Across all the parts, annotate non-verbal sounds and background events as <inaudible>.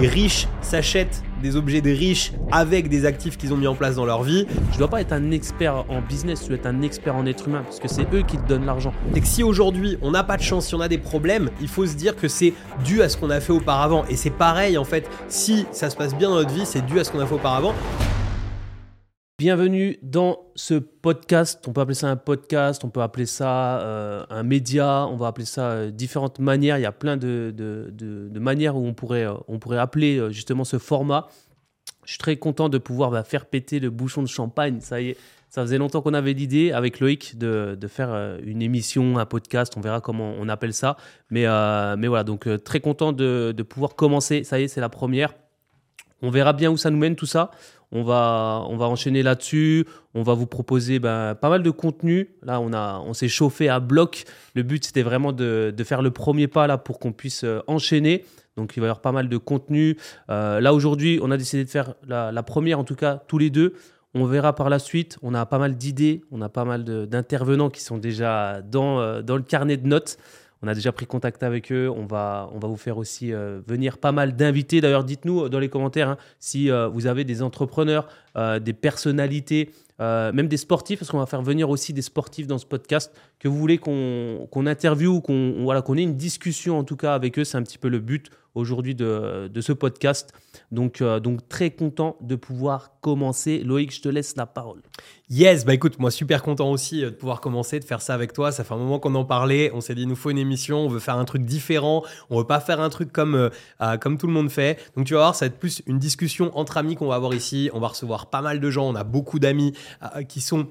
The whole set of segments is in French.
les riches s'achètent des objets de riches avec des actifs qu'ils ont mis en place dans leur vie. Tu dois pas être un expert en business, tu dois être un expert en être humain parce que c'est eux qui te donnent l'argent. C'est que si aujourd'hui on n'a pas de chance, si on a des problèmes, il faut se dire que c'est dû à ce qu'on a fait auparavant. Et c'est pareil en fait, si ça se passe bien dans notre vie, c'est dû à ce qu'on a fait auparavant. Bienvenue dans ce podcast. On peut appeler ça un podcast, on peut appeler ça euh, un média, on va appeler ça euh, différentes manières. Il y a plein de, manières où on pourrait, euh, appeler justement ce format. Je suis très content de pouvoir bah, faire péter le bouchon de champagne. Ça y est, ça faisait longtemps qu'on avait l'idée avec Loïc de, faire une émission, un podcast. On verra comment on appelle ça. Mais, voilà, donc très content de pouvoir commencer. Ça y est, c'est la première. On verra bien où ça nous mène tout ça. On va, on va enchaîner là-dessus. On va vous proposer ben, pas mal de contenu. Là, on, a, on s'est chauffé à bloc. Le but, c'était vraiment de, faire le premier pas là pour qu'on puisse euh, enchaîner. Donc, il va y avoir pas mal de contenu. Euh, là, aujourd'hui, on a décidé de faire la, première, en tout cas, tous les deux. On verra par la suite. On a pas mal d'idées. On a pas mal d'intervenants qui sont déjà dans, euh, dans le carnet de notes. On a déjà pris contact avec eux. On va, vous faire aussi euh, venir pas mal d'invités. D'ailleurs, dites-nous dans les commentaires hein, si euh, vous avez des entrepreneurs, euh, des personnalités, même des sportifs, parce qu'on va faire venir aussi des sportifs dans ce podcast que vous voulez qu'on qu interviewe, qu'on voilà, qu'on ait une discussion en tout cas avec eux. C'est un petit peu le but aujourd'hui de, de, ce podcast. Donc, donc très content de pouvoir commencer. Loïc, je te laisse la parole. Yes, bah écoute, moi super content aussi euh, de pouvoir commencer, de faire ça avec toi. Ça fait un moment qu'on en parlait. On s'est dit, il nous faut une émission, on veut faire un truc différent. On veut pas faire un truc comme, euh, comme tout le monde fait. Donc tu vas voir, ça va être plus une discussion entre amis qu'on va avoir ici. On va recevoir pas mal de gens. On a beaucoup d'amis euh, qui sont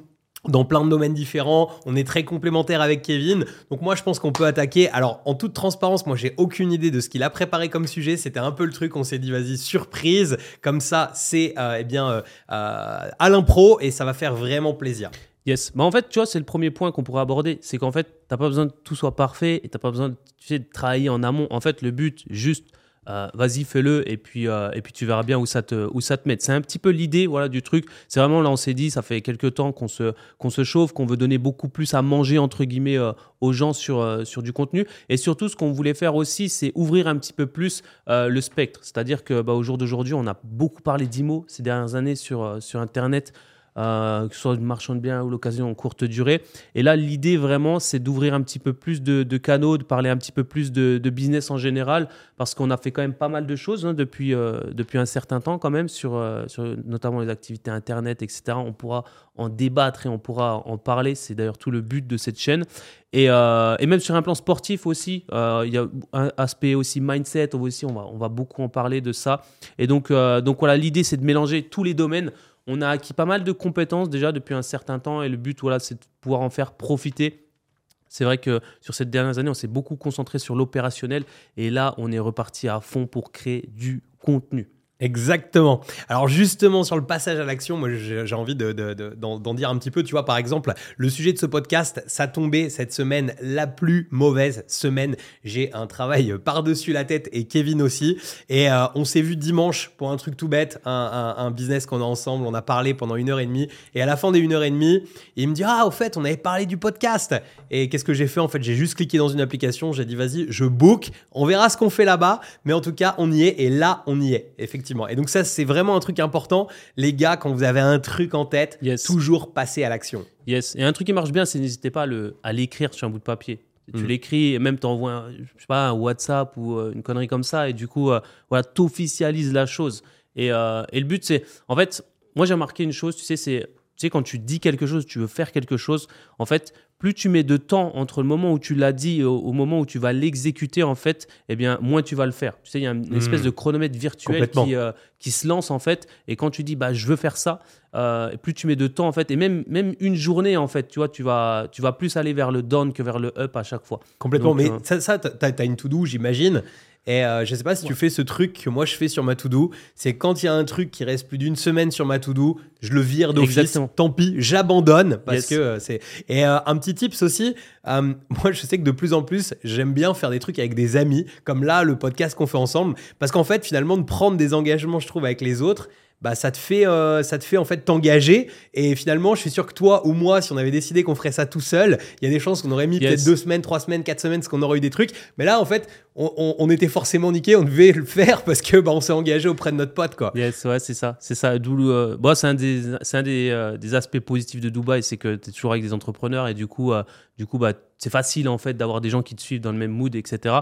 dans plein de domaines différents. On est très complémentaires avec Kevin. Donc moi, je pense qu'on peut attaquer. Alors, en toute transparence, moi, j'ai aucune idée de ce qu'il a préparé comme sujet. C'était un peu le truc. On s'est dit, vas-y, surprise. Comme ça, c'est euh, eh bien euh, euh, à l'impro et ça va faire vraiment plaisir. Yes. Mais en fait, tu vois, c'est le premier point qu'on pourrait aborder. C'est qu'en fait, tu n'as pas besoin que tout soit parfait et tu n'as pas besoin tu sais, de travailler en amont. En fait, le but, juste euh, vas-y fais-le et puis euh, et puis tu verras bien où ça te où ça te met. C'est un petit peu l'idée voilà du truc. C'est vraiment là on s'est dit ça fait quelques temps qu'on se qu'on se chauffe, qu'on veut donner beaucoup plus à manger entre guillemets euh, aux gens sur sur du contenu et surtout ce qu'on voulait faire aussi c'est ouvrir un petit peu plus le spectre. C'est-à-dire que bah, au jour d'aujourd'hui on a beaucoup parlé d'IMO ces dernières années sur sur internet. Euh, que ce soit une marchand de biens ou l'occasion en courte durée. Et là, l'idée vraiment, c'est d'ouvrir un petit peu plus de, canaux, de parler un petit peu plus de, business en général, parce qu'on a fait quand même pas mal de choses hein, depuis, euh, depuis un certain temps quand même, sur, euh, sur notamment les activités Internet, etc. On pourra en débattre et on pourra en parler. C'est d'ailleurs tout le but de cette chaîne. Et, et, même sur un plan sportif aussi, il y a un aspect aussi mindset, aussi, on va, on va beaucoup en parler de ça. Et donc, donc voilà, l'idée c'est de mélanger tous les domaines on a acquis pas mal de compétences déjà depuis un certain temps et le but, voilà, c'est de pouvoir en faire profiter. C'est vrai que sur ces dernières années, on s'est beaucoup concentré sur l'opérationnel et là, on est reparti à fond pour créer du contenu. Exactement. Alors justement sur le passage à l'action, moi j'ai envie d'en de, de, dire un petit peu. Tu vois, par exemple, le sujet de ce podcast, ça tombait cette semaine la plus mauvaise semaine. J'ai un travail par-dessus la tête et Kevin aussi. Et euh, on s'est vu dimanche pour un truc tout bête, un, un, business qu'on a ensemble. On a parlé pendant une heure et demie. Et à la fin des une heure et demie, il me dit Ah, au fait, on avait parlé du podcast. Et qu'est-ce que j'ai fait? En fait, j'ai juste cliqué dans une application. J'ai dit Vas-y, je book. On verra ce qu'on fait là-bas. Mais en tout cas, on y est. Et là, on y est. Effectivement et donc ça, c'est vraiment un truc important. Les gars, quand vous avez un truc en tête, toujours passer à l'action. Yes. Et un truc qui marche bien, c'est n'hésitez pas à l'écrire sur un bout de papier. Tu mm. l'écris et même t'envoies un, je sais pas, un WhatsApp ou euh, une connerie comme ça et du coup, euh, voilà, t'officialises la chose. Et, euh, et le but, c'est, en fait, moi j'ai remarqué une chose, tu sais, c'est, tu sais, quand tu dis quelque chose, tu veux faire quelque chose, en fait, plus tu mets de temps entre le moment où tu l'as dit et au, moment où tu vas l'exécuter, en fait, eh bien, moins tu vas le faire. Tu sais, il y a une hmm. espèce de chronomètre virtuel qui, euh, qui, se lance, en fait. Et quand tu dis, bah, je veux faire ça, euh, plus tu mets de temps, en fait, et même, même une journée, en fait, tu vois, tu vas, tu vas plus aller vers le down que vers le up à chaque fois. Complètement. Mais euh, ça, ça tu as, une to-do, j'imagine. Et euh, je sais pas si tu fais ce truc que moi je fais sur ma to-do, c'est quand il y a un truc qui reste plus d'une semaine sur ma to-do, je le vire d'office. Tant pis, j'abandonne parce que euh, c'est. Et euh, un petit tips aussi, <laughs> moi je sais que de plus en plus j'aime bien faire des trucs avec des amis, comme là le podcast qu'on fait ensemble, parce qu'en fait finalement de prendre des engagements, je trouve avec les autres, bah ça te fait, euh, ça te fait en fait t'engager. Et finalement, je suis sûr que toi ou moi, si on avait décidé qu'on ferait ça tout seul, il y a des chances qu'on aurait mis Yes. peut-être deux semaines, trois semaines, quatre semaines, parce qu'on aurait eu des trucs. Mais là, en fait, on, on- on était forcément niqué, on devait le faire parce que bah, on s'est engagé auprès de notre pote, quoi. Yes, ouais, c'est ça. C'est ça. D'où euh, bon, c'est un des, c'est un des, euh, des aspects positifs de Dubaï, c'est que tu es toujours avec des entrepreneurs et du coup, du coup bah, c'est facile en fait d'avoir des gens qui te suivent dans le même mood, etc.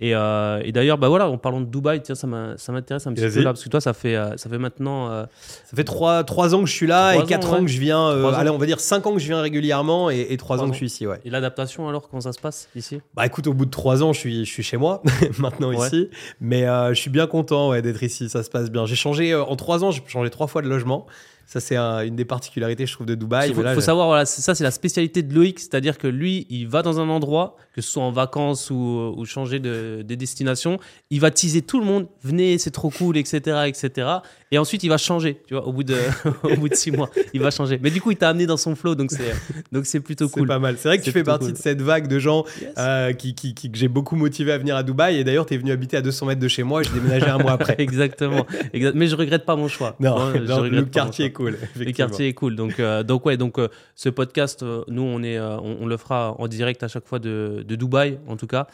Et, euh, et d'ailleurs, bah voilà, en parlant de Dubaï, tiens, ça m'intéresse un petit peu là, parce que toi, ça fait, euh, ça fait maintenant. euh, Ça fait trois, trois ans que je suis là et quatre ans, ans, ouais. que je viens. euh, allez, on va dire cinq ans que je viens régulièrement et, et trois Trois ans que je suis ici, ouais. Et l'adaptation, alors, comment ça se passe ici? Bah écoute, au bout de trois ans, je suis, je suis chez moi <laughs> maintenant Ouais. ici, mais je suis bien content ouais, d'être ici. Ça se passe bien. J'ai changé en trois ans, j'ai changé trois fois de logement. Ça c'est un- une des particularités, je trouve, de Dubaï. Il faut, savoir, voilà, c'est- ça c'est la spécialité de Loïc, c'est-à-dire que lui, il va dans un endroit, que ce soit en vacances ou, ou changer de, des destinations, il va teaser tout le monde, venez, c'est trop cool, etc., etc. Et ensuite, il va changer, tu vois, au bout de, <laughs> au bout de six mois, il va changer. Mais du coup, il t'a amené dans son flow, donc c'est, donc c'est plutôt C'est cool. pas mal. C'est vrai que C'est tu fais partie cool. de cette vague de gens Yes. euh, qui, qui- qui- que j'ai beaucoup motivé à venir à Dubaï. Et d'ailleurs, tu es venu habiter à 200 mètres de chez moi et j'ai déménagé un mois après. <laughs> Exactement. Exact- Mais je regrette pas mon choix. Non, Ouais, <laughs> je non, regrette le pas quartier cool. <laughs> Le quartier est cool. Donc, euh, donc ouais, donc euh, ce podcast, euh, nous, on est, on, on le fera en direct à chaque fois de, de Dubaï, en tout cas.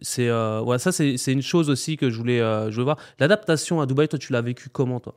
C'est, ouais, ça, c'est, c'est une chose aussi que je voulais, je voulais voir. L'adaptation à Dubaï, toi, tu l'as vécu comment, toi?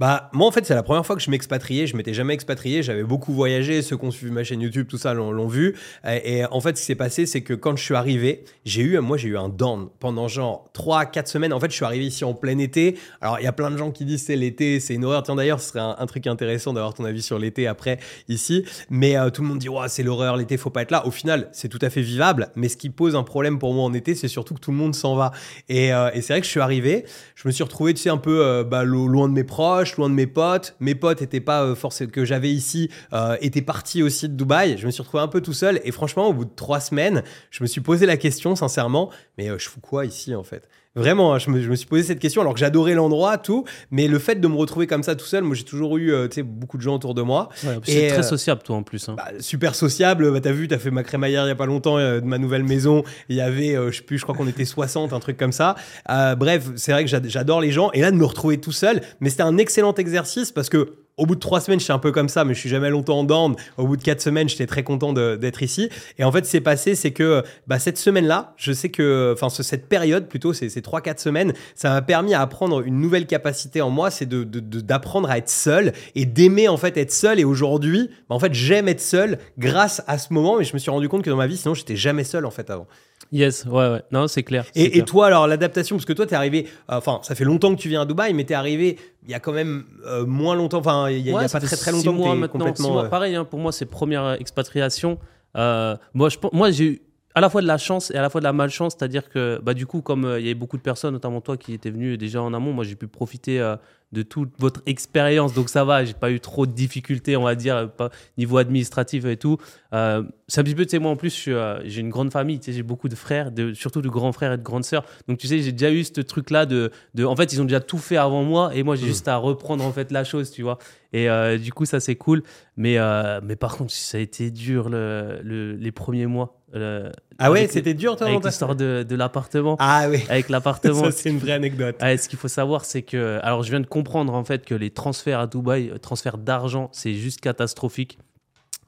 Bah, moi, en fait, c'est la première fois que je m'expatriais. Je m'étais jamais expatrié. J'avais beaucoup voyagé. Ceux qui ont suivi ma chaîne YouTube, tout ça, l'ont vu. Et, en fait, ce qui s'est passé, c'est que quand je suis arrivé, j'ai eu, moi, j'ai eu un down pendant genre 3-4 semaines. En fait, je suis arrivé ici en plein été. Alors, il y a plein de gens qui disent c'est l'été, c'est une horreur. Tiens, d'ailleurs, ce serait un, truc intéressant d'avoir ton avis sur l'été après ici. Mais euh, tout le monde dit, ouais, c'est l'horreur, l'été, faut pas être là. Au final, c'est tout à fait vivable. Mais ce qui pose un problème pour moi en été, c'est surtout que tout le monde s'en va. Et, euh, c'est vrai que je suis arrivé, je me suis retrouvé, tu sais, un peu euh, bah, lo- loin de mes proches, loin de mes potes. Mes potes étaient pas euh, forcément que j'avais ici, euh, étaient partis aussi de Dubaï. Je me suis retrouvé un peu tout seul. Et franchement, au bout de trois semaines, je me suis posé la question, sincèrement, mais euh, je fous quoi ici en fait? Vraiment, hein, je me, je me suis posé cette question alors que j'adorais l'endroit, tout, mais le fait de me retrouver comme ça tout seul, moi j'ai toujours eu euh, beaucoup de gens autour de moi. C'est Et, très euh, sociable, toi, en plus. hein. Bah, super sociable, bah, t'as vu, t'as fait ma crémaillère il y a pas longtemps euh, de ma nouvelle maison. Il y avait, euh, je sais plus, je crois qu'on était 60, un truc comme ça. Euh, bref, c'est vrai que j'ad- j'adore les gens. Et là, de me retrouver tout seul, mais c'était un excellent exercice parce que au bout de trois semaines, je suis un peu comme ça, mais je suis jamais longtemps en down. Au bout de quatre semaines, j'étais très content d'être ici. Et en fait, ce qui s'est passé, c'est que bah, cette semaine-là, je sais que, enfin, ce- cette période plutôt, ces, trois, quatre semaines, ça m'a permis à apprendre une nouvelle capacité en moi, c'est de- de- d'apprendre à être seul et d'aimer en fait être seul. Et aujourd'hui, bah, en fait, j'aime être seul grâce à ce moment. Mais je me suis rendu compte que dans ma vie, sinon, j'étais jamais seul en fait avant. Yes, ouais, ouais. Non, c'est clair. Et, toi, alors, l'adaptation, parce que toi, t'es arrivé, euh, enfin, ça fait longtemps que tu viens à Dubaï, mais t'es arrivé il y a quand même euh, moins longtemps, enfin, il y a, pas très très six longtemps que mois maintenant, complètement. six mois. euh, Pareil, hein, pour moi, c'est première expatriation. Euh, moi, je, moi, j'ai eu à la fois de la chance et à la fois de la malchance, c'est-à-dire que, bah, du coup, comme euh, il y avait beaucoup de personnes, notamment toi, qui étaient venus déjà en amont, moi, j'ai pu profiter euh, de toute votre expérience, donc ça va, j'ai pas eu trop de difficultés, on va dire, euh, pas, niveau administratif et tout. Euh, c'est un petit peu, tu sais, moi en plus, j'ai une grande famille, tu sais, j'ai beaucoup de frères, de, surtout de grands frères et de grandes sœurs. Donc, tu sais, j'ai déjà eu ce truc-là de, de. En fait, ils ont déjà tout fait avant moi et moi, j'ai Mm. juste à reprendre en fait la chose, tu vois. Et du coup, ça, c'est cool. Mais, mais par contre, ça a été dur le, le- les premiers mois. Euh, Ah ouais, c'était dur, toi, Avec l'histoire de, de l'appartement. Ah oui, Avec <laughs> l'appartement. c'est une vraie anecdote. Ouais, ce qu'il faut savoir, c'est que. Alors, je viens de comprendre en fait que les transferts à Dubaï, euh, transferts d'argent, c'est juste catastrophique.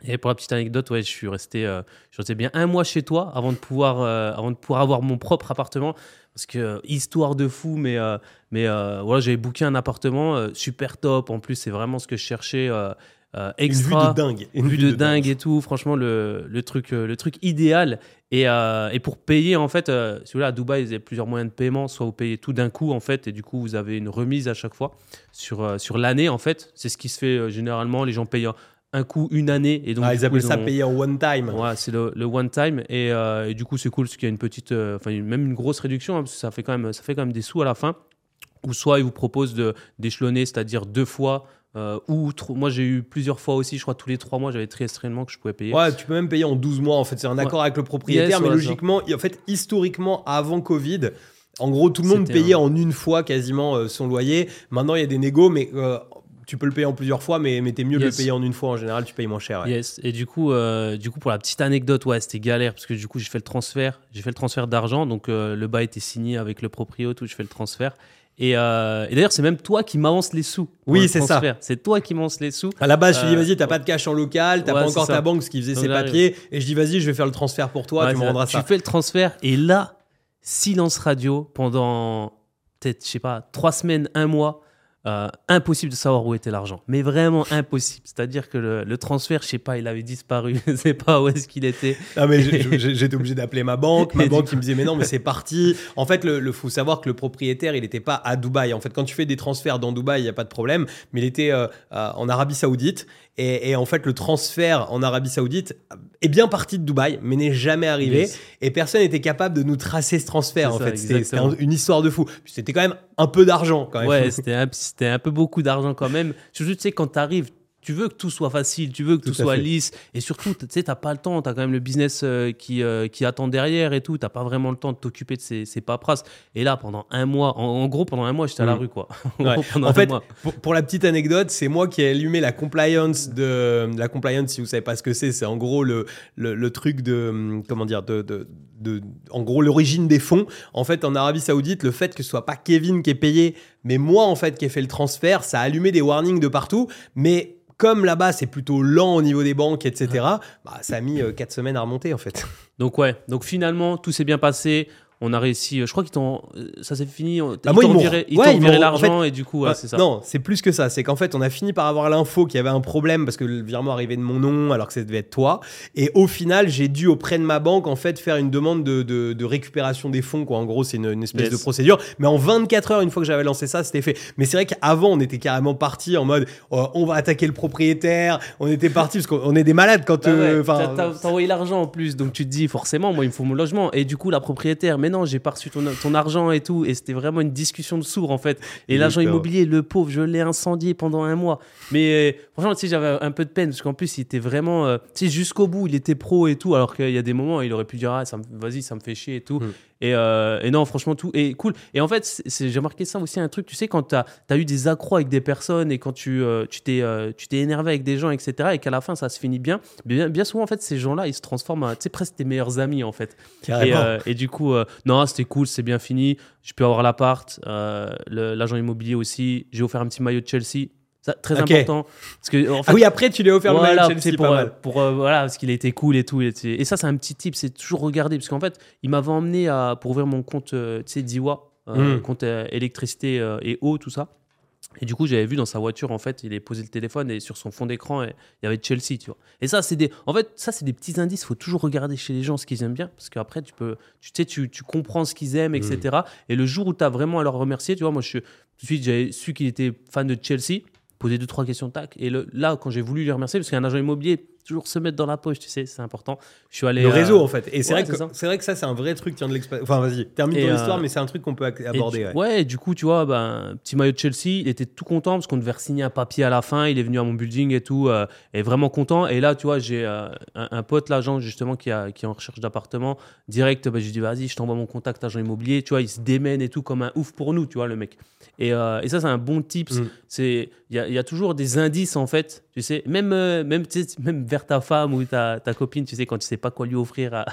Et pour la petite anecdote, ouais, je suis resté, euh, je resté bien un mois chez toi avant de pouvoir, euh, avant de pouvoir avoir mon propre appartement. Parce que euh, histoire de fou, mais, mais voilà, j'avais booké un appartement super top. En plus, c'est vraiment ce que je cherchais. Euh, euh, Une vue extra de dingue. une vue de dingue et tout. Franchement, le, le truc, euh, le truc idéal. Et, euh, et pour payer, en fait, euh, si vous voulez, à Dubaï, il y a plusieurs moyens de paiement. Soit vous payez tout d'un coup, en fait, et du coup, vous avez une remise à chaque fois sur, euh, sur l'année, en fait. C'est ce qui se fait généralement. Les gens payent un coup une année. Et donc, Ah, ils coup, appellent ça ont- payer en one time. Ouais, c'est le, le one time et, et du coup c'est cool parce qu'il y a une petite, enfin même une grosse réduction hein, parce que ça fait quand même, ça fait quand même des sous à la fin. Ou soit ils vous proposent de d'échelonner, c'est-à-dire deux fois. Euh, ou moi j'ai eu plusieurs fois aussi, je crois tous les trois mois j'avais trimestriellement que je pouvais payer. Ouais, tu peux même payer en 12 mois en fait, c'est un accord avec le propriétaire, Yes, mais ouais, logiquement, en fait, historiquement, avant Covid, en gros, tout le monde payait un- en une fois quasiment euh, son loyer. Maintenant, il y a des négos, mais euh, tu peux le payer en plusieurs fois, mais, mais t'es mieux de Yes. le payer en une fois en général, tu payes moins cher. ouais. Yes. Et du coup, euh, du coup, pour la petite anecdote, ouais, c'était galère parce que du coup, j'ai fait le transfert. J'ai fait le transfert d'argent, donc le bail était signé avec le proprio, tout. Je fais le transfert. Et, euh, et d'ailleurs, c'est même toi qui m'avances les sous. Oui, c'est ça. C'est toi qui m'avances les sous. À la base, je te dis, Euh, vas-y, t'as pas de cash en local, t'as ouais, pas encore ta banque, ce qui faisait Donc ses là, papiers, et je dis, vas-y, je vais faire le transfert pour toi, Ouais, tu me rendras ça. ça. Tu fais le transfert et là, silence radio pendant peut-être, je sais pas, trois semaines, un mois. Euh, impossible de savoir où était l'argent, mais vraiment impossible. C'est-à-dire que le, le transfert, je sais pas, il avait disparu, <laughs> je sais pas où est-ce qu'il était. Ah mais <laughs> j'étais obligé d'appeler ma banque, ma <laughs> banque qui me disait mais non mais c'est parti. En fait le, le faut savoir que le propriétaire il n'était pas à Dubaï. En fait quand tu fais des transferts dans Dubaï il y a pas de problème, mais il était euh, euh, en Arabie Saoudite et, et en fait le transfert en Arabie Saoudite est bien parti de Dubaï mais n'est jamais arrivé Yes. et personne n'était capable de nous tracer ce transfert en ça, fait. C'était un- une histoire de fou. C'était quand même un peu d'argent quand même. Ouais, <laughs> c'était un, un peu beaucoup d'argent quand même. Surtout, tu sais, quand tu arrives, tu veux que tout soit facile, tu veux que tout, soit fait. lisse. Et surtout, tu sais, t'as pas le temps, tu as quand même le business euh, qui, euh, qui attend derrière et tout. Tu pas vraiment le temps de t'occuper de ces, ces paperasses. Et là, pendant un mois, en, en gros, pendant un mois, j'étais à la Mm. rue, quoi. <laughs> En Ouais. fait, pour, pour la petite anecdote, c'est moi qui ai allumé la compliance de la compliance. Si vous savez pas ce que c'est, c'est en gros le, le, le truc de hum, comment dire de, de, de- en gros l'origine des fonds. En fait, en Arabie Saoudite, le fait que ce soit pas Kevin qui est payé, mais moi en fait qui ai fait le transfert, ça a allumé des warnings de partout. Mais comme là-bas c'est plutôt lent au niveau des banques, etc. Bah, ça a mis 4 semaines à remonter en fait. Donc, ouais, donc finalement, tout s'est bien passé. On a réussi. euh, Je crois qu'ils t'ont. euh, Ça s'est fini. euh, Bah, ils moi, ils m'ont- viré, ils ouais, t'ont ils viré m'ont- en l'argent et du coup, ouais, Ouais, c'est ça. Non, c'est plus que ça. C'est qu'en fait, on a fini par avoir l'info qu'il y avait un problème parce que le virement arrivait de mon nom alors que ça devait être toi. Et au final, j'ai dû auprès de ma banque en fait faire une demande de, de- de récupération des fonds. Quoi. En gros, c'est une, une espèce Yes. de procédure. Mais en 24 heures, une fois que j'avais lancé ça, c'était fait. Mais c'est vrai qu'avant, on était carrément parti en mode oh, on va attaquer le propriétaire. On était parti parce qu'on est des malades quand. Bah ouais, euh, 'fin, t'as- t'as t'as envoyé l'argent en plus, donc tu te dis forcément, moi il me faut mon logement. Et du coup, la propriétaire, mais non, j'ai pas reçu ton, ton argent et tout. Et c'était vraiment une discussion de sourds en fait. Et l'agent immobilier, le pauvre, je l'ai incendié pendant un mois. Mais euh, franchement, tu sais, j'avais un peu de peine parce qu'en plus, il était vraiment, euh, tu sais, jusqu'au bout, il était pro et tout. Alors qu'il y a des moments, il aurait pu dire, ah, vas-y, ça me fait chier et tout. Mm. Et, euh, et non, franchement, tout est cool. Et en fait, j'ai remarqué ça aussi, un truc, tu sais, quand tu as, eu des accros avec des personnes et quand tu euh, tu t'es euh, tu t'es énervé avec des gens, etc., et qu'à la fin, ça se finit bien, bien, bien souvent, en fait, ces gens-là, ils se transforment en, tu sais, presque tes meilleurs amis, en fait. Et, euh, et du coup, non, c'était cool, c'est bien fini. Je peux avoir l'appart, l'agent immobilier aussi. J'ai offert un petit maillot de Chelsea. Ça, très important. Parce que, en fait, ah oui, après, tu lui as offert le voilà, maillot de Chelsea, pour, pas euh, mal. pour, euh, voilà, parce qu'il été cool et tout. était- Et ça, c'est un petit tip, c'est toujours regarder. Parce qu'en fait, il m'avait emmené à, pour ouvrir mon compte, euh, tu sais, Diwa, euh, Mm. compte électricité et eau, tout ça. Et du coup, j'avais vu dans sa voiture, en fait, il est posé le téléphone et sur son fond d'écran, il y avait Chelsea, tu vois. Et ça, c'est des, en fait, ça, c'est des petits indices. Il faut toujours regarder chez les gens ce qu'ils aiment bien, parce qu'après, tu peux, tu sais, tu, tu comprends ce qu'ils aiment, etc. Et le jour où tu as vraiment à leur remercier, tu vois, moi, je, tout de suite, j'avais su qu'il était fan de Chelsea, poser deux, trois questions, tac. Et le, là, quand j'ai voulu les remercier, parce qu'un agent immobilier, toujours se mettre dans la poche, tu sais, c'est important. Je suis allé. Le euh, réseau en fait. Et c'est ouais, vrai, que ça. c'est vrai que ça, c'est un vrai truc qui vient de l'expérience. Enfin, vas-y, termine ton euh, histoire, mais c'est un truc qu'on peut aborder. du, ouais. ouais, du coup, tu vois, ben, petit maillot de Chelsea, il était tout content parce qu'on devait signer un papier à la fin. Il est venu à mon building et tout, euh, et vraiment content. Et là, tu vois, j'ai euh, un, un pote, l'agent, justement, qui, a, qui est en recherche d'appartement. Direct, ben, je lui dis, vas-y, je t'envoie mon contact agent immobilier. Tu vois, il se démène et tout comme un ouf pour nous, tu vois, le mec. Et, euh, et ça, c'est un bon tips. Mm. C'est Il y a, il y a toujours des indices, en fait, tu sais, même, euh, même, même vers ta femme ou ta, ta copine, tu sais, quand tu sais pas quoi lui offrir à,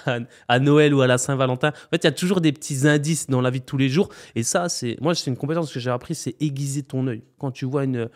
à, Noël ou à la Saint-Valentin. En fait, il y a toujours des petits indices dans la vie de tous les jours. Et ça, c'est moi, c'est une compétence que j'ai appris, c'est aiguiser ton œil. Quand tu vois une,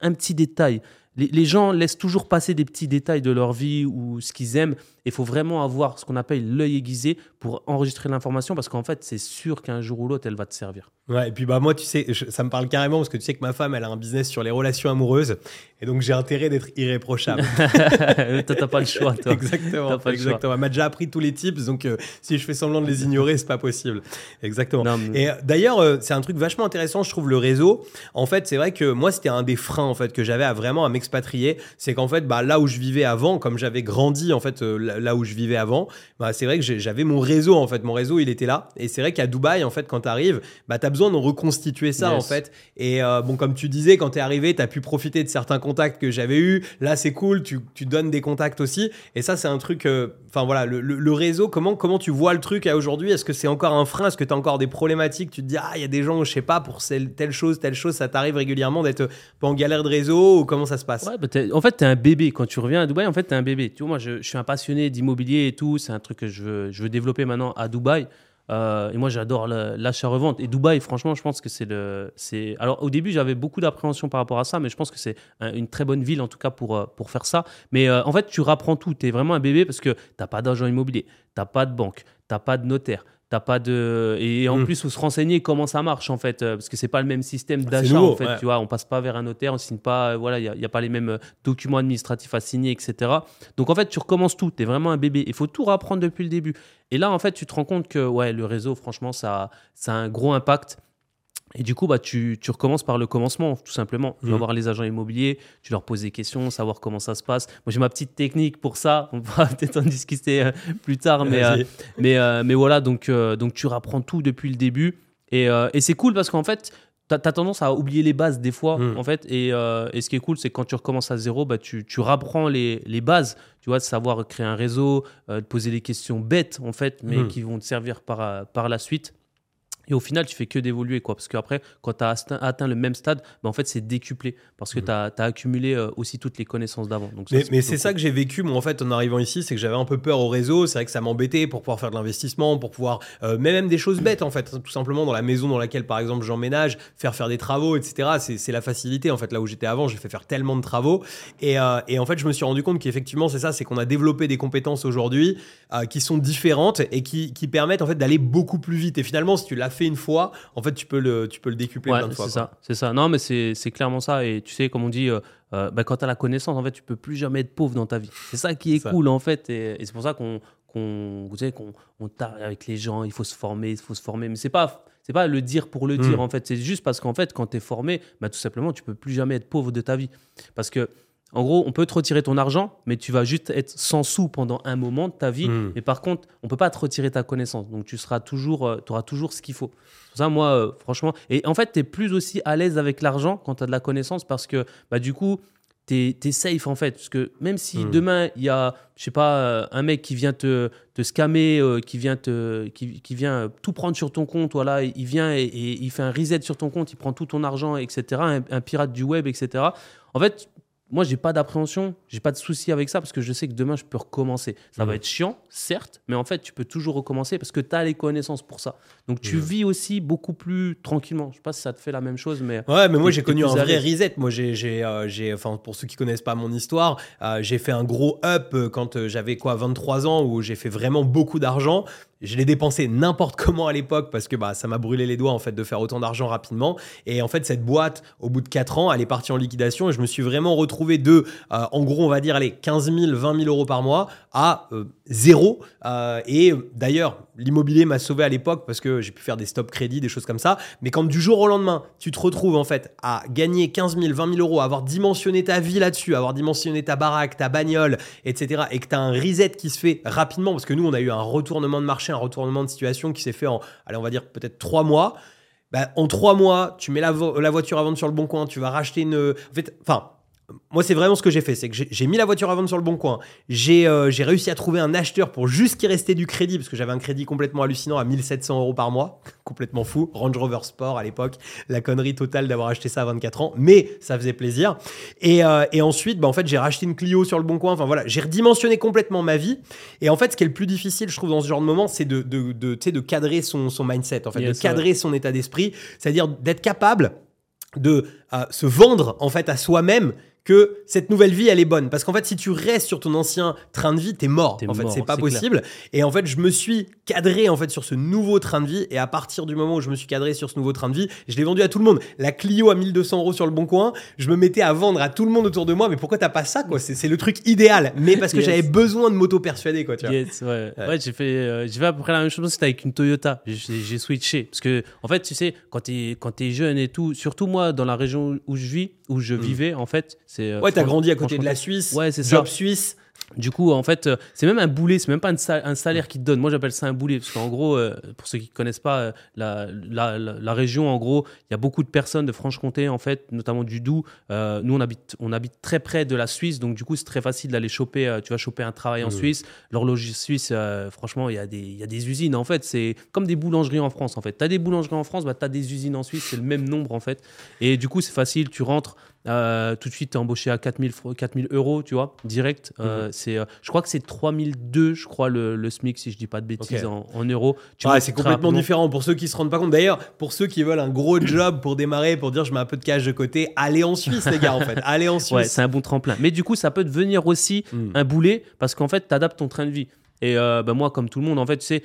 un petit détail, les, les gens laissent toujours passer des petits détails de leur vie ou ce qu'ils aiment. Il faut vraiment avoir ce qu'on appelle l'œil aiguisé pour enregistrer l'information parce qu'en fait, c'est sûr qu'un jour ou l'autre, elle va te servir. Ouais, et puis bah moi, tu sais, je- ça me parle carrément parce que tu sais que ma femme, elle a un business sur les relations amoureuses, et donc j'ai intérêt d'être irréprochable. <laughs> toi, t'as pas le choix, toi. exactement, T'as pas le choix. exactement. Elle m'a déjà appris tous les tips, donc euh, si je fais semblant de les ignorer, c'est pas possible. Exactement. Non, mais- Et euh, d'ailleurs, euh, c'est un truc vachement intéressant, je trouve, le réseau. En fait, c'est vrai que moi, c'était un des freins en fait que j'avais à vraiment à m'expatrier. C'est qu'en fait, bah, là où je vivais avant, comme j'avais grandi en fait euh, là, où je vivais avant, bah, c'est vrai que j'avais mon réseau en fait. Mon réseau, il était là. Et c'est vrai qu'à Dubaï, en fait, quand tu arrives, bah, tu as besoin besoin de reconstituer ça, en fait. Et euh, bon, comme tu disais, quand tu es arrivé, tu as pu profiter de certains contacts que j'avais eus. Là, c'est cool, tu, tu donnes des contacts aussi. Et ça, c'est un truc. euh, Enfin, voilà, le, le- le réseau, comment, comment tu vois le truc à aujourd'hui? Est-ce que c'est encore un frein? Est-ce que tu as encore des problématiques? Tu te dis, ah, il y a des gens, je sais pas, pour telle chose, telle chose, ça t'arrive régulièrement d'être pas en galère de réseau ou comment ça se passe? Ouais, bah, t'es- en fait, tu es un bébé. Quand tu reviens à Dubaï, en fait, tu es un bébé. Tu vois, moi, je, je suis un passionné d'immobilier et tout. C'est un truc que je veux, je veux développer maintenant à Dubaï. Euh, et moi, j'adore l'achat-revente. Et Dubaï, franchement, je pense que c'est le. Alors, au début, j'avais beaucoup d'appréhension par rapport à ça, mais je pense que c'est un- une très bonne ville, en tout cas, pour, euh, pour faire ça. Mais euh, en fait, tu rapprends tout. Tu es vraiment un bébé parce que tu n'as pas d'agent immobilier, tu pas de banque, tu pas de notaire. T'as pas de et en Mm. plus faut se renseigner comment ça marche en fait euh, parce que c'est pas le même système c'est d'achat en fait ouais. tu vois. On passe pas vers un notaire on signe pas euh, voilà il y y a pas les mêmes euh, documents administratifs à signer etc donc en fait tu recommences tout. Tu es vraiment un bébé. Il faut tout reprendre depuis le début. Et là en fait tu te rends compte que ouais le réseau franchement ça ça a un gros impact et du coup, bah, tu, tu recommences par le commencement, tout simplement. Tu vas Mhm. voir les agents immobiliers, tu leur poses des questions, savoir comment ça se passe. Moi, j'ai ma petite technique pour ça. On va <laughs> peut-être en discuter euh, plus tard. Mais, euh, mais, euh, mais voilà, donc, donc tu rapprends tout depuis le début. Et, et c'est cool parce qu'en fait, tu as, tendance à oublier les bases des fois. Mm. En fait, et, et ce qui est cool, c'est que quand tu recommences à zéro, bah, tu, tu rapprends les, les bases. Tu vois, de savoir créer un réseau, de poser des questions bêtes, en fait, mais Mm. qui vont te servir par, par la suite. Et au final, tu fais que d'évoluer, quoi. Parce qu'après, quand tu as atteint le même stade, bah, en fait, c'est décuplé. Parce que tu as, accumulé euh, aussi toutes les connaissances d'avant. Mais, c'est ça que j'ai vécu, moi, en fait, en arrivant ici, c'est que j'avais un peu peur au réseau. C'est vrai que ça m'embêtait pour pouvoir faire de l'investissement, pour pouvoir. euh, mais même des choses bêtes, en fait. Tout simplement, dans la maison dans laquelle, par exemple, j'emménage, faire faire des travaux, etc. C'est c'est la facilité, en fait. Là où j'étais avant, j'ai fait faire tellement de travaux. Et, euh, et en fait, je me suis rendu compte qu'effectivement, c'est ça, c'est qu'on a développé des compétences aujourd'hui euh, qui sont différentes et qui, qui permettent, en fait, d'aller beaucoup plus vite. Et finalement, si tu l'as fait une fois, en fait, tu peux le, tu peux le décupler Ouais, plein de fois. c'est ça, c'est ça. Non, mais c'est c'est clairement ça. Et tu sais, comme on dit, euh, euh, bah, quand tu as la connaissance, en fait, tu peux plus jamais être pauvre dans ta vie. C'est ça qui est Ça. cool, en fait. Et, et c'est pour ça qu'on qu'on vous savez, qu'on on tarde avec les gens, il faut se former, il faut se former. Mais c'est pas. C'est pas le dire pour le dire, en fait. C'est juste parce qu'en fait, quand tu es formé, bah, tout simplement, tu peux plus jamais être pauvre de ta vie. Parce que, en gros, on peut te retirer ton argent, mais tu vas juste être sans sous pendant un moment de ta vie. Mm. Mais par contre, on peut pas te retirer ta connaissance. Donc, tu seras toujours, tu auras toujours ce qu'il faut. Pour ça, moi, euh, franchement. Et en fait, tu es plus aussi à l'aise avec l'argent quand tu as de la connaissance parce que, bah, du coup, tu es, safe en fait. Parce que même si Mm. demain, il y a, je sais pas, euh, un mec qui vient te, te scammer, euh, qui vient, te, qui, qui vient euh, tout prendre sur ton compte, voilà, il vient et, et il fait un reset sur ton compte, il prend tout ton argent, etc. Un, un pirate du web, etc. En fait, moi, j'ai pas d'appréhension, j'ai pas de souci avec ça parce que je sais que demain, je peux recommencer. Ça va Mhm. être chiant, certes, mais en fait, tu peux toujours recommencer parce que tu as les connaissances pour ça. Donc, tu Mhm. vis aussi beaucoup plus tranquillement. Je sais pas si ça te fait la même chose, mais. Ouais, mais moi j'ai connu un vrai reset. Moi j'ai, j'ai, euh, j'ai, enfin pour ceux qui connaissent pas mon histoire, euh, j'ai fait un gros up euh, quand j'avais quoi 23 ans où j'ai fait vraiment beaucoup d'argent. Je l'ai dépensé n'importe comment à l'époque parce que bah ça m'a brûlé les doigts en fait de faire autant d'argent rapidement. Et en fait cette boîte au bout de 4 ans elle est partie en liquidation et je me suis vraiment retrouvé de euh, en gros on va dire allez 15 000 20 000 euros par mois à euh, zéro. Euh, et d'ailleurs l'immobilier m'a sauvé à l'époque parce que j'ai pu faire des stop crédits des choses comme ça. Mais quand du jour au lendemain, tu te retrouves en fait à gagner 15 000, 20 000 euros, avoir dimensionné ta vie là-dessus, avoir dimensionné ta baraque, ta bagnole, etc., et que tu as un reset qui se fait rapidement, parce que nous, on a eu un retournement de marché, un retournement de situation qui s'est fait en, allez, on va dire peut-être trois mois. Bah, en trois mois, tu mets la, la voiture à vendre sur le bon coin, tu vas racheter une. En fait, enfin. Moi, c'est vraiment ce que j'ai fait. C'est que j'ai- mis la voiture à vendre sur le bon coin. J'ai euh, j'ai réussi à trouver un acheteur pour juste qu'il restait du crédit, parce que j'avais un crédit complètement hallucinant à 1700 euros par mois. <laughs> complètement fou. Range Rover Sport à l'époque. La connerie totale d'avoir acheté ça à 24 ans. Mais ça faisait plaisir. Et, euh, et ensuite, bah, en fait, j'ai racheté une Clio sur le bon coin. Enfin voilà, j'ai redimensionné complètement ma vie. Et en fait, ce qui est le plus difficile, je trouve, dans ce genre de moment, c'est de, de, cadrer son, son mindset, en fait, Yes, de cadrer son état d'esprit. C'est-à-dire d'être capable de euh, se vendre en fait à soi-même que cette nouvelle vie elle est bonne parce qu'en fait si tu restes sur ton ancien train de vie t'es mort en fait c'est pas possible et en fait je me suis cadré en fait sur ce nouveau train de vie et à partir du moment où je me suis cadré sur ce nouveau train de vie je l'ai vendu à tout le monde la Clio à 1200 euros sur le bon coin je me mettais à vendre à tout le monde autour de moi mais pourquoi t'as pas ça quoi? C'est le truc idéal mais parce que Yes. j'avais besoin de m'auto persuader quoi tu vois. Yes, ouais. Ouais. Ouais, j'ai fait, euh, j'ai fait à peu près la même chose, c'était avec une Toyota. J'ai switché. Parce que, en fait, tu sais, quand t'es, quand t'es jeune et tout, surtout moi, dans la région où je vis, où je vivais, en fait, c'est. euh, ouais t'as grandi à côté de la Suisse Ouais, c'est job ça. suisse Du coup, en fait, euh, c'est même un boulet, c'est même pas un, sa- un salaire qu'ils te donnent. Moi, j'appelle ça un boulet. Parce qu'en gros, euh, pour ceux qui ne connaissent pas euh, la, la, région, en gros, il y a beaucoup de personnes de Franche-Comté, en fait, notamment du Doubs. Euh, nous, on habite, on habite très près de la Suisse. Donc, du coup, c'est très facile d'aller choper. tu vas choper un travail en. Suisse. L'horlogerie suisse, euh, franchement, il y, a des- il y a des usines. En fait, c'est comme des boulangeries en France. En fait, tu as des boulangeries en France, bah, tu as des usines en Suisse. C'est le même nombre, en fait. Et du coup, c'est facile. Tu rentres. Euh, tout de suite, tu es embauché à 4000, fr- 4000 euros, tu vois, direct. Euh, c'est, euh, je crois que c'est 3002, je crois, le, le SMIC, si je dis pas de bêtises, en, en euros. Tu montes c'est complètement rapidement. différent pour ceux qui se rendent pas compte. D'ailleurs, pour ceux qui veulent un gros <clears throat> job pour démarrer, pour dire je mets un peu de cash de côté, allez en Suisse, les gars, en fait. Allez en <laughs> Suisse. Ouais, c'est un bon tremplin. Mais du coup, ça peut devenir aussi Mm. un boulet parce qu'en fait, tu adaptes ton train de vie. Et euh, bah, moi, comme tout le monde, en fait, tu sais,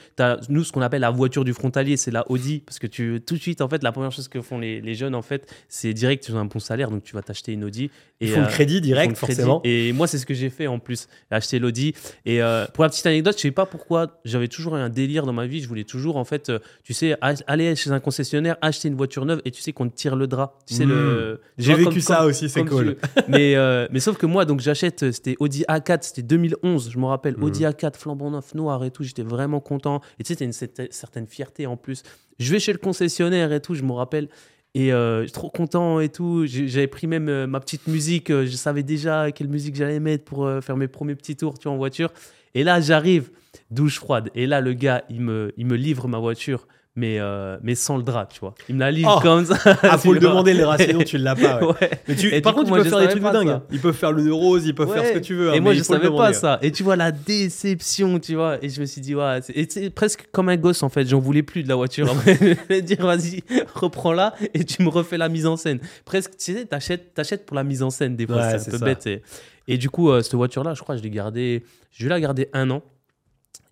nous, ce qu'on appelle la voiture du frontalier, c'est la Audi. Parce que tu, tout de suite, en fait, la première chose que font les, les jeunes, en fait, c'est direct, tu as un bon salaire, donc tu vas t'acheter une Audi. Ils font le euh, crédit direct, le crédit. forcément. Et moi, c'est ce que j'ai fait en plus, acheter l'Audi. Et euh, pour la petite anecdote, je sais pas pourquoi, j'avais toujours eu un délire dans ma vie. Je voulais toujours, en fait, euh, tu sais, a- aller chez un concessionnaire, acheter une voiture neuve et tu sais qu'on te tire le drap. Tu sais, le. tu J'ai vécu comme- ça comme- aussi, c'est cool. tu- mais, euh, mais sauf que moi, donc j'achète, c'était Audi A4, c'était 2011, je me rappelle, Mhm. Audi A4, flambant neuf, noir et tout, j'étais vraiment content. Et tu sais, une cer- certaine fierté en plus. Je vais chez le concessionnaire et tout, je me rappelle. Et euh, trop content et tout. J'avais pris même euh, ma petite musique. euh, je savais déjà quelle musique j'allais mettre pour faire mes premiers petits tours tu vois, en voiture. Et là, j'arrive, douche froide. Et là, le gars, il me, il me livre ma voiture, mais, euh, mais sans le drap, tu vois. Il me la livre Oh. comme ça. Ah, faut <laughs> tu le demander, le rat, sinon tu l'as pas. <laughs> ouais. Ouais. Mais tu- par contre, ils moi, peuvent faire des trucs de dingue. hein. Ils peuvent faire le neurose, ils peuvent faire ce que tu veux. hein, Et moi, mais je le savais pas demander. ça. Et tu vois la déception, tu vois. Et je me suis dit, ouais, c'est presque comme un gosse en fait. J'en voulais plus de la voiture. <laughs> Je vais dire, vas-y, reprends-la et tu me refais la mise en scène. Presque, tu sais, t'achètes, t'achètes pour la mise en scène des fois. Ouais, c'est un peu ça. bête. Et, et du coup, euh, cette voiture-là, je crois, je l'ai gardée. Je vais la garder un an.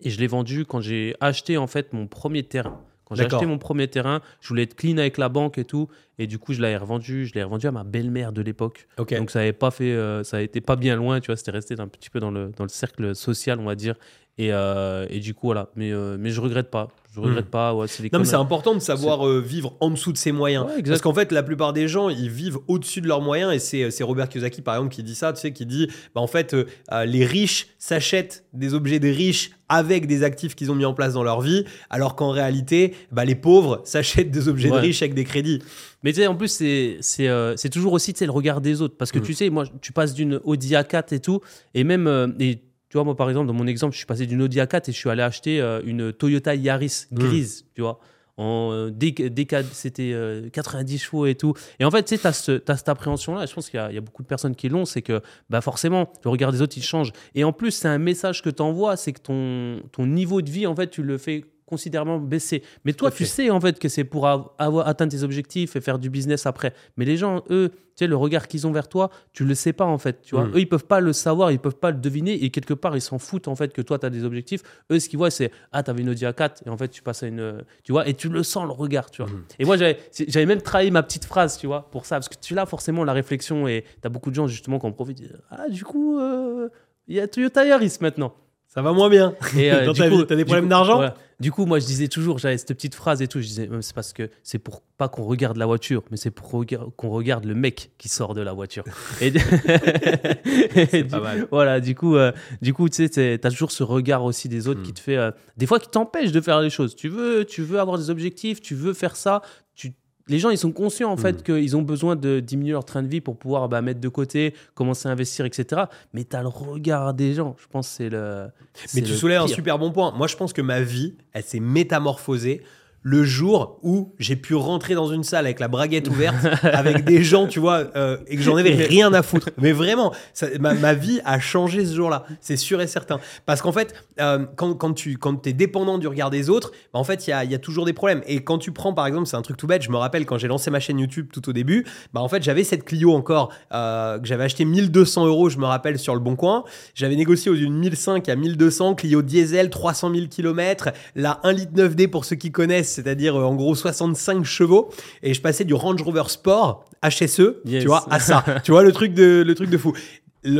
Et je l'ai vendue quand j'ai acheté en fait mon premier terrain. Quand j'ai acheté mon premier terrain, je voulais être clean avec la banque et tout. Et du coup, je l'ai revendu. Je l'ai revendu à ma belle-mère de l'époque. Donc ça avait pas fait, euh, ça a été pas bien loin, tu vois, c'était resté un petit peu dans le, dans le cercle social, on va dire. Et, euh, et du coup, voilà. Mais, euh, mais je regrette pas. Je regrette pas. Ouais, c'est Hmm. Non, mais c'est important de savoir euh, vivre en dessous de ses moyens. Ouais. Parce qu'en fait, la plupart des gens, ils vivent au-dessus de leurs moyens. Et c'est c'est Robert Kiyosaki, par exemple, qui dit ça, tu sais, qui dit, bah, en fait, euh, euh, les riches s'achètent des objets des riches avec des actifs qu'ils ont mis en place dans leur vie, alors qu'en réalité, bah, les pauvres <laughs> s'achètent des objets de riches avec des crédits. Mais tu sais, en plus, c'est c'est euh, c'est toujours aussi le regard des autres. Parce que Mm. tu sais, moi, tu passes d'une Audi A4 et tout, et même. euh, et, tu vois, moi, par exemple, dans mon exemple, je suis passé d'une Audi A4 et je suis allé acheter euh, une Toyota Yaris grise, tu vois. En, euh, dès, que- dès que c'était euh, 90 chevaux et tout. Et en fait, tu sais, tu as, cette appréhension-là. et Je pense qu'il y, a- il y a beaucoup de personnes qui l'ont. C'est que bah forcément, le regard des autres, il change. Et en plus, c'est un message que tu envoies c'est que ton, ton niveau de vie, en fait, tu le fais considérablement baisser. Mais toi, tu sais en fait que c'est pour av- avoir atteint tes objectifs et faire du business après. Mais les gens, eux, tu sais, le regard qu'ils ont vers toi, tu le sais pas en fait. Tu vois, Mm. eux, ils peuvent pas le savoir, ils peuvent pas le deviner et quelque part, ils s'en foutent en fait que toi, tu as des objectifs. Eux, ce qu'ils voient, c'est ah, t'avais une Audi A4 et en fait, tu passes à une, tu vois, et tu le sens le regard, tu vois. Mm. Et moi, j'avais même trahi ma petite phrase, tu vois, pour ça, parce que tu l'as forcément la réflexion et t'as beaucoup de gens justement qui en profitent. Ah, du coup, euh, il y a Toyota Yaris maintenant. Ça va moins bien. Et, euh, <laughs> Dans du ta coup- vie, t'as des problèmes coup- d'argent voilà. Du coup, moi, je disais toujours, j'avais cette petite phrase et tout. Je disais, c'est parce que c'est pour pas qu'on regarde la voiture, mais c'est pour rega- qu'on regarde le mec qui sort de la voiture. Et, <laughs> Et du- pas mal. Voilà, du coup, euh, du coup, tu sais, t'as toujours ce regard aussi des autres Mm. qui te fait, euh, des fois, qui t'empêche de faire les choses. Tu veux, tu veux avoir des objectifs, tu veux faire ça. Tu, les gens, ils sont conscients en fait Mm. qu'ils ont besoin de diminuer leur train de vie pour pouvoir bah, mettre de côté, commencer à investir, etc. Mais t'as le regard des gens. Je pense que c'est le. Mais tu soulèves un super bon point. Moi, je pense que ma vie, elle s'est métamorphosée le jour où j'ai pu rentrer dans une salle avec la braguette ouverte, <laughs> avec des gens, tu vois, euh, et que j'en avais rien à foutre. Mais vraiment, ça- ma, ma vie a changé ce jour-là. C'est sûr et certain. Parce qu'en fait, euh, quand, quand tu quand es dépendant du regard des autres, bah, en fait, il y a, il y a toujours des problèmes. Et quand tu prends, par exemple, c'est un truc tout bête, je me rappelle quand j'ai lancé ma chaîne YouTube tout au début, bah, en fait, j'avais cette Clio encore, euh, que j'avais acheté 1200 euros, je me rappelle, sur le Bon Coin. J'avais négocié aux d'une 1005 à 1200, Clio diesel, 300 000 km, la 1 litre 9D pour ceux qui connaissent, c'est-à-dire euh, en gros 65 chevaux. Et je passais du Range Rover Sport HSE, Yes. tu vois, à ça. <laughs> tu vois, le truc de, le truc de fou.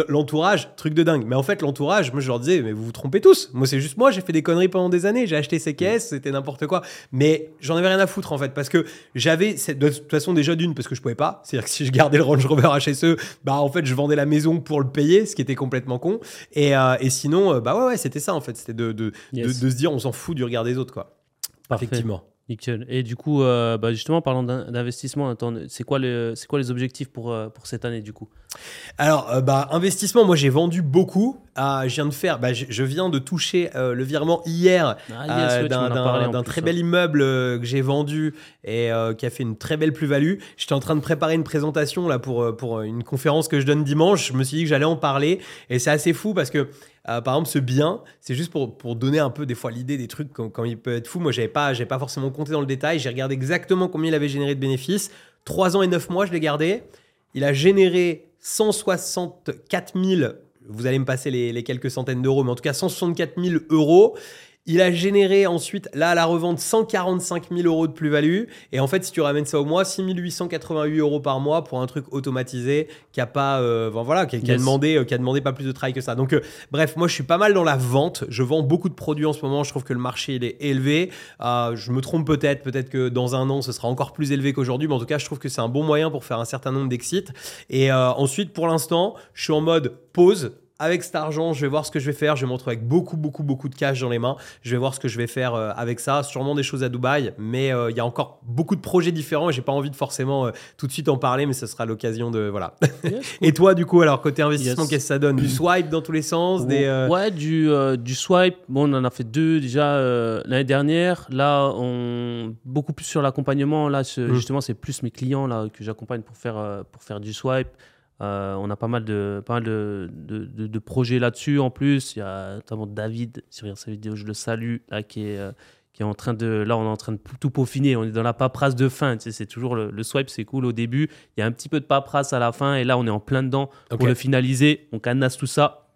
l'entourage, truc de dingue. Mais en fait, l'entourage, moi je leur disais, mais vous vous trompez tous. Moi, c'est juste moi, j'ai fait des conneries pendant des années. J'ai acheté ces caisses, c'était n'importe quoi. Mais j'en avais rien à foutre en fait, parce que j'avais, de toute façon, déjà d'une, parce que je pouvais pas. C'est-à-dire que si je gardais le Range Rover HSE, bah en fait, je vendais la maison pour le payer, ce qui était complètement con. Et, euh, et sinon, euh, bah ouais, ouais, c'était ça en fait. C'était de, de, de, de, se dire, on s'en fout du regard des autres, quoi. Effectivement. Nickel. Et du coup, euh, bah justement, parlant d'investissement, c'est quoi, le, quoi les objectifs pour, euh, pour cette année du coup? Alors, euh, bah, investissement, moi j'ai vendu beaucoup. je viens de faire, bah, je, viens de toucher le virement hier ah, d'un très bel immeuble que j'ai vendu et qui a fait une très belle plus-value. J'étais en train de préparer une présentation là pour, pour une conférence que je donne dimanche. Je me suis dit que j'allais en parler et c'est assez fou parce que par exemple, ce bien, c'est juste pour, pour, donner un peu des fois l'idée des trucs quand, il peut être fou. Moi, j'avais pas, pas forcément compté dans le détail. J'ai regardé exactement combien il avait généré de bénéfices. 3 ans et 9 mois, je l'ai gardé. Il a généré 164 000 vous allez me passer les, les quelques centaines d'euros, mais en tout cas 164 000 euros. Il a généré ensuite, là, à la revente, 145 000 euros de plus-value. Et en fait, si tu ramènes ça au mois, 6 888 euros par mois pour un truc automatisé qui a pas, euh, voilà, qui, a demandé, euh, qui a demandé pas plus de travail que ça. Donc, euh, bref, moi, je suis pas mal dans la vente. Je vends beaucoup de produits en ce moment. Je trouve que le marché, il est élevé. je me trompe peut-être. Peut-être que dans un an, ce sera encore plus élevé qu'aujourd'hui. Mais en tout cas, je trouve que c'est un bon moyen pour faire un certain nombre d'exits. Et ensuite, pour l'instant, je suis en mode pause avec cet argent, je vais voir ce que je vais faire. Je vais me retrouver avec beaucoup, beaucoup, beaucoup de cash dans les mains. Je vais voir ce que je vais faire euh, avec ça. Sûrement des choses à Dubaï, mais euh, il y a encore beaucoup de projets différents et j'ai pas envie de forcément euh, tout de suite en parler, mais ce sera l'occasion de. Voilà. <laughs> et toi, du coup, alors, côté investissement, qu'est-ce que ça donne? Du swipe dans tous les sens des, Ouais, du, du swipe. Bon, on en a fait deux déjà l'année dernière. Là, on... beaucoup plus sur l'accompagnement. Là, mmh. justement, c'est plus mes clients là, que j'accompagne pour faire, pour faire du swipe. Euh, on a pas mal de, pas mal de, de, projets là-dessus en plus. Il y a notamment David sur sa vidéo, je le salue, là, qui est, euh, qui est en train de. Là, on est en train de tout peaufiner. On est dans la paperasse de fin. Tu sais, c'est toujours le, swipe, c'est cool au début. Il y a un petit peu de paperasse à la fin. Et là, on est en plein dedans pour le finaliser. On cadenasse tout ça.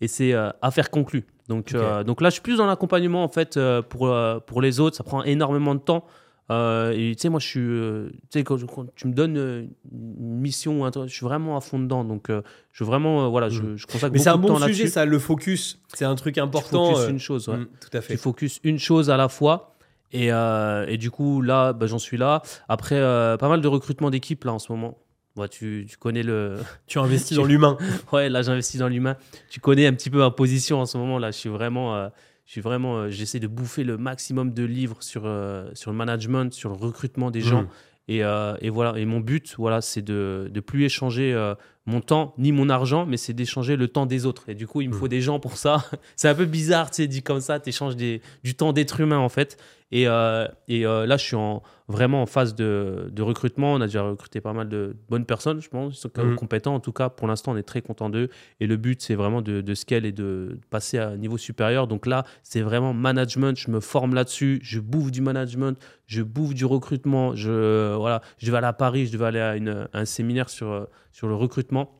Et c'est euh, affaire conclue. Donc, donc là, je suis plus dans l'accompagnement en fait pour, pour les autres. Ça prend énormément de temps. Euh, et tu sais, moi, je suis. Euh, tu sais, quand, tu me donnes euh, une mission, je suis vraiment à fond dedans. Donc, je vraiment. voilà, je, mm. je consacre Mais c'est un bon sujet, ça, le focus. C'est un truc important. Tu focus une chose, ouais. Mm, tout à fait. Tu focus une chose à la fois. Et, et du coup, là, bah, j'en suis là. Après, pas mal de recrutement d'équipe, là, en ce moment. Ouais, tu, tu, connais le. <laughs> Tu investis <laughs> dans l'humain. ouais, là, j'investis dans l'humain. Tu connais un petit peu ma position en ce moment. Là, je suis vraiment je suis vraiment, euh, j'essaie de bouffer le maximum de livres sur, euh, sur le management, sur le recrutement des gens. Mm. Et, euh, et, voilà. Et mon but, voilà, c'est de ne plus échanger mon temps ni mon argent, mais c'est d'échanger le temps des autres. Et du coup, il me faut mm. des gens pour ça. <laughs> c'est un peu bizarre, tu sais, dit comme ça, tu échanges du temps d'être humain, en fait. Et, et là, je suis en, vraiment en phase de, de, recrutement. On a déjà recruté pas mal de bonnes personnes, je pense. Ils sont mm. compétents. En tout cas, pour l'instant, on est très content d'eux. Et le but, c'est vraiment de, de scale et de passer à un niveau supérieur. Donc là, c'est vraiment management. Je me forme là-dessus. Je bouffe du management. Je bouffe du recrutement. Je, voilà, je devais aller à Paris. Je devais aller à, une, un séminaire sur, sur le recrutement.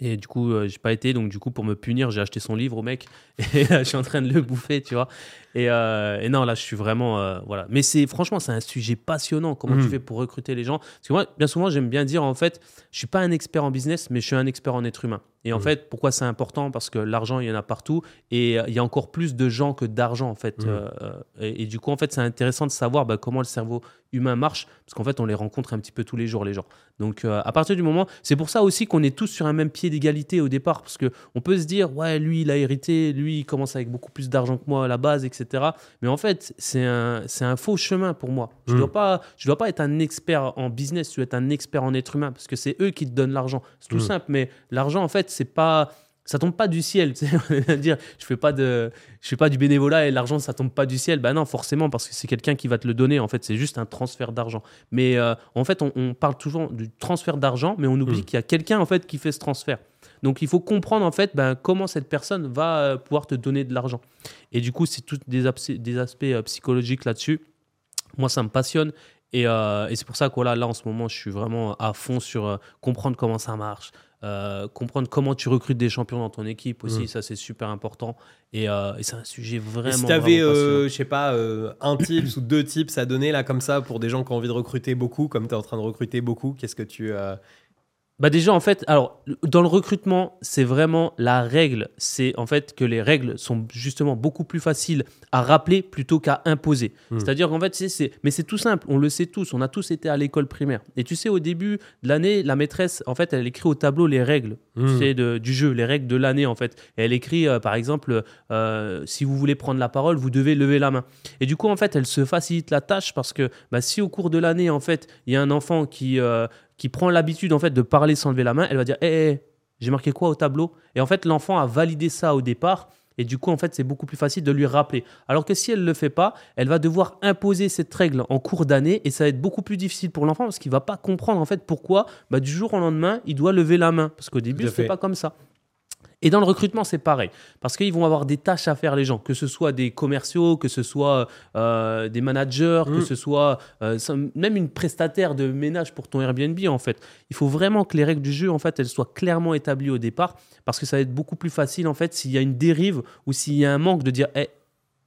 Et du coup, euh, j'ai pas été. Donc, du coup, pour me punir, j'ai acheté son livre au mec. <laughs> Et je suis en train de le bouffer, tu vois. Et, euh, et non, là, je suis vraiment. Euh, voilà. Mais c'est franchement, c'est un sujet passionnant. Comment tu mmh. fais pour recruter les gens Parce que moi, bien souvent, j'aime bien dire, en fait, je suis pas un expert en business, mais je suis un expert en être humain. Et en mmh. fait, pourquoi c'est important? Parce que l'argent, il y en a partout. Et il y a encore plus de gens que d'argent, en fait. Mmh. et, du coup, en fait, c'est intéressant de savoir bah, comment le cerveau humain marche. Parce qu'en fait, on les rencontre un petit peu tous les jours, les gens. Donc, à partir du moment. C'est pour ça aussi qu'on est tous sur un même pied d'égalité au départ. Parce qu'on peut se dire, ouais, lui, il a hérité. Lui, il commence avec beaucoup plus d'argent que moi à la base, etc. Mais en fait, c'est un, un faux chemin pour moi. Je ne hmm. dois, pas, je dois pas être un expert en business, je dois être un expert en être humain parce que c'est eux qui te donnent l'argent. C'est tout simple, mais l'argent, en fait, c'est pas ça tombe pas du ciel. <laughs> Dire, je fais pas de, je fais pas du bénévolat et l'argent ça tombe pas du ciel. Ben non, forcément parce que c'est quelqu'un qui va te le donner. En fait, c'est juste un transfert d'argent. Mais euh, en fait, on, parle toujours du transfert d'argent, mais on oublie hmm. qu'il y a quelqu'un en fait qui fait ce transfert. Donc il faut comprendre en fait ben, comment cette personne va euh, pouvoir te donner de l'argent. Et du coup, c'est tous des, des aspects euh, psychologiques là-dessus. Moi, ça me passionne. Et, euh, et c'est pour ça que là, en ce moment, je suis vraiment à fond sur comprendre comment ça marche, comprendre comment tu recrutes des champions dans ton équipe aussi, mmh. ça c'est super important. Et, et c'est un sujet vraiment. Et si tu avais, je sais pas, un tips ou deux tips à donner là comme ça pour des gens qui ont envie de recruter beaucoup, comme tu es en train de recruter beaucoup, qu'est-ce que tu bah déjà en fait, alors dans le recrutement, c'est vraiment la règle, c'est en fait que les règles sont justement beaucoup plus faciles à rappeler plutôt qu'à imposer. Hmm. C'est-à-dire qu'en fait, c'est, mais c'est tout simple, on le sait tous, on a tous été à l'école primaire. Et tu sais, au début de l'année, la maîtresse, en fait, elle écrit au tableau les règles tu Hmm. sais, de- du jeu, les règles de l'année en fait. Et elle écrit euh, par exemple, euh, si vous voulez prendre la parole, vous devez lever la main. Et du coup, en fait, elle se facilite la tâche parce que bah, si au cours de l'année, en fait, il y a un enfant qui, euh, qui prend l'habitude en fait de parler sans lever la main, elle va dire Hé, hé, hé, j'ai marqué quoi au tableau? Et en fait, l'enfant a validé ça au départ. Et du coup, en fait, c'est beaucoup plus facile de lui rappeler. Alors que si elle ne le fait pas, elle va devoir imposer cette règle en cours d'année et ça va être beaucoup plus difficile pour l'enfant parce qu'il va pas comprendre en fait pourquoi bah, du jour au lendemain, il doit lever la main. Parce qu'au début, c'était fait. pas comme ça. Et dans le recrutement, c'est pareil. Parce qu'ils vont avoir des tâches à faire, les gens. Que ce soit des commerciaux, que ce soit euh, des managers, que Mm. ce soit euh, même une prestataire de ménage pour ton Airbnb, en fait. Il faut vraiment que les règles du jeu, en fait, elles soient clairement établies au départ. Parce que ça va être beaucoup plus facile, en fait, s'il y a une dérive ou s'il y a un manque de dire, Eh,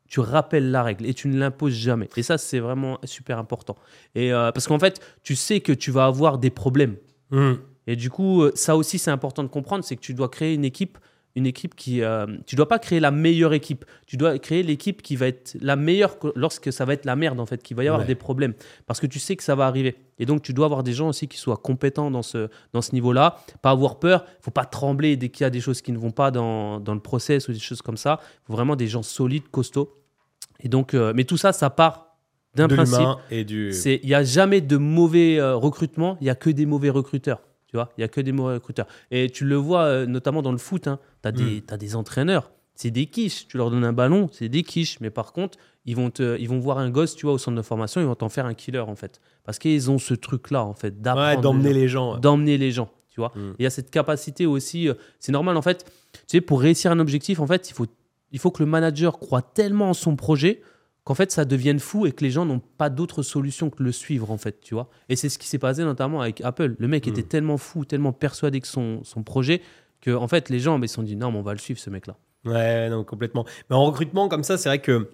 tu rappelles la règle et tu ne l'imposes jamais. Et ça, c'est vraiment super important. Et euh, parce qu'en fait, tu sais que tu vas avoir des problèmes. Hmm. Et du coup, euh, ça aussi, c'est important de comprendre, c'est que tu dois créer une équipe, une équipe qui, euh, tu dois pas créer la meilleure équipe. Tu dois créer l'équipe qui va être la meilleure que- lorsque ça va être la merde en fait, qu'il va y avoir Ouais. des problèmes, parce que tu sais que ça va arriver. Et donc, tu dois avoir des gens aussi qui soient compétents dans ce dans ce niveau-là, pas avoir peur. Faut pas trembler dès qu'il y a des choses qui ne vont pas dans, dans le process ou des choses comme ça. Faut vraiment des gens solides, costauds. Et donc, euh, mais tout ça, ça part d'un principe. l'humain et du. C'est il y a jamais de mauvais euh, recrutement, il y a que des mauvais recruteurs. Tu vois, il y a que des mauvais recruteurs. Et tu le vois euh, notamment dans le foot. Hein, tu as, des t'as des entraîneurs, c'est des quiches. Tu leur donnes un ballon, c'est des quiches. Mais par contre, ils vont, te, ils vont voir un gosse, tu vois, au centre de formation, ils vont t'en faire un killer en fait. Parce qu'ils ont ce truc-là en fait, Ouais, d'apprendre d'emmener les gens d'emmener les gens, tu vois. Mm. Il y a cette capacité aussi, euh, c'est normal en fait, tu sais, pour réussir un objectif, en fait, il faut, il faut que le manager croit tellement en son projet qu'en fait, ça devienne fou et que les gens n'ont pas d'autre solution que de le suivre, en fait, tu vois. Et c'est ce qui s'est passé notamment avec Apple. Le mec Mm. était tellement fou, tellement persuadé que son, son projet, que en fait, les gens mais, se sont dit, non, mais on va le suivre, ce mec-là. Ouais, non, complètement. Mais en recrutement, comme ça, c'est vrai que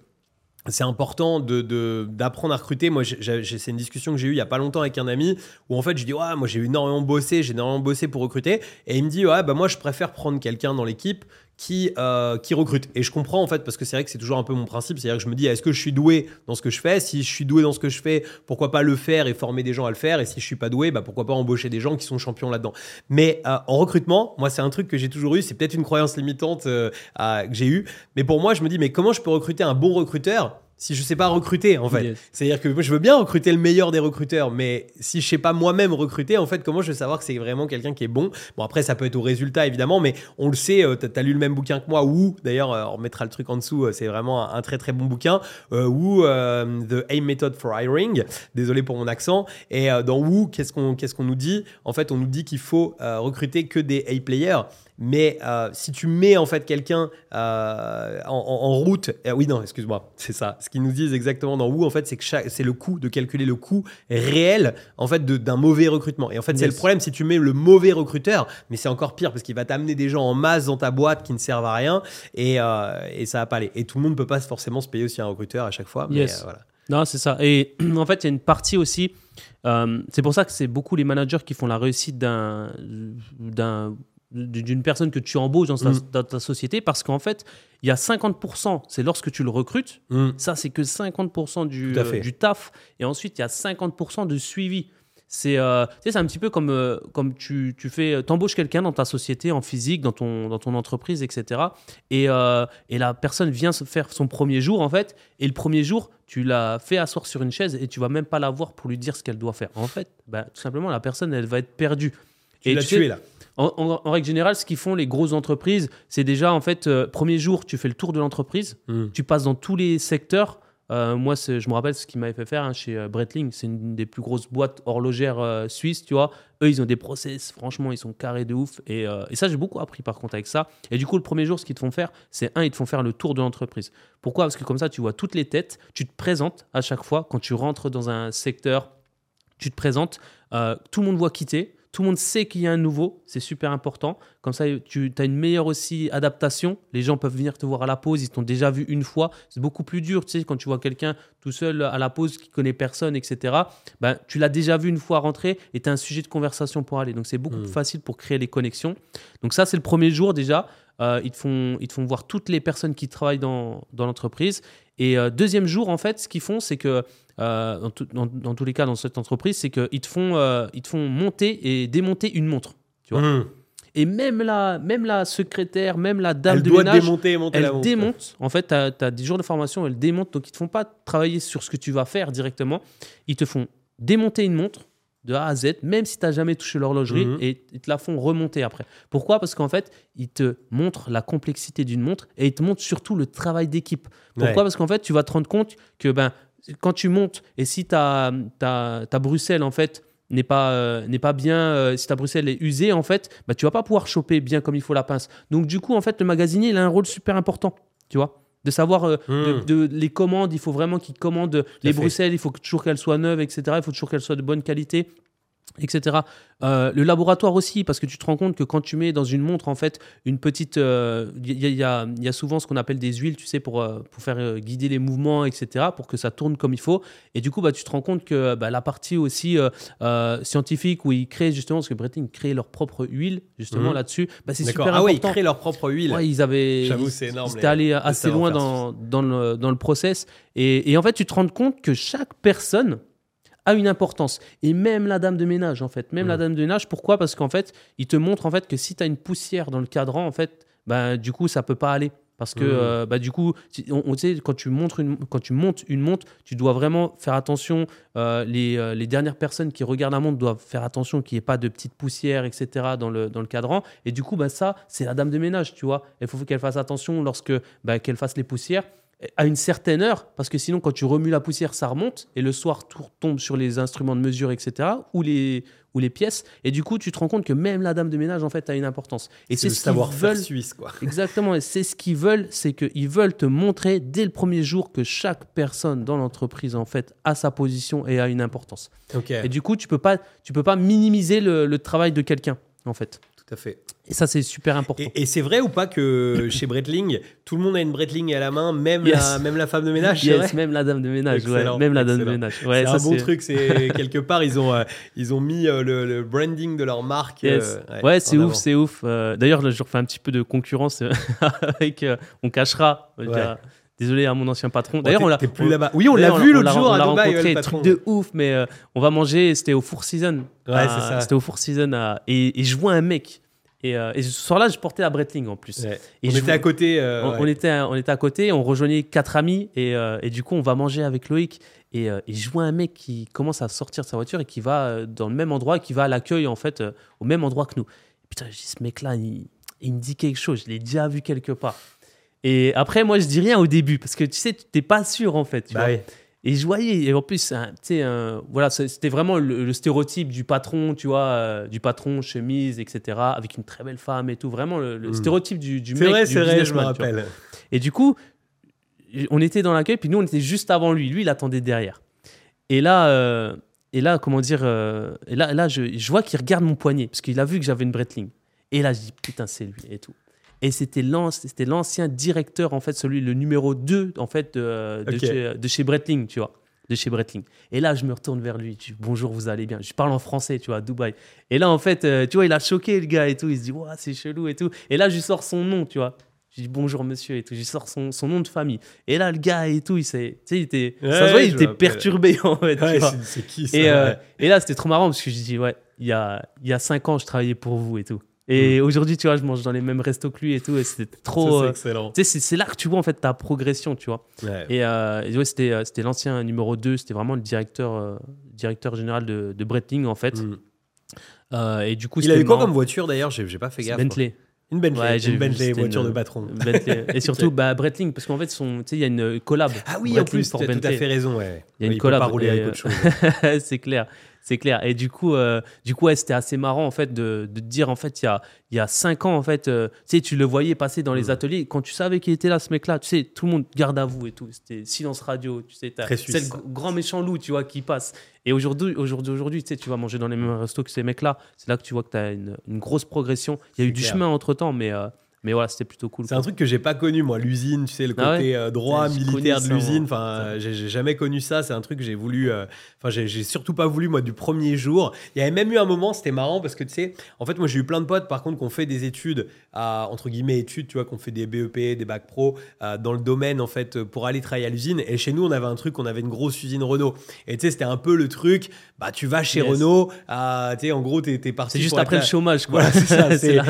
c'est important de, d'apprendre à recruter. Moi, c'est une discussion que j'ai eue il y a pas longtemps avec un ami où en fait, je dis ouais, moi j'ai énormément bossé, j'ai énormément bossé pour recruter, et il me dit ouais, bah moi je préfère prendre quelqu'un dans l'équipe qui euh, qui recrute. Et je comprends en fait parce que c'est vrai que c'est toujours un peu mon principe, c'est-à-dire que je me dis est-ce que je suis doué dans ce que je fais? Si je suis doué dans ce que je fais, pourquoi pas le faire et former des gens à le faire? Et si je suis pas doué, bah pourquoi pas embaucher des gens qui sont champions là-dedans? Mais euh, en recrutement, moi c'est un truc que j'ai toujours eu, c'est peut-être une croyance limitante euh, que j'ai eue, mais pour moi je me dis mais comment je peux recruter un bon recruteur si je sais pas recruter en fait. Yes. C'est-à-dire que moi je veux bien recruter le meilleur des recruteurs, mais si je sais pas moi-même recruter, en fait comment je vais savoir que c'est vraiment quelqu'un qui est bon? Bon après ça peut être au résultat évidemment, mais on le sait, euh, t'as as lu le même bouquin que moi, ou d'ailleurs euh, on mettra le truc en dessous, euh, c'est vraiment un, un très très bon bouquin, euh, ou The AIM Method for Hiring, désolé pour mon accent, et dans Woo, qu'est-ce qu'on qu'est-ce qu'on nous dit? En fait on nous dit qu'il faut recruter que des A-players, mais euh, si tu mets en fait quelqu'un euh, en, route, euh, oui non, excuse-moi, <laughs> c'est ça. Ce qu'ils nous disent exactement dans Woo, en fait, c'est que chaque- c'est le coût de calculer le coût réel en fait de- d'un mauvais recrutement. Et en fait, c'est le problème si tu mets le mauvais recruteur, mais c'est encore pire parce qu'il va t'amener des gens en masse dans ta boîte qui ne servent à rien et, euh, et ça va pas aller. Et tout le monde ne peut pas forcément se payer aussi un recruteur à chaque fois. Mais Yes. voilà. Non, c'est ça. Et <clears throat> en fait, il y a une partie aussi. euh, c'est pour ça que c'est beaucoup les managers qui font la réussite d'un, d'un, d'une personne que tu embauches dans ta, Mm. dans ta société parce qu'en fait, il y a 50%, c'est lorsque tu le recrutes. Mm. Ça, c'est que 50% du, euh, du taf. Et ensuite, il y a 50% de suivi. C'est euh, c'est un petit peu comme, euh, comme tu, tu fais, t'embauches quelqu'un dans ta société, en physique, dans ton, dans ton entreprise, etc. Et, et la personne vient se faire son premier jour, en fait. Et le premier jour, tu l'as fait asseoir sur une chaise et tu vas même pas la voir pour lui dire ce qu'elle doit faire. En fait, bah, tout simplement, la personne, elle va être perdue. Tu Et l'as sais, tué là. en, en- en règle générale, ce qu'ils font les grosses entreprises, c'est déjà en fait, euh, premier jour, tu fais le tour de l'entreprise, Mm. tu passes dans tous les secteurs. Euh, moi, je me rappelle ce qu'ils m'avaient fait faire hein, chez euh, Breitling. C'est une des plus grosses boîtes horlogères euh, suisses, tu vois. Eux, ils ont des process, franchement, ils sont carrés de ouf. Et, et ça, j'ai beaucoup appris par contre avec ça. Et du coup, le premier jour, ce qu'ils te font faire, c'est un, ils te font faire le tour de l'entreprise. Pourquoi? Parce que comme ça, tu vois toutes les têtes, tu te présentes à chaque fois quand tu rentres dans un secteur, tu te présentes, tout le monde voit quitter, tout le monde sait qu'il y a un nouveau, c'est super important. Comme ça, tu as une meilleure aussi adaptation. Les gens peuvent venir te voir à la pause, ils t'ont déjà vu une fois. C'est beaucoup plus dur, tu sais, quand tu vois quelqu'un tout seul à la pause qui connaît personne, etc. Ben, tu l'as déjà vu une fois rentrer et tu as un sujet de conversation pour aller. Donc, c'est beaucoup plus facile pour créer les connexions. Donc, ça, c'est le premier jour déjà. Euh, ils, te font, ils te font voir toutes les personnes qui travaillent dans, dans l'entreprise. Et euh, deuxième jour, en fait, ce qu'ils font, c'est que, euh, dans, dans, tous les cas, dans cette entreprise, c'est qu'ils te, font, ils te font monter et démonter une montre. Tu vois mmh. Et même la, même la secrétaire, même la dame elle de doit ménage, démonter, monter elle la montre. démonte. En fait, tu as, as, des jours de formation, elle démonte. Donc, ils te font pas travailler sur ce que tu vas faire directement. Ils te font démonter une montre de A à Z, même si tu n'as jamais touché l'horlogerie, Mhm. et ils te la font remonter après. Pourquoi? Parce qu'en fait, ils te montrent la complexité d'une montre et ils te montrent surtout le travail d'équipe. Pourquoi? Ouais. Parce qu'en fait, tu vas te rendre compte que ben, quand tu montes et si ta, Bruxelles, en fait, n'est pas, euh, n'est pas bien, euh, si ta Bruxelles est usée, en fait, bah, tu vas pas pouvoir choper bien comme il faut la pince. Donc, du coup, en fait, le magasinier, il a un rôle super important, tu vois? De savoir euh, Hmm. de, de- les commandes, il faut vraiment qu'il commande les. Bruxelles, il faut toujours qu'elles soient neuves, etc. Il faut toujours qu'elles soient de bonne qualité etc. Euh, le laboratoire aussi, parce que tu te rends compte que quand tu mets dans une montre, en fait, une petite... euh, Il y, a- il y a, y a souvent ce qu'on appelle des huiles, tu sais, pour, euh, pour faire euh, guider les mouvements, etc., pour que ça tourne comme il faut. Et du coup, bah, tu te rends compte que bah, la partie aussi euh, euh, scientifique, où ils créent justement, parce que Breitling crée leur propre huile, justement, Mhm. là-dessus, bah, c'est super Ah ouais, ils important. créent leur propre huile. Ouais, ils avaient. J'avoue, ils- c'est énorme, Ils étaient allés assez loin dans, dans, le, dans le process. Et, et en fait, tu te rends compte que chaque personne a une importance. Et même la dame de ménage, en fait. Même la Mhm. dame de ménage, pourquoi? Parce qu'en fait, il te montre en fait, que si tu as une poussière dans le cadran, en fait, ben, du coup, ça peut pas aller. Parce que, Mhm. euh, bah, du coup, on, on sait, quand tu, montres une, quand tu montes une montre, tu dois vraiment faire attention. euh, les, euh, les dernières personnes qui regardent la montre doivent faire attention qu'il n'y ait pas de petites poussières, etc. dans le, dans le cadran. Et du coup, bah, ça, c'est la dame de ménage, tu vois. Il faut qu'elle fasse attention lorsque bah, qu'elle fasse les poussières à une certaine heure, parce que sinon, quand tu remues la poussière, ça remonte, et le soir, tout tombe sur les instruments de mesure, etc., ou les, ou les pièces, et du coup, tu te rends compte que même la dame de ménage, en fait, a une importance. Et C'est ce qu'ils veulent suisse, quoi. <laughs> Exactement, et c'est ce qu'ils veulent, c'est qu'ils veulent te montrer dès le premier jour que chaque personne dans l'entreprise, en fait, a sa position et a une importance. Et du coup, tu peux pas, tu peux pas minimiser le, le travail de quelqu'un, en fait. Tout à fait. Et ça, c'est super important. Et, et c'est vrai ou pas que <laughs> chez Breitling, tout le monde a une Breitling à la main, même, Yes. la, même la femme de ménage, Yes, vrai même la dame de ménage, ouais, même la dame de ménage. Ouais, c'est un bon truc, c'est <laughs> quelque part ils ont euh, ils ont mis euh, le, le branding de leur marque. Yes. euh, ouais, c'est ouf, c'est ouf. D'ailleurs, là, je refais un petit peu de concurrence <laughs> avec. on cachera. Désolé à mon ancien patron. D'ailleurs, on l'a. plus là-bas. Oui, on l'a vu l'autre l'a- jour on à l'a Dubaï, rencontré, truc de ouf, mais euh, on va manger. C'était au Four Season. Ouais, c'est ça. C'était au Four Season. et, je vois un mec. Et, euh, ce soir-là, je portais la Breitling en plus. On était à côté. on, était, à- on était à côté, on rejoignait quatre amis et, euh, du coup on va manger avec Loïc et, je vois un mec qui commence à sortir de sa voiture et qui va dans le même endroit, et qui va à l'accueil en fait au même endroit que nous. Putain, je dis ce mec là, il, il me dit quelque chose, je l'ai déjà vu quelque part. Et après moi je dis rien au début parce que tu sais tu t'es pas sûr en fait. tu Bah vois. oui. Et je voyais, et en plus, un- tu sais, un- voilà, c'est- c'était vraiment le, le stéréotype du patron, tu vois, euh, du patron, chemise, etc., avec une très belle femme et tout, vraiment le, le Mm. stéréotype du, du C'est mec, vrai, du c'est vrai, je me rappelle. Et du coup, on était dans l'accueil, puis nous, on était juste avant lui. Lui, il attendait derrière. Et là, euh, et là comment dire, euh, et là, là je, je vois qu'il regarde mon poignet, parce qu'il a vu que j'avais une Breitling. Et là, je dis, putain, c'est lui et tout. Et c'était l'an- c'était l'ancien directeur, en fait, celui, le numéro 2, en fait, de, de Ok. chez, de chez Breitling, tu vois. De chez Breitling. Et là, je me retourne vers lui. Je dis, bonjour, vous allez bien. Je parle en français, tu vois, à Dubaï. Et là, en fait, euh, tu vois, il a choqué le gars et tout. Il se dit, ouais, c'est chelou et tout. Et là, je lui sors son nom, tu vois. Je dis bonjour monsieur et tout. Je lui sors son, son nom de famille. Et là, le gars et tout, il s'est. Tu sais, il était. ça Ouais, se voit, il était perturbé <laughs> en fait. Ouais, c'est qui ça Et, euh, ouais. et là, c'était trop marrant parce que je dis, ouais, il y a, il y a cinq ans, je travaillais pour vous et tout. Mm. Et aujourd'hui, tu vois, je mange dans les mêmes restos que lui et tout. Et c'était trop. c'est euh, excellent. tu sais, c'est- là que tu vois en fait ta progression, tu vois. Ouais. Et, euh, et ouais, c'était euh, c'était l'ancien numéro 2, c'était vraiment le directeur, euh, directeur général de, de Breitling en fait. Mm. Euh, et du coup, Il avait quoi marrant. comme voiture d'ailleurs? J'ai j'ai pas fait gaffe. Bentley. Une Bentley, Ouais, une Bentley, voiture une- de patron. <laughs> Bentley. Et surtout, <laughs> bah, Breitling, parce qu'en fait, il y a une collab. Ah oui, en plus, tu as tout à fait raison. Ouais. Il y a une il collab. pas rouler et, avec autre chose. <laughs> c'est clair. C'est clair. Et du coup, euh, du coup ouais, c'était assez marrant en fait de, de te dire en fait il y a, il y a cinq ans en fait, euh, tu sais, tu le voyais passer dans les ateliers. Quand tu savais qu'il était là, ce mec-là, tu sais, tout le monde garde à vous et tout. C'était silence radio, tu sais, c'est le grand méchant loup, tu vois, qui passe. Et aujourd'hui, aujourd'hui, aujourd'hui, tu sais, tu vas manger dans les mêmes restos que ces mecs-là. C'est là que tu vois que tu as une, une grosse progression. Il y a eu du chemin entre temps, mais, euh, mais voilà, c'était plutôt cool. C'est un truc que j'ai pas connu moi, l'usine, tu sais, le côté Ah ouais euh, droit militaire de l'usine. Enfin, euh, j'ai jamais connu ça. C'est un truc que j'ai voulu. euh, Enfin, j'ai j'ai surtout pas voulu moi du premier jour. Il y avait même eu un moment, c'était marrant parce que tu sais, en fait, moi j'ai eu plein de potes par contre qui ont fait des études à entre guillemets études, tu vois, qu'on fait des BEP, des bacs pro euh, dans le domaine en fait pour aller travailler à l'usine. Et chez nous, on avait un truc, on avait une grosse usine Renault. Et tu sais, c'était un peu le truc. Bah, tu vas chez Yes. Renault. euh, tu sais, en gros, t'es t'es parti. C'est juste après le chômage, quoi. voilà, c'est ça.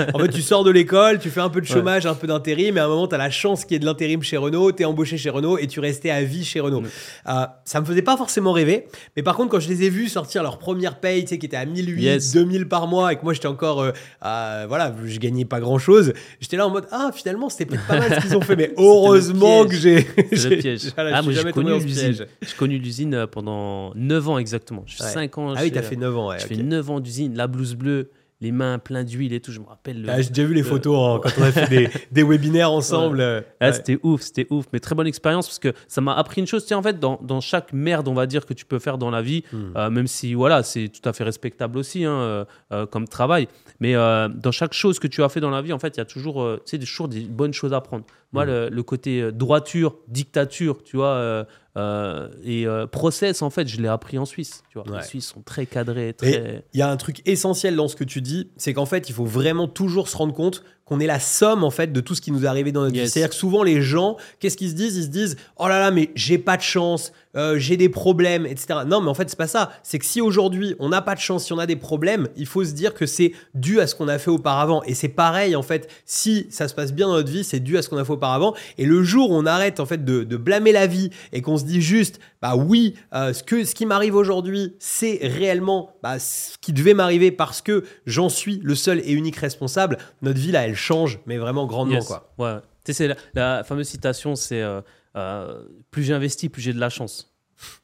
<laughs> En fait, tu sors de l'école, tu fais un peu de Ouais. chômage, un peu d'intérim, et à un moment, tu as la chance qu'il y ait de l'intérim chez Renault, tu es embauché chez Renault et tu restais à vie chez Renault. Mm. Euh, ça me faisait pas forcément rêver, mais par contre, quand je les ai vus sortir leur première paye, tu sais, qui était à 1008, Yes. 2000 par mois, et que moi, j'étais encore, euh, voilà, je gagnais pas grand chose, j'étais là en mode, ah, finalement, c'était peut-être pas mal ce qu'ils ont fait, mais <laughs> heureusement que j'ai. C'est le j'ai- piège. voilà, je ah, moi, j'ai connu l'usine. J'ai connu l'usine pendant 9 ans exactement. Je suis Ouais. 5 ans. Ah oui, t'as fait 9 ans, ouais. J'ai ok. fait 9 ans d'usine, la blouse bleue, les mains pleines d'huile et tout. Je me rappelle. le- Ah, J'ai déjà vu les photos hein, <laughs> quand on a fait des, des webinaires ensemble. Ah, ouais. C'était ouf, c'était ouf, mais très bonne expérience parce que ça m'a appris une chose. Tu sais, en fait, dans, dans chaque merde, on va dire, que tu peux faire dans la vie, Hmm. euh, même si voilà, c'est tout à fait respectable aussi hein, euh, euh, comme travail, mais euh, dans chaque chose que tu as fait dans la vie, en fait, il y a toujours, euh, des- toujours des bonnes choses à prendre. Moi, Hmm. le, le côté euh, droiture, dictature, tu vois, euh, euh, et euh, process, en fait, je l'ai appris en Suisse. Tu vois, Ouais. les Suisses sont très cadrés, très. il y a un truc essentiel dans ce que tu dis, c'est qu'en fait, il faut vraiment toujours se rendre compte qu'on est la somme en fait de tout ce qui nous est arrivé dans notre vie. C'est-à-dire que souvent les gens, qu'est-ce qu'ils se disent? Ils se disent "Oh là là, mais j'ai pas de chance, euh, j'ai des problèmes, etc." Non, mais en fait, c'est pas ça. C'est que si aujourd'hui on n'a pas de chance, si on a des problèmes, il faut se dire que c'est dû à ce qu'on a fait auparavant. Et c'est pareil en fait. Si ça se passe bien dans notre vie, c'est dû à ce qu'on a fait auparavant. Et le jour où on arrête en fait de, de blâmer la vie et qu'on se dit juste bah oui, euh, ce que ce qui m'arrive aujourd'hui, c'est réellement bah, ce qui devait m'arriver parce que j'en suis le seul et unique responsable. Notre vie là, elle change, mais vraiment grandement Yes. quoi. Ouais. Tu sais, c'est la, la fameuse citation, c'est euh, euh, plus j'investis, plus j'ai de la chance.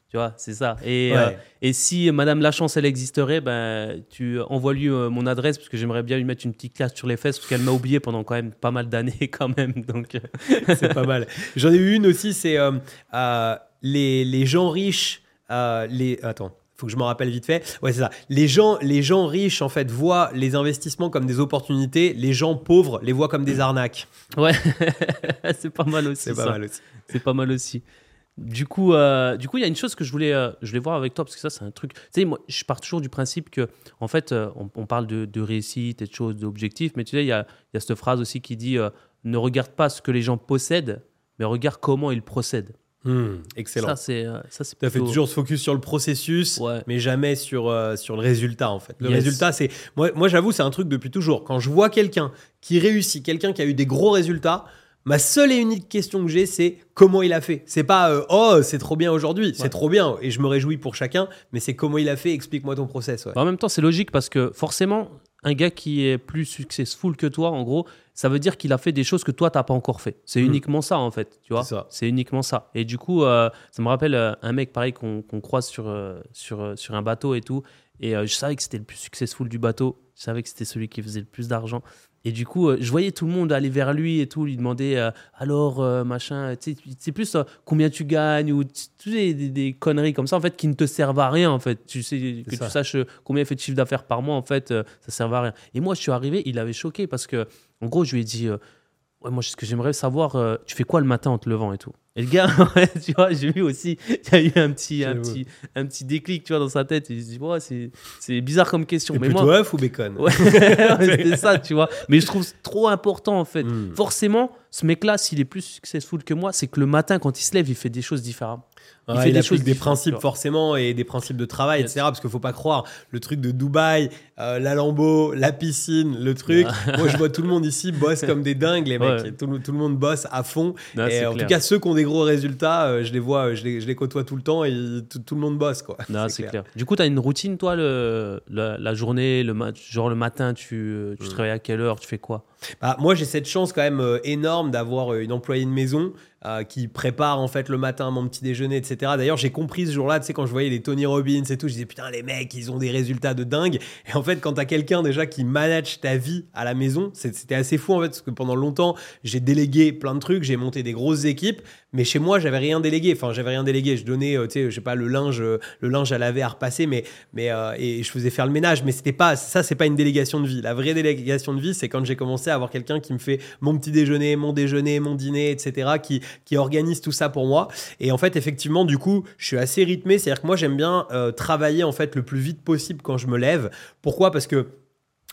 Tu vois, c'est ça. Et, Ouais. euh, et si Madame la chance, elle existerait, ben, tu envoies-lui euh, mon adresse parce que j'aimerais bien lui mettre une petite classe sur les fesses parce qu'elle m'a oublié pendant quand même pas mal d'années <laughs> quand même. Donc, c'est pas mal. J'en ai eu une aussi, c'est euh, les, les gens riches, euh, les attends. Faut que je m'en rappelle vite fait. Ouais, c'est ça. Les gens, les gens riches, en fait, voient les investissements comme des opportunités. Les gens pauvres les voient comme des arnaques. ouais, <laughs> c'est pas mal aussi. C'est pas ça. mal aussi. C'est pas mal aussi. Du coup, euh, du coup, il y a une chose que je voulais, euh, je voulais voir avec toi parce que ça, c'est un truc. Tu sais, moi, je pars toujours du principe que, en fait, euh, on, on parle de, de réussite et de choses, d'objectifs, mais tu sais, il y a, il y a cette phrase aussi qui dit ne regarde pas ce que les gens possèdent, mais regarde comment ils procèdent. Hmm, excellent. Ça, c'est, euh, ça, c'est Tu as fait plutôt- toujours se focus sur le processus, Ouais. mais jamais sur, euh, sur le résultat en fait. Le Yes. résultat, c'est. Moi, moi j'avoue, c'est un truc depuis toujours. Quand je vois quelqu'un qui réussit, quelqu'un qui a eu des gros résultats, ma seule et unique question que j'ai, c'est comment il a fait. C'est pas euh, oh, c'est trop bien aujourd'hui, c'est trop bien et je me réjouis pour chacun, mais c'est comment il a fait, explique-moi ton process. ouais. Bah, En même temps, c'est logique parce que forcément, un gars qui est plus successful que toi, en gros, ça veut dire qu'il a fait des choses que toi, t'as pas encore fait. C'est Mm. uniquement ça, en fait. Tu vois C'est uniquement ça. Et du coup, euh, ça me rappelle euh, un mec pareil qu'on croise sur, euh, sur, sur un bateau et tout. Et je savais que c'était le plus successful du bateau. Je savais que c'était celui qui faisait le plus d'argent. Et du coup, je voyais tout le monde aller vers lui et tout, lui demander euh, alors, euh, machin, tu sais, c'est plus euh, combien tu gagnes ou tu sais, des, des conneries comme ça, en fait, qui ne te servent à rien, en fait. Tu sais, que ça. tu saches combien il fait de chiffre d'affaires par mois, en fait, ça sert à rien. Et moi, je suis arrivé, il avait choqué parce que, en gros, je lui ai dit, euh, ouais, moi, ce que j'aimerais savoir, euh, tu fais quoi le matin en te levant et tout? Et le gars, <laughs> tu vois, j'ai vu aussi, il y a eu un petit, un petit, un petit déclic, tu vois, dans sa tête. Il se dit, ouais, c'est, bizarre comme question. Mais plutôt moi, œuf ou bacon Ouais, <laughs> <laughs> c'était ça, tu vois. Mais je trouve trop important, en fait. Hmm. Forcément, ce mec-là, s'il est plus successful que moi, c'est que le matin, quand il se lève, il fait des choses différentes. Ouais, Il il, fait des choses des principes forcément et des principes de travail, Yes. etc. Parce qu'il faut pas croire le truc de Dubaï, euh, la Lambeau, la piscine, le truc. Moi, je vois <laughs> tout le monde ici bosse comme des dingues, les mecs. Ouais. Tout, le- tout le monde bosse à fond. Non, et c'est en clair. tout cas, ceux qui ont des gros résultats, euh, je les vois, euh, je les, je les côtoie tout le temps et tout, tout le monde bosse, quoi. Non, c'est clair. Du coup, tu as une routine, toi, le, la, la journée, le genre le matin, tu, euh, tu Mm. travailles à quelle heure, tu fais quoi? Bah, moi, j'ai cette chance quand même euh, énorme d'avoir euh, une employée de maison euh, qui prépare en fait le matin mon petit déjeuner, etc. D'ailleurs, j'ai compris ce jour-là, tu sais, quand je voyais les Tony Robbins et tout, je disais putain, les mecs, ils ont des résultats de dingue. Et en fait, quand t'as quelqu'un déjà qui manage ta vie à la maison, c'était assez fou en fait, parce que pendant longtemps, j'ai délégué plein de trucs, j'ai monté des grosses équipes, mais chez moi, j'avais rien délégué. Enfin, j'avais rien délégué. Je donnais, tu sais, je sais pas, le linge, le linge à laver, à repasser, mais, mais et je faisais faire le ménage. Mais c'était pas, ça, c'est pas une délégation de vie. La vraie délégation de vie, c'est quand j'ai commencé à avoir quelqu'un qui me fait mon petit déjeuner, mon déjeuner, mon dîner, etc., qui, qui organise tout ça pour moi. Et en fait, effectivement, du coup, je suis assez rythmé. C'est-à-dire que moi, j'aime bien euh, travailler en fait le plus vite possible quand je me lève. Pourquoi? Parce que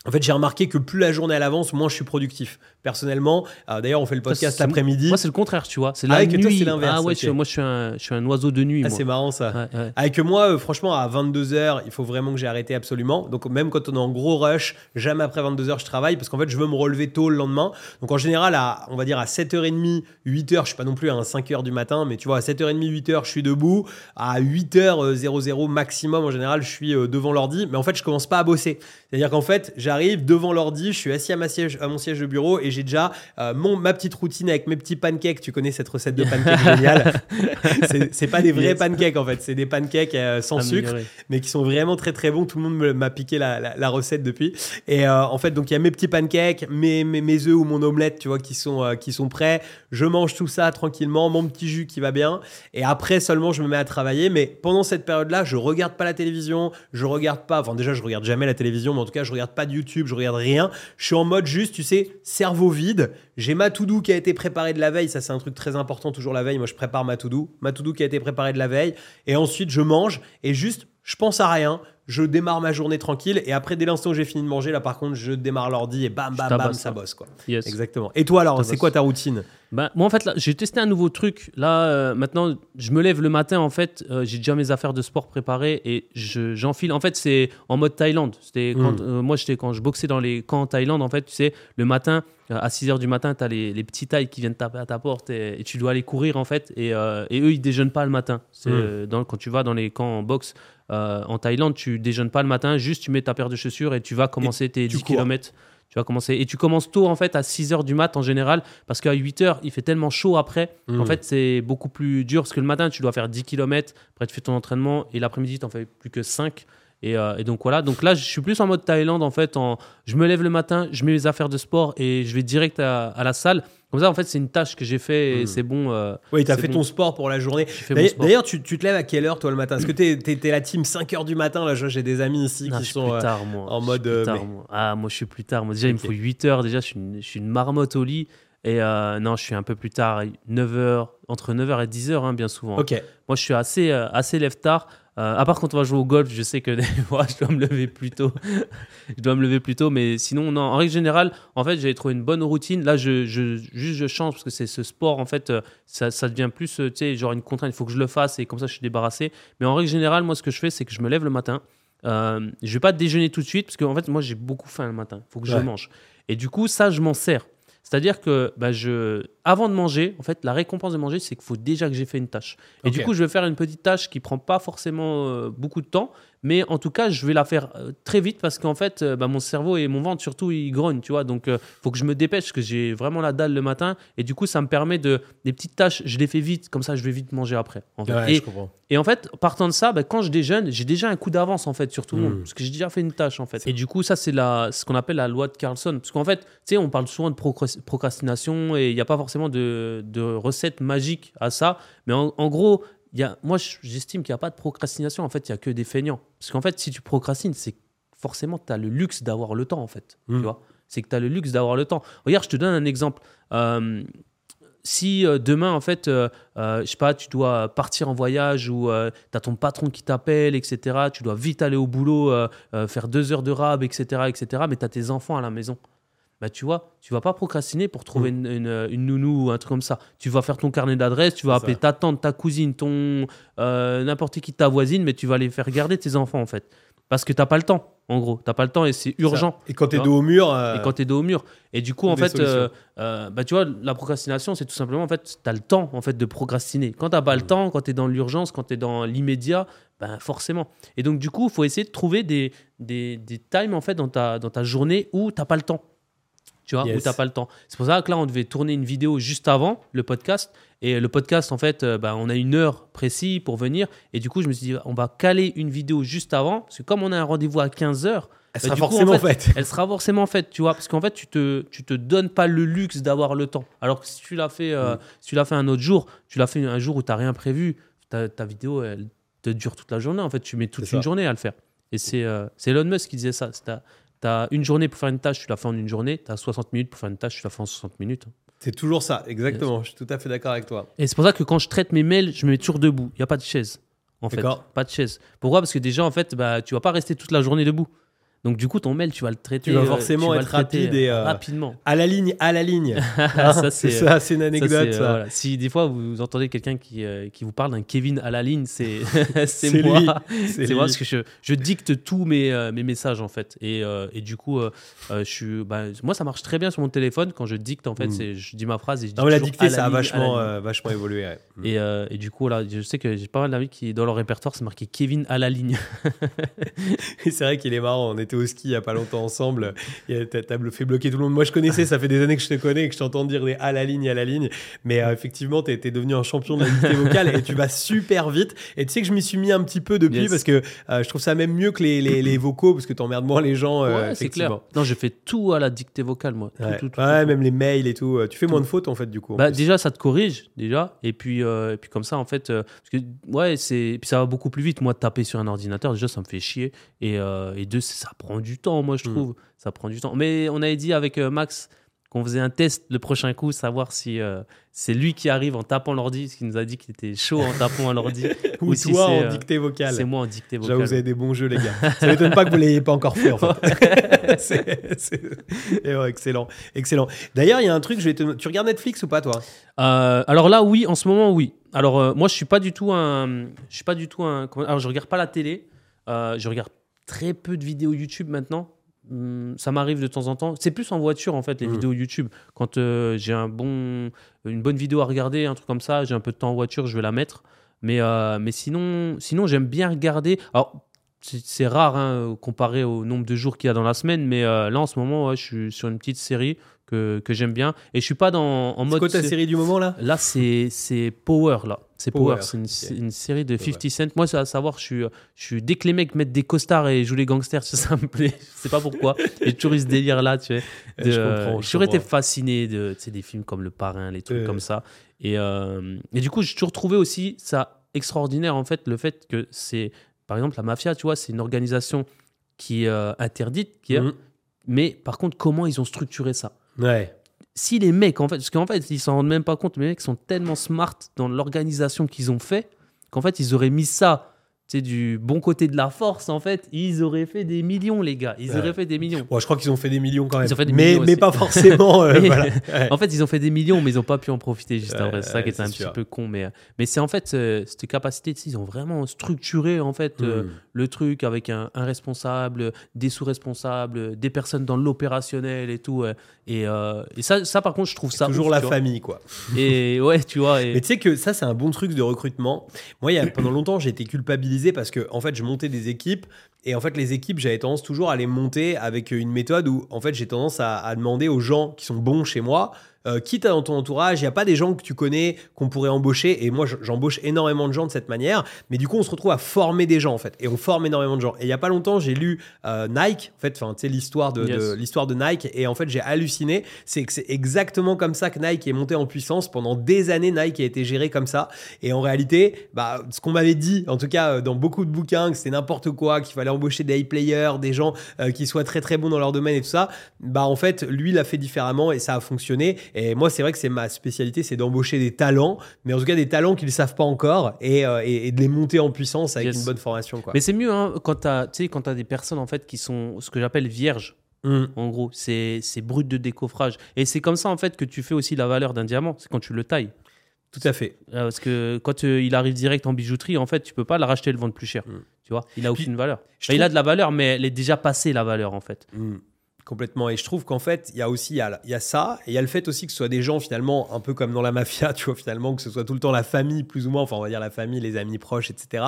en fait, j'ai remarqué que plus la journée elle avance, moins je suis productif. Personnellement, euh, d'ailleurs, on fait le podcast l'après-midi. Moi, c'est le contraire, tu vois. C'est la Avec nuit. toi, c'est l'inverse. Ah ouais, je- moi, je suis, un, je suis un oiseau de nuit. Ah, c'est marrant ça. Ouais, ouais. Avec moi, euh, franchement, à 22h, il faut vraiment que j'ai arrêté absolument. Donc, même quand on est en gros rush, jamais après 22h, je travaille parce qu'en fait, je veux me relever tôt le lendemain. Donc, en général, à, on va dire à 7h30, 8h, je suis pas non plus à 5h du matin, mais tu vois, à 7h30, 8h, je suis debout. À 8h00 maximum, en général, je suis euh, devant l'ordi. Mais en fait, je commence pas à bosser. C'est-à-dire qu'en fait, j'arrive devant l'ordi, je suis assis à, ma siège, à mon siège de bureau et j'ai déjà euh, mon, ma petite routine avec mes petits pancakes. Tu connais cette recette de <laughs> pancakes géniale <laughs> C'est- pas des vrais Yes. pancakes en fait, c'est des pancakes euh, sans sucre mais qui sont vraiment très très bons. Tout le monde m'a piqué la, la- la recette depuis. Et euh, en fait, donc il y a mes petits pancakes, mes, mes, mes œufs ou mon omelette, tu vois, qui sont, qui sont prêts. Je mange tout ça tranquillement, mon petit jus qui va bien. Et après seulement, je me mets à travailler. Mais pendant cette période-là, je regarde pas la télévision, je regarde pas. Enfin, déjà, je regarde jamais la télévision, mais en tout cas, je regarde pas de YouTube, je regarde rien. Je suis en mode juste, tu sais, cerveau vide. J'ai ma to-do qui a été préparée de la veille. Ça, c'est un truc très important, toujours la veille. Moi, je prépare ma to-do. Ma to-do qui a été préparée de la veille. Et ensuite, je mange et juste, je pense à rien. Je démarre ma journée tranquille. Et après, dès l'instant où j'ai fini de manger, là, par contre, je démarre l'ordi et bam, bam, bam, ça hein. bosse, quoi. Yes. Exactement. Et toi, alors, c'est quoi ta routine? Ben, moi, en fait, j'ai testé un nouveau truc. Là, euh, maintenant, je me lève le matin, en fait, euh, j'ai déjà mes affaires de sport préparées et je- j'enfile. en fait, c'est en mode Thaïlande. C'était quand, Mm. euh, moi, j'étais quand je boxais dans les camps en Thaïlande, en fait, tu sais, le matin, à 6 h du matin, tu as les, les petits Thaïs qui viennent taper à ta porte et, et tu dois aller courir, en fait. Et, euh, et eux, ils déjeunent pas le matin. C'est, Mm. euh, dans, quand tu vas dans les camps en boxe euh, en Thaïlande, tu déjeunes pas le matin, juste tu mets ta paire de chaussures et tu vas commencer tes tu 10 cours. km. Tu vas commencer. Et tu commences tôt, en fait, à 6 h du mat en général, parce qu'à 8 h, il fait tellement chaud après. Mm. En fait, c'est beaucoup plus dur, parce que le matin, tu dois faire 10 km, après tu fais ton entraînement, et l'après-midi, tu n'en fais plus que 5. Et, euh, et donc voilà, donc là je suis plus en mode Thaïlande en fait. En, je me lève le matin, je mets mes affaires de sport et je vais direct à, à la salle. Comme ça en fait c'est une tâche que j'ai fait et Mm. c'est bon. euh, Oui, t'as fait bon. ton sport pour la journée. D'ailleurs, tu, tu te lèves à quelle heure, toi, le matin? Est-ce que t'es es, la team 5h du matin Là, j'ai des amis ici Non, qui je sont. plus euh, tard, moi. en Je suis mode, plus euh, tard, mais- moi. Ah, moi, je suis plus tard. Moi, déjà, il me faut 8 heures. Déjà, je suis une, je suis une marmotte au lit. Et euh, non, je suis un peu plus tard, 9 heures, entre 9h et 10h, hein, bien souvent. Ok. Moi, je suis assez, euh, assez lève tard. Euh, à part quand on va jouer au golf, je sais que <laughs> des fois, je dois me lever plus tôt. je dois me lever plus tôt, mais sinon, non. En règle générale, en fait, j'avais trouvé une bonne routine. Là, je, je, juste, je change parce que c'est ce sport, en fait, euh, ça, ça devient plus, euh, tu sais, genre une contrainte. Il faut que je le fasse et comme ça, je suis débarrassé. Mais en règle générale, moi, ce que je fais, c'est que je me lève le matin. Euh, je vais pas déjeuner tout de suite parce qu'en fait, moi, j'ai beaucoup faim le matin. Il faut que je mange. Et du coup, ça, je m'en sers. C'est-à-dire que bah, je, avant de manger, en fait, la récompense de manger, c'est qu'il faut déjà que j'ai fait une tâche. Et du coup, je vais faire une petite tâche qui prend pas forcément euh, beaucoup de temps, mais en tout cas, je vais la faire euh, très vite parce qu'en fait, euh, bah, mon cerveau et mon ventre surtout, ils grognent, tu vois. Donc, il faut que je me dépêche parce que j'ai vraiment la dalle le matin. Et du coup, ça me permet de des petites tâches, je les fais vite, comme ça, je vais vite manger après. en fait. Ouais, et, je comprends. et en fait, partant de ça, bah, quand je déjeune, j'ai déjà un coup d'avance en fait sur tout le monde, parce que j'ai déjà fait une tâche en fait. Et du coup, ça c'est ce qu'on appelle la loi de Carlson, parce qu'en fait, tu sais, on parle souvent de procras- procrastination et il n'y a pas forcément de, de recette magique à ça, mais en, en gros, y a, moi j'estime qu'il n'y a pas de procrastination. En fait, il y a que des feignants, parce qu'en fait, si tu procrastines, c'est que forcément tu as le luxe d'avoir le temps en fait, tu vois. C'est que tu as le luxe d'avoir le temps. Regarde, je te donne un exemple. Euh, si euh, demain, en fait, euh, je sais pas, tu dois partir en voyage ou tu as ton patron qui t'appelle, etc., tu dois vite aller au boulot, faire deux heures de rab, etc., etc., mais tu as tes enfants à la maison. Bah, tu vois, tu vas pas procrastiner pour trouver Mm. une, une- une nounou ou un truc comme ça. Tu vas faire ton carnet d'adresses, tu vas appeler ça. ta tante, ta cousine, ton euh, n'importe qui ta voisine, mais tu vas les faire garder tes enfants en fait. Parce que t'as pas le temps, en gros. T'as pas le temps et c'est urgent. Ça. Et quand Tu dos au mur. euh, Et quand tu es dos au mur. Et du coup, en fait, euh, bah, tu vois, la procrastination, c'est tout simplement, en fait, tu as le temps en fait, de procrastiner. Quand tu pas Mm. le temps, quand tu es dans l'urgence, quand tu es dans l'immédiat, ben, forcément. Et donc, du coup, il faut essayer de trouver des, des, des times en fait, dans, ta, dans ta journée où tu pas le temps. Tu vois, où Yes. t'as pas le temps. C'est pour ça que là, on devait tourner une vidéo juste avant le podcast. Et le podcast, en fait, euh, bah, on a une heure précise pour venir. Et du coup, je me suis dit, on va caler une vidéo juste avant. Parce que comme on a un rendez-vous à 15h, Elle Bah, sera du coup, en forcément fait, faite. elle sera forcément faite, tu vois, parce qu'en fait, tu te, tu te donnes pas le luxe d'avoir le temps. Alors que si tu l'as fait, euh, Mm. si tu l'as fait un autre jour, tu l'as fait un jour où tu n'as rien prévu, ta, ta vidéo, elle te dure toute la journée. En fait, tu mets toute une ça. journée à le faire. Et c'est euh, Elon Musk qui disait ça. Tu as, une journée pour faire une tâche, tu la fais en une journée. Tu as 60 minutes pour faire une tâche, tu la fais en 60 minutes. C'est toujours ça, exactement. Je suis tout à fait d'accord avec toi. Et c'est pour ça que quand je traite mes mails, je me mets toujours debout. Il n'y a pas de chaise. En fait, D'accord. pas de chaise. Pourquoi? Parce que déjà, en fait, bah, tu vas pas rester toute la journée debout. Donc, du coup, ton mail, tu vas le traiter. Tu vas euh, forcément vas être rapide et, euh, rapidement. À la ligne, à la ligne. <laughs> ça, c'est ça, c'est une anecdote. ça. euh, voilà. Si des fois vous entendez quelqu'un qui, euh, qui vous parle d'un Kevin à la ligne, c'est, <laughs> c'est, moi. <laughs> C'est, moi parce que je, je dicte tous mes, euh, mes messages en fait. Et, euh, et du coup, euh, euh, je suis, bah, moi ça marche très bien sur mon téléphone. Quand je dicte, en fait, Mm. c'est, je dis ma phrase et je dis Non, la dictée, ça a vachement, euh, vachement évolué. ouais. Mm. Et, euh, et du coup, là, je sais que j'ai pas mal d'amis qui, dans leur répertoire, c'est marqué Kevin à la ligne. C'est vrai qu'il est marrant. On était au ski il y a pas longtemps ensemble. Et T'as fait bloquer tout le monde. Moi, je connaissais. Ça fait des années que je te connais et que je t'entends dire des à la ligne, à la ligne. Mais euh, effectivement, t'es es devenu un champion de la dictée vocale et tu vas super vite. Et tu sais que je m'y suis mis un petit peu depuis Yes. parce que euh, je trouve ça même mieux que les, les, les vocaux parce que t'emmerdes moins les gens. euh, ouais, c'est clair. Non, je fais tout à la dictée vocale, moi. Tout, Ouais, tout, tout, Ouais, tout. même les mails et tout. Euh, Tu fais moins de fautes en fait du coup. Bah, déjà, ça te corrige, déjà. Et puis, et puis comme ça, en fait, parce que, ouais, c'est, ça va beaucoup plus vite. Moi, taper sur un ordinateur, déjà, ça me fait chier. Et, et deux, c'est- ça prend du temps, moi, je Mm. trouve. Ça prend du temps. Mais on avait dit avec euh, Max qu'on faisait un test le prochain coup, savoir si euh, c'est lui qui arrive en tapant l'ordi, parce qu'il nous a dit qu'il était chaud en tapant à l'ordi. <laughs> Ou ou toi en euh, dictée vocale. C'est moi en dictée vocale. vous avez des bons jeux, les gars. <laughs> Ça m'étonne pas que vous l'ayez pas encore fait, en fait. <laughs> C'est- c'est- et ouais, excellent, excellent. D'ailleurs, il y a un truc, je vais te... tu regardes Netflix ou pas, toi? Euh, alors là, oui, en ce moment, oui. Alors euh, moi, je suis pas du tout un, je suis pas du tout un. Alors je regarde pas la télé. Je regarde très peu de vidéos YouTube maintenant. Hum, ça m'arrive de temps en temps. C'est plus en voiture en fait les Mm. vidéos YouTube. Quand euh, j'ai un bon, une bonne vidéo à regarder, un truc comme ça, j'ai un peu de temps en voiture, je vais la mettre. Mais euh, mais sinon, sinon j'aime bien regarder. Alors c'est c'est rare hein, comparé au nombre de jours qu'il y a dans la semaine, mais euh, là en ce moment, ouais, je suis sur une petite série que, que j'aime bien et je suis pas dans en C'est mode. quoi ta sé- série du moment, là? Là, c'est c'est Power, là. C'est Power, Power, c'est une, c'est série de Power. 50 Cent. Moi, c'est à savoir, je suis, je suis, dès que les mecs mettent des costards et jouent les gangsters, <laughs> ça, ça me plaît. Je sais pas pourquoi. <laughs> J'ai toujours eu ce délire-là, tu sais. De- je comprends, toujours été fasciné de tu sais, des films comme Le Parrain, les trucs Euh. comme ça. Et, euh, et du coup, j'ai toujours trouvé aussi ça extraordinaire, en fait, le fait que c'est, par exemple, la mafia, tu vois, c'est une organisation qui est euh, interdite, qui est, Mhm. mais par contre, comment ils ont structuré ça? Ouais. si les mecs, en fait, parce qu'en fait, ils s'en rendent même pas compte, mais les mecs sont tellement smart dans l'organisation qu'ils ont fait qu'en fait, ils auraient mis ça, sais, du bon côté de la force, en fait, ils auraient fait des millions, les gars. Ils Ouais. auraient fait des millions. Bon, je crois qu'ils ont fait des millions quand même. Ils ont fait des mais, mais pas <laughs> forcément. euh, Mais- voilà. Ouais. <laughs> En fait, ils ont fait des millions, mais ils n'ont pas pu en profiter juste Ouais, après. C'est ça qui ouais, était un c'est petit peu con. Mais, mais c'est en fait euh, cette capacité, ils ont vraiment structuré en fait euh, Mm. le truc avec un, un responsable, des sous-responsables, des personnes dans l'opérationnel et tout. ouais. Et, euh, et ça, ça, par contre, je trouve ça. Toujours ouf, la famille, quoi. Et ouais, tu vois. Et... Mais tu sais que ça, c'est un bon truc de recrutement. Moi, il y a, pendant longtemps, j'ai été culpabilisé parce que, en fait, je montais des équipes. Et en fait, les équipes, j'avais tendance toujours à les monter avec une méthode où, en fait, j'ai tendance à, à demander aux gens qui sont bons chez moi, euh, qui t'as dans ton entourage, il n'y a pas des gens que tu connais qu'on pourrait embaucher. Et moi, je- j'embauche énormément de gens de cette manière. Mais du coup, on se retrouve à former des gens, en fait. Et on forme énormément de gens. Et il n'y a pas longtemps, j'ai lu euh, Nike, en fait, enfin, tu sais, l'histoire de, Yes. de- l'histoire de Nike. Et en fait, j'ai halluciné. C'est que c'est exactement comme ça que Nike est monté en puissance. Pendant des années, Nike a été géré comme ça. Et en réalité, bah, ce qu'on m'avait dit, en tout cas euh, dans beaucoup de bouquins, que c'était n'importe quoi, qu'il fallait embaucher des high players, des gens euh, qui soient très très bons dans leur domaine et tout ça, bah en fait, lui l'a fait différemment et ça a fonctionné. Et moi, c'est vrai que c'est ma spécialité, c'est d'embaucher des talents, mais en tout cas des talents qu'ils ne savent pas encore et, euh, et- et de les monter en puissance avec Yes. une bonne formation. Quoi. Mais c'est mieux hein, quand tu as, as des personnes en fait qui sont ce que j'appelle vierges. Mm. En gros, c'est brut de décoffrage. Et c'est comme ça en fait que tu fais aussi la valeur d'un diamant. C'est quand tu le tailles. Tout à fait. Euh, Parce que quand euh, il arrive direct en bijouterie, en fait, tu peux pas le racheter et le vendre plus cher. Mm. Tu vois, il a Puis, aucune valeur. il a de la valeur, mais elle est déjà passée la valeur en fait. Mm. Complètement. Et je trouve qu'en fait, il y a aussi il y a, il y a ça, et il y a le fait aussi que ce soit des gens finalement un peu comme dans la <laughs> mafia, tu vois, finalement, que ce soit tout le temps la famille, plus ou moins, enfin on va dire la famille, les amis proches, etc.,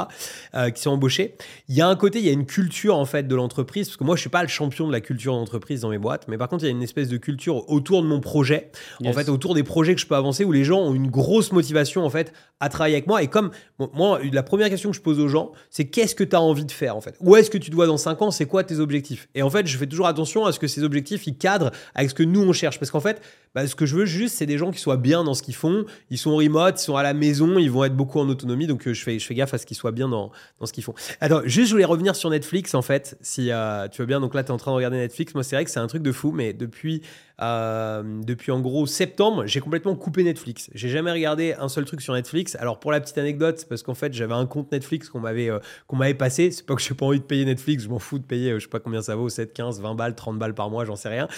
euh, qui sont embauchés. Il y a un côté, il y a une culture en fait de l'entreprise, parce que moi je suis pas le champion de la culture d'entreprise dans mes boîtes, mais par contre il y a une espèce de culture autour de mon projet, en fait autour des projets que je peux avancer, où les gens ont une grosse motivation en fait à travailler avec moi. Et comme bon, moi, la première question que je pose aux gens, c'est qu'est-ce que tu as envie de faire en fait? Où est-ce que tu dois dans 5 ans? C'est quoi tes objectifs? Et en fait, je fais toujours attention à ce que ces objectifs ils cadrent avec ce que nous on cherche, parce qu'en fait, bah, ce que je veux juste, c'est des gens qui soient bien dans ce qu'ils font. Ils sont remote, ils sont à la maison, ils vont être beaucoup en autonomie. Donc, euh, je, fais, je fais gaffe à ce qu'ils soient bien dans, dans ce qu'ils font. Attends, juste, je voulais revenir sur Netflix, en fait, si euh, tu veux bien. Donc là, tu es en train de regarder Netflix. Moi, c'est vrai que c'est un truc de fou, mais depuis, euh, depuis en gros septembre, j'ai complètement coupé Netflix. J'ai jamais regardé un seul truc sur Netflix. Alors, pour la petite anecdote, parce qu'en fait, j'avais un compte Netflix qu'on m'avait euh, qu'on m'avait passé. C'est pas que j'ai pas envie de payer Netflix, je m'en fous de payer, je sais pas combien ça vaut, 7, 15, 20 balles, 30 balles par mois, j'en sais rien.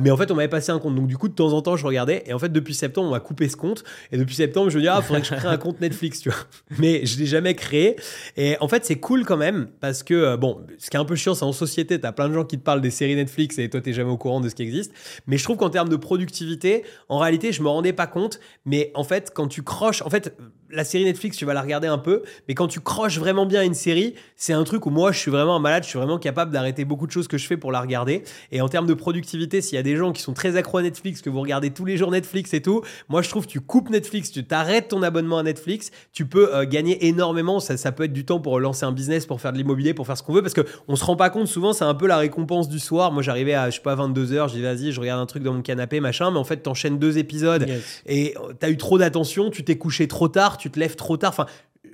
Mais en fait, on m'avait passé un compte. Donc, du coup, en temps, je regardais. Et en fait, depuis septembre, on m'a coupé ce compte. Et depuis septembre, je me dis, ah, faudrait que je crée un compte Netflix, tu vois. <laughs> Mais je l'ai jamais créé. Et en fait, c'est cool quand même parce que, euh, bon, ce qui est un peu chiant, c'est en société, t'as plein de gens qui te parlent des séries Netflix et toi, t'es jamais au courant de ce qui existe. Mais je trouve qu'en termes de productivité, en réalité, je me rendais pas compte. Mais en fait, quand tu croches, en fait, la série Netflix, tu vas la regarder un peu, mais quand tu croches vraiment bien une série, c'est un truc où moi, je suis vraiment un malade, je suis vraiment capable d'arrêter beaucoup de choses que je fais pour la regarder. Et en termes de productivité, s'il y a des gens qui sont très accros à Netflix, que vous regardez tous les jours Netflix et tout, moi, je trouve que tu coupes Netflix, tu t'arrêtes ton abonnement à Netflix, tu peux euh, gagner énormément. Ça, ça peut être du temps pour lancer un business, pour faire de l'immobilier, pour faire ce qu'on veut, parce que on se rend pas compte souvent, c'est un peu la récompense du soir. Moi, j'arrivais à, je sais pas, 22h, je dis vas-y, je regarde un truc dans mon canapé, machin, mais en fait, t'enchaînes deux épisodes Yes. et tu as eu trop d'attention, tu t'es couché trop tard, tu te lèves trop tard. Enfin,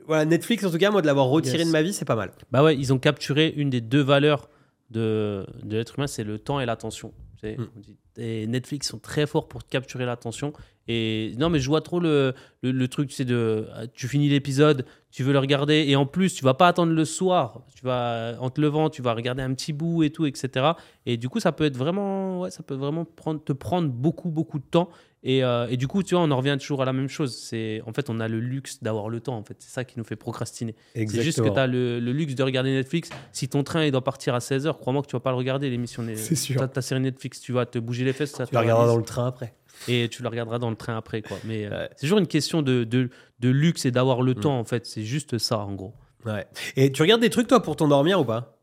voilà, Netflix, en tout cas, moi, de l'avoir retiré Yes. de ma vie, c'est pas mal. Bah ouais, ils ont capturé une des deux valeurs de, de l'être humain, c'est le temps et l'attention. Mm. dit- Et Netflix sont très forts pour capturer l'attention. Et non, mais je vois trop le, le, le truc, sais, de tu finis l'épisode, tu veux le regarder, et en plus, tu vas pas attendre le soir. Tu vas, en te levant, tu vas regarder un petit bout et tout, etc. Et du coup, ça peut être vraiment, ouais, ça peut vraiment prendre, te prendre beaucoup, beaucoup de temps. Et, euh, et du coup, tu vois, on en revient toujours à la même chose. C'est en fait, on a le luxe d'avoir le temps. En fait, c'est ça qui nous fait procrastiner. C'est juste que tu as le, le luxe de regarder Netflix. Si ton train il doit partir à 16h, crois-moi que tu vas pas le regarder, l'émission. C'est sûr. Ta, ta série Netflix, tu vas te bouger les fesses. Ça Tu la regarderas dans le train après. Et tu la regarderas dans le train après. quoi. Mais euh, Ouais. c'est toujours une question de, de, de luxe et d'avoir le Mm. temps, en fait. C'est juste ça, en gros. Ouais. Et tu regardes des trucs, toi, pour t'endormir ou pas?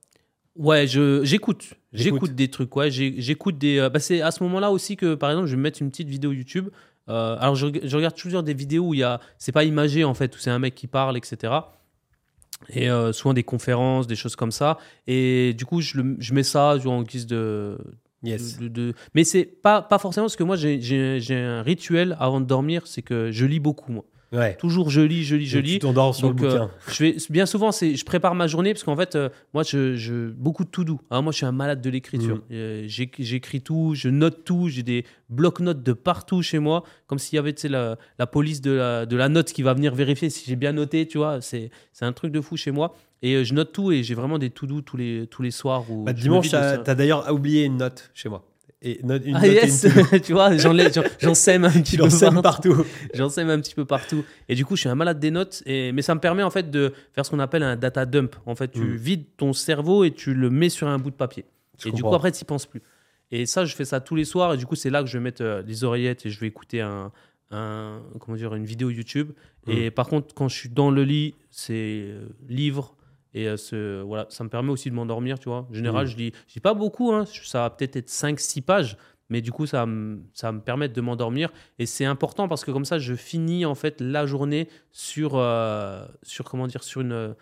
Ouais, je, j'écoute. J'écoute. Des trucs. Ouais, j'écoute des. euh, bah, c'est à ce moment-là aussi que, par exemple, je vais mettre une petite vidéo YouTube. Euh, alors, je, je regarde toujours des vidéos où il y a. C'est pas imagé, en fait, où c'est un mec qui parle, etc. Et euh, souvent des conférences, des choses comme ça. Et du coup, je, le- je mets ça en guise de. Yes. Mais c'est pas, pas forcément parce que moi, j'ai un rituel avant de dormir, c'est que je lis beaucoup, moi. Ouais. Toujours, je lis, je lis, je Donc, lis. Tu t'endors sur Donc, le euh, bouquin. je vais bien souvent c'est je prépare ma journée parce qu'en fait euh, moi je, je beaucoup de tout doux moi je suis un malade de l'écriture Mhm. Euh, j'écris tout je note tout j'ai des blocs-notes de partout chez moi comme s'il y avait tu la, la police de la, de la note qui va venir vérifier si j'ai bien noté tu vois c'est c'est un truc de fou chez moi et euh, je note tout et j'ai vraiment des tout doux tous les tous les soirs où Bah, dimanche, ça. t'as d'ailleurs oublié une note chez moi. Et note- une ah note et yes une <laughs> tu vois j'en sème un petit peu l'en sèmes partout. J'en sème un petit peu partout. Et du coup, je suis un malade des notes. Et, mais ça me permet en fait de faire ce qu'on appelle un data dump. En fait, tu Mm. vides ton cerveau et tu le mets sur un bout de papier. Je et du coup, après, tu n'y penses plus. Et ça, je fais ça tous les soirs. Et du coup, c'est là que je vais mettre euh, les oreillettes et je vais écouter un, un- comment dire, une vidéo YouTube. Mm. Et par contre, quand je suis dans le lit, c'est euh, livre. Et euh, ce, voilà, ça me permet aussi de m'endormir, tu vois. En général, Mm. je lis, je lis pas beaucoup. hein. Ça va peut-être être 5-6 pages. Mais du coup, ça, ça va me permettre de m'endormir. Et c'est important parce que comme ça, je finis en fait la journée sur, euh, sur comment dire, sur une,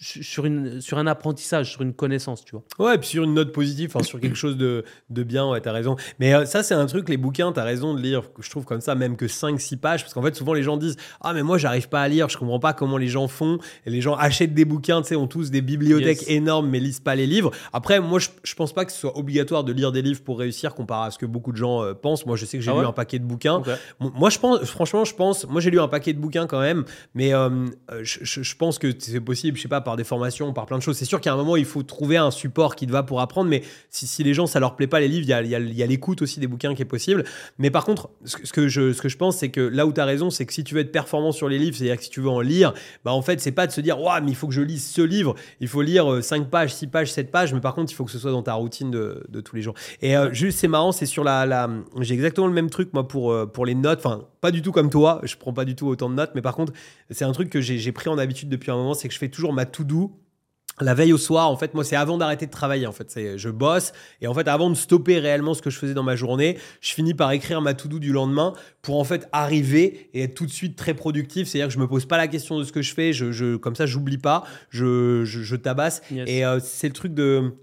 sur une, sur un apprentissage, sur une connaissance, tu vois. Ouais, et puis sur une note positive, enfin, sur quelque chose de, de bien, ouais, t'as raison. Mais euh, ça, c'est un truc, les bouquins, t'as raison de lire, je trouve comme ça, même que 5-6 pages, parce qu'en fait, souvent les gens disent Ah, mais moi, j'arrive pas à lire, je comprends pas comment les gens font. Et les gens achètent des bouquins, tu sais, ont tous des bibliothèques Yes. énormes, mais lisent pas les livres. Après, moi, je, je pense pas que ce soit obligatoire de lire des livres pour réussir, comparé à ce que beaucoup de gens euh, pensent. Moi, je sais que j'ai Ah lu un paquet de bouquins. Moi, je pense, franchement, je pense, moi j'ai lu un paquet de bouquins quand même, mais euh, je, je- je pense que c'est possible, je sais pas, par des formations, par plein de choses. C'est sûr qu'à un moment, il faut trouver un support qui te va pour apprendre, mais si, les gens, ça leur plaît pas les livres, il y a, a- l'écoute aussi des bouquins qui est possible. Mais par contre, ce que, je, pense, c'est que là où tu as raison, c'est que si tu veux être performant sur les livres, c'est-à-dire que si tu veux en lire, bah en fait, c'est pas de se dire, waouh, mais il faut que je lise ce livre, il faut lire 5 pages, 6 pages, 7 pages, mais par contre, il faut que ce soit dans ta routine de, de tous les jours. Et euh, juste, c'est marrant, c'est sur la. la J'ai exactement le même truc, moi, pour, euh, pour les notes. Enfin, pas du tout comme toi, je prends pas du tout autant de notes, mais par contre, c'est un truc que j'ai pris en habitude depuis un moment, c'est que je fais toujours ma to-do. La veille au soir, en fait, moi, c'est avant d'arrêter de travailler. En fait, c'est je bosse et en fait, avant de stopper réellement ce que je faisais dans ma journée, je finis par écrire ma to-do du lendemain pour en fait arriver et être tout de suite très productif. C'est-à-dire que je me pose pas la question de ce que je fais. Je, je- comme ça, j'oublie pas. Je, je, je tabasse. Yes. Et euh, c'est le truc de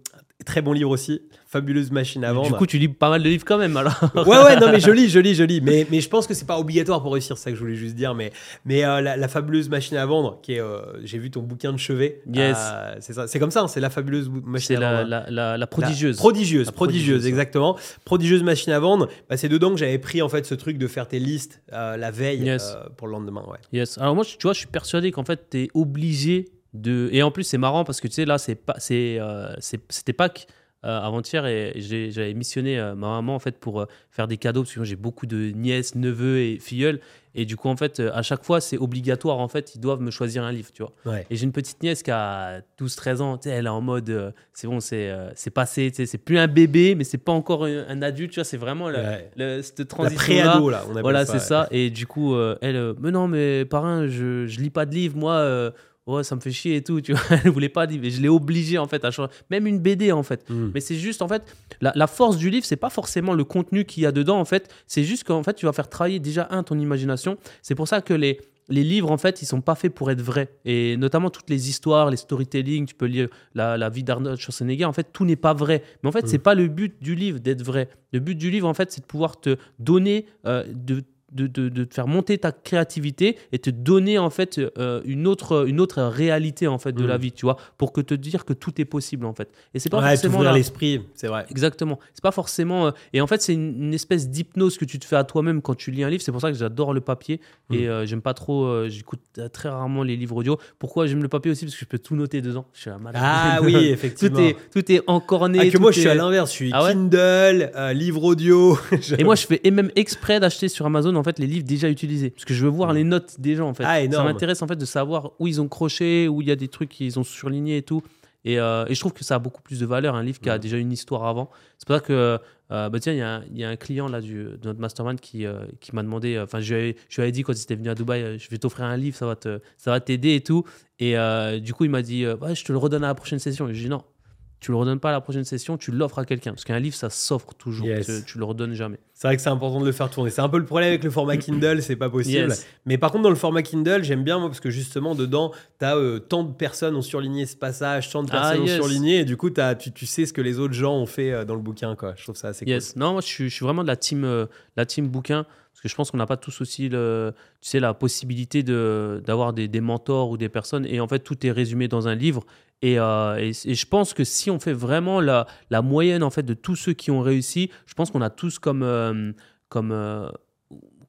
très bon livre aussi, fabuleuse machine à vendre. Du coup, tu lis pas mal de livres quand même, alors. ouais, ouais, non, mais je <laughs> lis, je lis, je lis. Mais, mais je pense que c'est pas obligatoire pour réussir, c'est ça que je voulais juste dire. Mais, mais euh, la, la fabuleuse machine à vendre, qui est, euh, j'ai vu ton bouquin de chevet. Yes. Euh, c'est ça, c'est comme ça, hein, c'est la fabuleuse machine C'est à la, vendre. la, la, la prodigieuse. Prodigieuse, prodigieuse, exactement. Prodigieuse machine à vendre. Bah, c'est dedans que j'avais pris en fait ce truc de faire tes listes euh, la veille Yes. pour le lendemain. Ouais. Yes. Alors moi, tu vois, je suis persuadé qu'en fait, tu es obligé de... Et en plus, c'est marrant parce que, tu sais, là, c'est pas, c'est, euh, c'était Pâques euh, avant-hier et j'avais missionné euh, ma maman, en fait, pour faire des cadeaux parce que j'ai beaucoup de nièces, neveux et filleuls. Et du coup, en fait, à chaque fois, c'est obligatoire, en fait, ils doivent me choisir un livre, tu vois. Ouais. Et j'ai une petite nièce qui a 12-13 ans, tu sais, elle est en mode, c'est bon, c'est c'est passé, c'est plus un bébé, mais c'est pas encore un, un adulte, tu vois, c'est vraiment le- Ouais. cette La transition pré-ado, là. On voilà, c'est ouais. ça. Et du coup, elle, mais non, mais parrain, je, je lis pas de livres, moi. Ouais, ça me fait chier et tout. Tu <laughs> vois, elle voulait pas livre. Et je l'ai obligée, en fait, à changer. Même une BD, en fait. Mm. Mais c'est juste, en fait, la, la force du livre, c'est pas forcément le contenu qu'il y a dedans, en fait. C'est juste qu'en fait, tu vas faire travailler déjà, un, ton imagination. C'est pour ça que les. Les livres, en fait, ils sont pas faits pour être vrais. Et notamment toutes les histoires, les storytelling, tu peux lire la, la vie d'Arnold Schwarzenegger, en fait, tout n'est pas vrai. Mais en fait, Mm. c'est pas le but du livre d'être vrai. Le but du livre, en fait, c'est de pouvoir te donner, euh, de, de, de, de te faire monter ta créativité et te donner, en fait, euh, une, autre, une autre réalité, en fait, de Mm. la vie, tu vois, pour que te dire que tout est possible, en fait. Et c'est pas Ouais, forcément la- l'esprit, c'est vrai. Exactement. C'est pas forcément. euh, Et en fait, c'est une, une espèce d'hypnose que tu te fais à toi-même quand tu lis un livre. C'est pour ça que j'adore le papier et euh, j'aime pas trop. J'écoute très rarement les livres audio. Pourquoi j'aime le papier aussi? Parce que je peux tout noter dedans. Je suis un malade. Ah <laughs> oui, effectivement. tout est tout est encorné. Ah, que moi, je suis à l'inverse. Je suis Ah ouais? Kindle, livre audio. <laughs> Et moi, je fais et même exprès d'acheter sur Amazon en fait les livres déjà utilisés parce que je veux voir les notes des gens en fait. Ah, Ça m'intéresse en fait de savoir où ils ont croché, où il y a des trucs qu'ils ont surlignés et tout. Et, euh, et je trouve que ça a beaucoup plus de valeur un livre qui a déjà une histoire avant. C'est pour ça que euh, bah tiens, il y, a un- il y a un client là du, de notre mastermind qui, euh, qui m'a demandé. Enfin, je, lui avais- dit quand il était venu à Dubaï, je vais t'offrir un livre, ça va te, ça va t'aider et tout. Et du coup, il m'a dit, Ouais, je te le redonne à la prochaine session. Et je lui ai dit non. Tu le redonnes pas à la prochaine session, tu l'offres à quelqu'un. Parce qu'un livre, ça s'offre toujours. Yes. Tu, tu le redonnes jamais. C'est vrai que c'est important de le faire tourner. C'est un peu le problème avec le format Kindle, c'est pas possible. Yes. Mais par contre, dans le format Kindle, j'aime bien moi parce que justement, dedans, tu as tant de personnes ont surligné ce passage, tant de Ah, personnes yes. ont surligné, et du coup, t'as- tu, tu sais ce que les autres gens ont fait euh, dans le bouquin. Quoi. Je trouve ça assez Yes. Non, moi, je suis, je suis vraiment de la team, euh, la team bouquin. Parce que je pense qu'on n'a pas tous aussi le, tu sais, la possibilité de, d'avoir des, des mentors ou des personnes. Et en fait, tout est résumé dans un livre. Et, euh, et, et je pense que si on fait vraiment la, la moyenne en fait, de tous ceux qui ont réussi, je pense qu'on a tous comme, euh, comme, euh,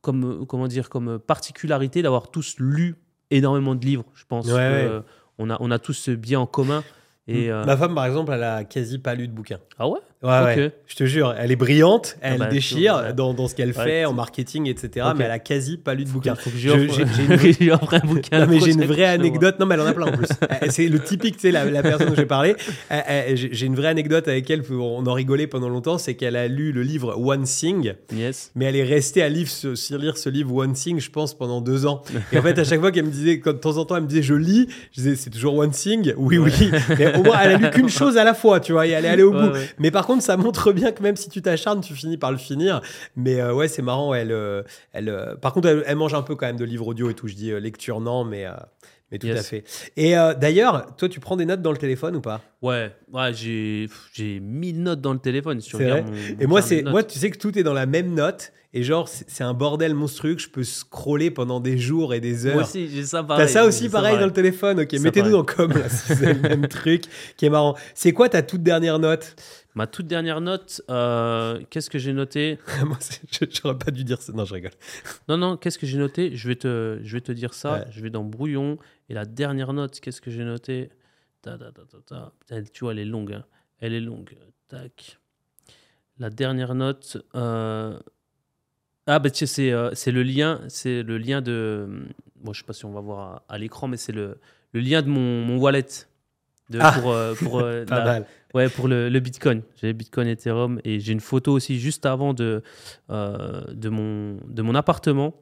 comme, comment dire, comme particularité d'avoir tous lu énormément de livres. Je pense Ouais, que, ouais. on, a, on a tous ce bien en commun. Et, euh, Ma femme, par exemple, elle a quasi pas lu de bouquin. Ah ouais? Ouais. Je te jure, elle est brillante, elle bah, déchire ouais. dans, dans ce qu'elle Ouais, fait, en marketing, etc. Mais elle a quasi pas lu de bouquin. Faut que j'ai- <laughs> une un <laughs> bouquin. Non, mais j'ai une vraie anecdote. Non, mais elle en a plein en plus. <laughs> C'est le typique, tu sais, la, la personne dont j'ai parlé. J'ai une vraie anecdote avec elle, on en rigolait pendant longtemps, c'est qu'elle a lu le livre One Thing. Yes. mais elle est restée à lire ce, sur lire ce livre One Thing, je pense, pendant deux ans. Et en fait, à chaque fois qu'elle me disait, quand de temps en temps, elle me disait, je lis, je disais, c'est toujours One Thing? Oui, oui. Mais au moins, elle a lu qu'une chose à la fois, tu vois, et elle est allée au bout. Mais par contre, ça montre bien que même si tu t'acharnes, tu finis par le finir. Mais euh, ouais, c'est marrant. Elle, elle, euh, par contre, elle, elle mange un peu quand même de livres audio et tout. Je dis euh, lecture, non, mais, mais tout Yes. à fait. Et euh, d'ailleurs, toi, tu prends des notes dans le téléphone ou pas? Ouais, ouais j'ai, j'ai 1000 notes dans le téléphone. Si C'est vrai mon- Et moi, c'est moi, tu sais que tout est dans la même note. Et genre, c'est un bordel monstrueux que je peux scroller pendant des jours et des heures. Moi aussi, j'ai ça pareil. T'as ça aussi pareil dans le téléphone, ok. Mettez-nous dans com là, si c'est le même <laughs> truc qui est marrant. C'est quoi ta toute dernière note? Ma toute dernière note, euh, qu'est-ce que j'ai noté <laughs> Moi, j'aurais pas dû dire ça. Non, je rigole. Non, non, qu'est-ce que j'ai noté? Je vais, te, je vais te dire ça. Ouais. Je vais dans brouillon. Et la dernière note, qu'est-ce que j'ai noté? Ta, ta, ta, ta, ta. Putain, tu vois, elle est longue. hein. Elle est longue. Tac. La dernière note. euh, Ah, bah, tu sais, c'est euh, c'est le lien. C'est le lien de. Bon, je sais pas si on va voir à, à l'écran, mais c'est le, le lien de mon, mon wallet. De, Ah. Pour, euh, pour, euh, <laughs> Pas la- mal. Ouais, pour le, le Bitcoin. J'ai Bitcoin Ethereum et j'ai une photo aussi juste avant de, euh, de, mon, de mon appartement.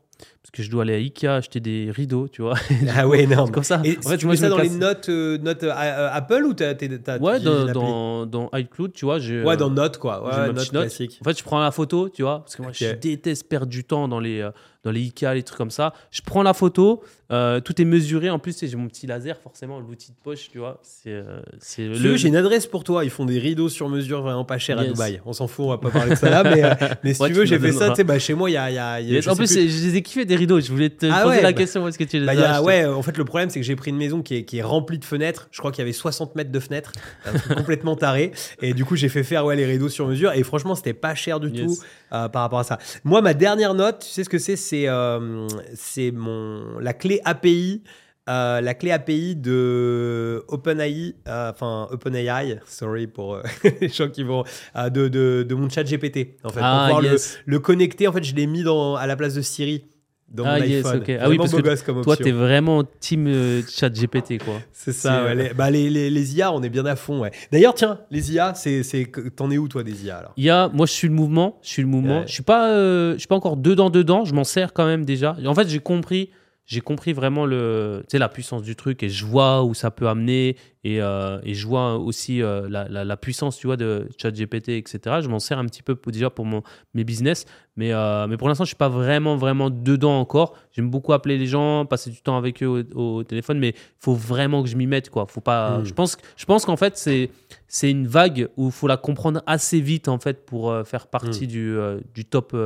Parce que je dois aller à Ikea acheter des rideaux, tu vois. <laughs> Ah ouais, énorme. Comme ça. Et En fait, tu moi, mets je ça me dans les notes, euh, notes euh, Apple ou t'as, t'as, Ouais, dans, dans, dans iCloud, tu vois. Ouais, dans notes quoi. Ouais, notes note. En fait, je prends la photo, tu vois, parce que moi, je déteste perdre du temps dans les, dans les Ikea, les trucs comme ça. Je prends la photo, euh, tout est mesuré. En plus, j'ai mon petit laser, forcément, l'outil de poche, tu vois. C'est, euh, c'est le- j'ai une adresse pour toi. Ils font des rideaux sur mesure vraiment pas cher à. Dubaï. On s'en fout, on va pas parler de ça là. Mais, euh, <laughs> mais si Ouais, tu veux, j'ai fait ça. bah, chez moi, il y a. il y a- il y a- Mais je en plus, plus. je les ai kiffés des rideaux. Je voulais te Ah poser ouais, la bah- question est-ce que tu les Bah, as a- ouais, en fait, le problème, c'est que j'ai pris une maison qui est, qui est remplie de fenêtres. Je crois qu'il y avait 60 mètres de fenêtres, <laughs> complètement taré. Et du coup, j'ai fait faire ouais, les rideaux sur mesure. Et franchement, c'était pas cher du Yes. tout euh, par rapport à ça. Moi, ma dernière note, tu sais ce que c'est? C'est euh, c'est mon la clé API. euh, la clé API de OpenAI, euh, enfin OpenAI, sorry pour euh, <laughs> les gens qui vont, euh, de, de, de mon chat GPT, en fait, pour Ah, pouvoir le- yes. le, connecter. En fait, je l'ai mis dans, à la place de Siri dans Ah, mon yes, iPhone. ok. Ah oui, parce beau que gosse comme Toi, t'es vraiment team euh, chat GPT, quoi. <laughs> C'est ça, ouais, euh, les, bah, les, les, les IA, on est bien à fond. Ouais. D'ailleurs, tiens, les IA, c'est, t'en es où toi des IA alors? Il y a, moi, je suis le mouvement. Je suis le mouvement. Ouais. Je suis pas, euh, je suis pas encore dedans, dedans. Je m'en sers quand même déjà. En fait, j'ai compris, j'ai compris vraiment le, la puissance du truc et je vois où ça peut amener et, euh, et je vois aussi euh, la, la, la puissance, tu vois, de ChatGPT, etc. Je m'en sers un petit peu pour, déjà pour mon, mes business, mais, euh, mais pour l'instant, je suis pas vraiment, vraiment dedans encore. J'aime beaucoup appeler les gens, passer du temps avec eux au, au téléphone, mais il faut vraiment que je m'y mette, quoi. Faut pas. Mm. Je pense, je pense qu'en fait, c'est c'est une vague où il faut la comprendre assez vite en fait pour faire partie du, euh, du top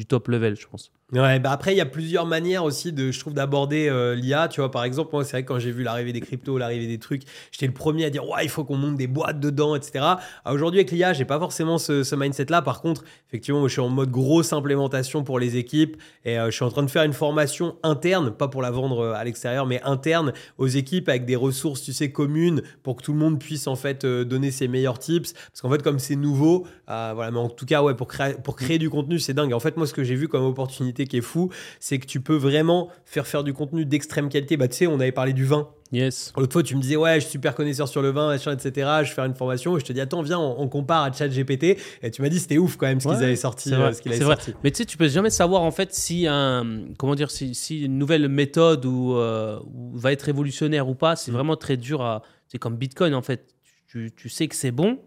du top level, je pense. Ouais, bah après, il y a plusieurs manières aussi, de, je trouve, d'aborder euh, l'IA. Tu vois, par exemple, moi, c'est vrai que quand j'ai vu l'arrivée des cryptos, l'arrivée des trucs, j'étais le premier à dire, ouais, il faut qu'on monte des boîtes dedans, etc. Ah, Aujourd'hui, avec l'IA, j'ai pas forcément ce, mindset-là. Par contre, effectivement, je suis en mode grosse implémentation pour les équipes et euh, je suis en train de faire une formation interne, pas pour la vendre euh, à l'extérieur, mais interne aux équipes avec des ressources, tu sais, communes pour que tout le monde puisse en fait euh, donner ses meilleurs tips. Parce qu'en fait, comme c'est nouveau, voilà, mais en tout cas, ouais, pour créer, pour créer du contenu, c'est dingue. En fait, moi, ce que j'ai vu comme opportunité qui est fou, c'est que tu peux vraiment faire faire du contenu d'extrême qualité. Bah, tu sais, on avait parlé du vin. Yes. L'autre fois, tu me disais, ouais, je suis super connaisseur sur le vin, etc. Je vais faire une formation. Et je te dis, attends, viens, on, on compare à ChatGPT. Et tu m'as dit, c'était ouf quand même ce qu'ils avaient sorti. c'est vrai, euh, ce avait vrai. sorti. Mais tu sais, tu peux jamais savoir en fait si un comment dire si, si une nouvelle méthode ou, euh, ou va être révolutionnaire ou pas. Mm. C'est vraiment très dur à. C'est comme Bitcoin en fait. Tu, tu sais que c'est bon.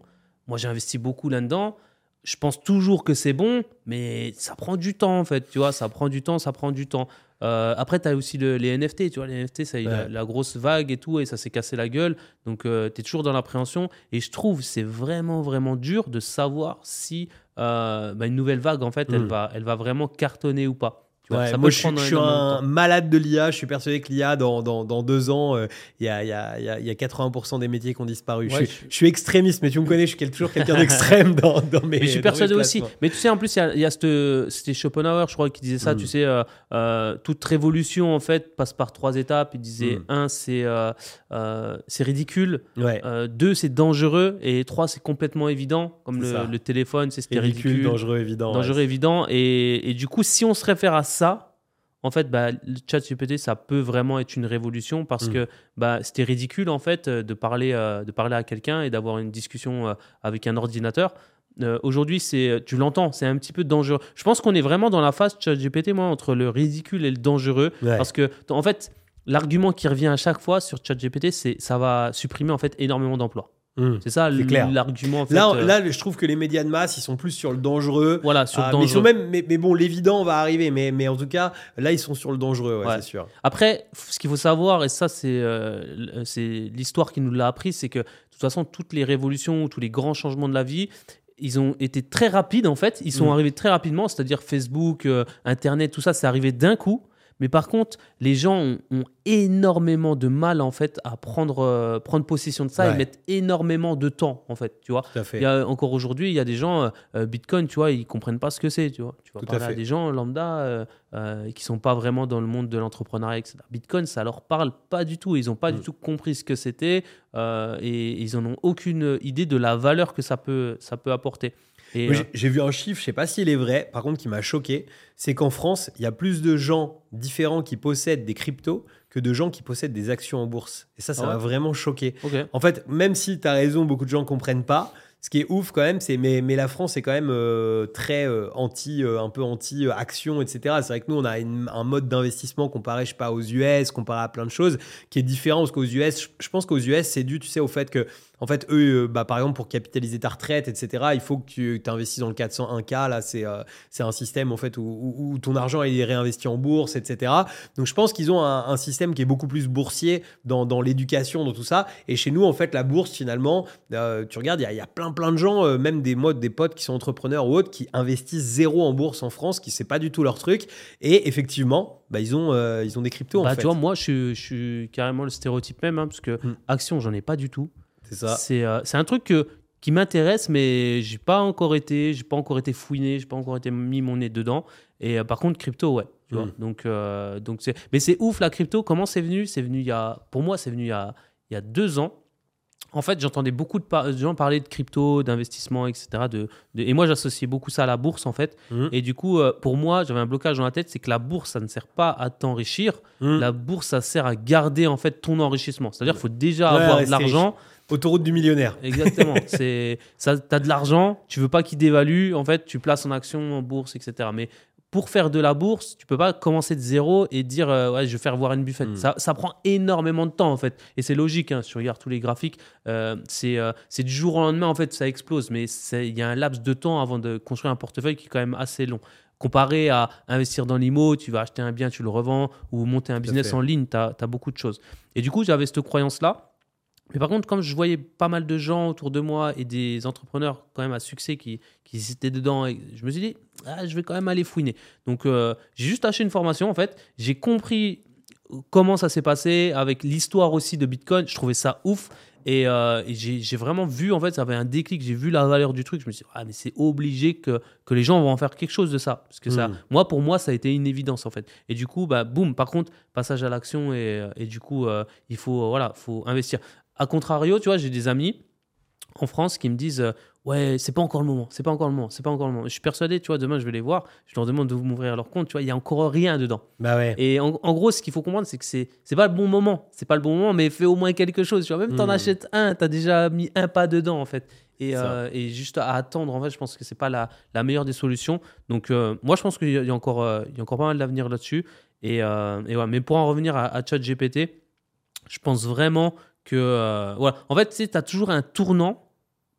Moi, j'ai investi beaucoup là-dedans. Je pense toujours que c'est bon, mais ça prend du temps en fait. Tu vois, ça prend du temps, ça prend du temps. Euh, après, tu as aussi le- les NFT. Tu vois, les NFT, ça a eu la, Ouais. la grosse vague et tout, et ça s'est cassé la gueule. Donc, tu es toujours dans l'appréhension. Et je trouve c'est vraiment, vraiment dur de savoir si euh, bah, une nouvelle vague, en fait, elle, Mm. va, elle va vraiment cartonner ou pas. Tu vois, Ouais, ça moi, je suis, je un malade de l'IA. Je suis persuadé que l'IA, dans, dans, dans deux ans, euh, il y, a, y, a, y a- y a 80% des métiers qui ont disparu. Ouais, je, suis, je suis extrémiste, mais tu me connais, je suis quel- toujours quelqu'un <laughs> d'extrême dans, dans mes. Mais je suis persuadé aussi. Mais tu sais, en plus, il y a, cette- c'était Schopenhauer, je crois, qui disait ça. Mm. Tu sais, euh, euh, toute révolution, en fait, passe par trois étapes. Il disait Mm. un, c'est c'est ridicule. Ouais. Deux, c'est dangereux. Et trois, c'est complètement évident. Comme le, téléphone, c'est Ridicule, ridicule. dangereux, évident. dangereux, évident. Et, et du coup, si on se réfère à ça, en fait, bah, le chat GPT, ça peut vraiment être une révolution parce Mm. que bah, c'était ridicule, en fait, euh, de parler, euh, de parler à quelqu'un et d'avoir une discussion euh, avec un ordinateur. Euh, Aujourd'hui, c'est, tu l'entends, c'est un petit peu dangereux. Je pense qu'on est vraiment dans la phase chat GPT, moi, entre le ridicule et le dangereux. Ouais. Parce que, en fait, l'argument qui revient à chaque fois sur ChatGPT, c'est ça va supprimer en fait énormément d'emplois. Mm. C'est ça l'argument. En fait, Là, euh, là, je trouve que les médias de masse, ils sont plus sur le dangereux. voilà, sur Ah, le mais, ils sont dangereux. même, mais, mais bon, l'évident va arriver. Mais, mais en tout cas, là, ils sont sur le dangereux, ouais, Ouais. c'est sûr. Après, ce qu'il faut savoir, et ça, c'est euh, c'est l'histoire qui nous l'a appris, c'est que de toute façon, toutes les révolutions, tous les grands changements de la vie, ils ont été très rapides en fait. Ils sont Mm. arrivés très rapidement, c'est-à-dire Facebook, euh, Internet, tout ça, c'est arrivé d'un coup. Mais par contre, les gens ont, ont énormément de mal en fait à prendre, euh, prendre possession de ça Ouais. et mettre énormément de temps en fait, tu vois. Tout à fait. Il y a, encore aujourd'hui, il y a des gens, euh, euh, Bitcoin, tu vois, ils comprennent pas ce que c'est, tu vois. Tu vas Tout à parler à, fait. des gens lambda euh, qui sont pas vraiment dans le monde de l'entrepreneuriat, etc. Bitcoin, ça leur parle pas du tout. Ils ont pas Mm. du tout compris ce que c'était euh, et ils en ont aucune idée de la valeur que ça peut, ça peut apporter. Et, Moi, euh, j'ai- vu un chiffre, je sais pas s'il est vrai, par contre qui m'a choqué, c'est qu'en France, il y a plus de gens différents qui possèdent des cryptos que de gens qui possèdent des actions en bourse. Et ça, ça Ah ouais m'a vraiment choqué. En fait, même si tu as raison, beaucoup de gens comprennent pas. Ce qui est ouf quand même, c'est mais, mais la France est quand même euh, très euh, anti, euh, un peu anti action, etc. C'est vrai que nous on a une- un mode d'investissement comparé, je sais pas, aux US, comparé à plein de choses, qui est différent parce qu'aux US, je, je pense qu'aux US c'est dû, tu sais, au fait que en fait eux, euh, bah, par exemple pour capitaliser ta retraite, etc. Il faut que tu investisses dans le 401k là, c'est euh, c'est un système en fait où, où- où ton argent est réinvesti en bourse, etc. Donc je pense qu'ils ont un, un système qui est beaucoup plus boursier dans, dans l'éducation, dans tout ça. Et chez nous, en fait, la bourse, finalement, euh, tu regardes, il y a- il y, a plein, plein de gens, euh, même des modes, des potes qui sont entrepreneurs ou autres, qui investissent zéro en bourse en France, qui c'est pas du tout leur truc. Et effectivement, bah, ils, ont, ils ont des cryptos, Bah, en fait. tu vois, moi, je suis, je suis carrément le stéréotype même, hein, parce que Mm. action, j'en ai pas du tout. C'est ça. C'est euh, un truc que- qui m'intéresse, mais j'ai pas encore été, j'ai pas encore été fouiné, j'ai pas encore été mis mon nez dedans. Et euh, par contre, crypto, ouais. Tu vois Mm. donc, euh, donc c'est, mais c'est ouf la crypto. Comment c'est venu? C'est venu il y a, pour moi, c'est venu il y a, il y a deux ans. En fait, j'entendais beaucoup de, par- de gens parler de crypto, d'investissement, etc. De, de- et moi, j'associais beaucoup ça à la bourse, en fait. Mhm. Et du coup, euh, pour moi, j'avais un blocage dans la tête, c'est que la bourse, ça ne sert pas à t'enrichir. Mhm. La bourse, ça sert à garder en fait ton enrichissement. C'est-à-dire qu'il faut déjà Ouais, avoir de l'argent. Autoroute du millionnaire. Exactement. <laughs> c'est ça. T'as de l'argent, tu veux pas qu'il dévalue. En fait, tu places en action, en bourse, etc. Mais pour faire de la bourse, tu peux pas commencer de zéro et dire euh, ouais, je vais faire voir une Buffett. Mm. Ça, ça prend énormément de temps en fait. Et c'est logique. Hein, si tu regardes tous les graphiques, euh, c'est euh, c'est du jour au lendemain en fait ça explose. Mais c'est- il y a un laps de temps avant de construire un portefeuille qui est quand même assez long. Comparé à investir dans l'IMO, tu vas acheter un bien, tu le revends, ou monter un business fait. en ligne, tu as, beaucoup de choses. Et du coup, j'avais cette croyance-là. Mais par contre, comme je voyais pas mal de gens autour de moi et des entrepreneurs quand même à succès qui, qui étaient dedans, et je me suis dit, ah, je vais quand même aller fouiner. Donc, euh, j'ai juste acheté une formation, en fait. J'ai compris comment ça s'est passé avec l'histoire aussi de Bitcoin. Je trouvais ça ouf. Et, euh, et j'ai vraiment vu, en fait, ça avait un déclic. J'ai vu la valeur du truc. Je me suis dit, ah, mais c'est obligé que, que les gens vont en faire quelque chose de ça. Parce que ça, Mm. moi, pour moi, ça a été une évidence, en fait. Et du coup, bah, boum, par contre, passage à l'action et, et du coup, euh, il faut, euh, voilà, faut investir. A contrario, tu vois, j'ai des amis en France qui me disent euh, ouais c'est pas encore le moment c'est pas encore le moment c'est pas encore le moment. Je suis persuadé tu vois demain je vais les voir je leur demande de m'ouvrir leur compte tu vois il y a encore rien dedans. Bah ouais. et en, en gros ce qu'il faut comprendre c'est que c'est c'est pas le bon moment c'est pas le bon moment mais fais au moins quelque chose tu vois. Même t'en Hmm. achètes un t'as déjà mis un pas dedans en fait. Et, euh, et juste à attendre en fait je pense que c'est pas la, la meilleure des solutions. Donc euh, moi je pense qu'il y, a- il y a encore euh, il y a encore pas mal d'avenir là-dessus. Et, et ouais, mais pour en revenir à, à ChatGPT je pense vraiment que euh, voilà en fait tu t'as toujours un tournant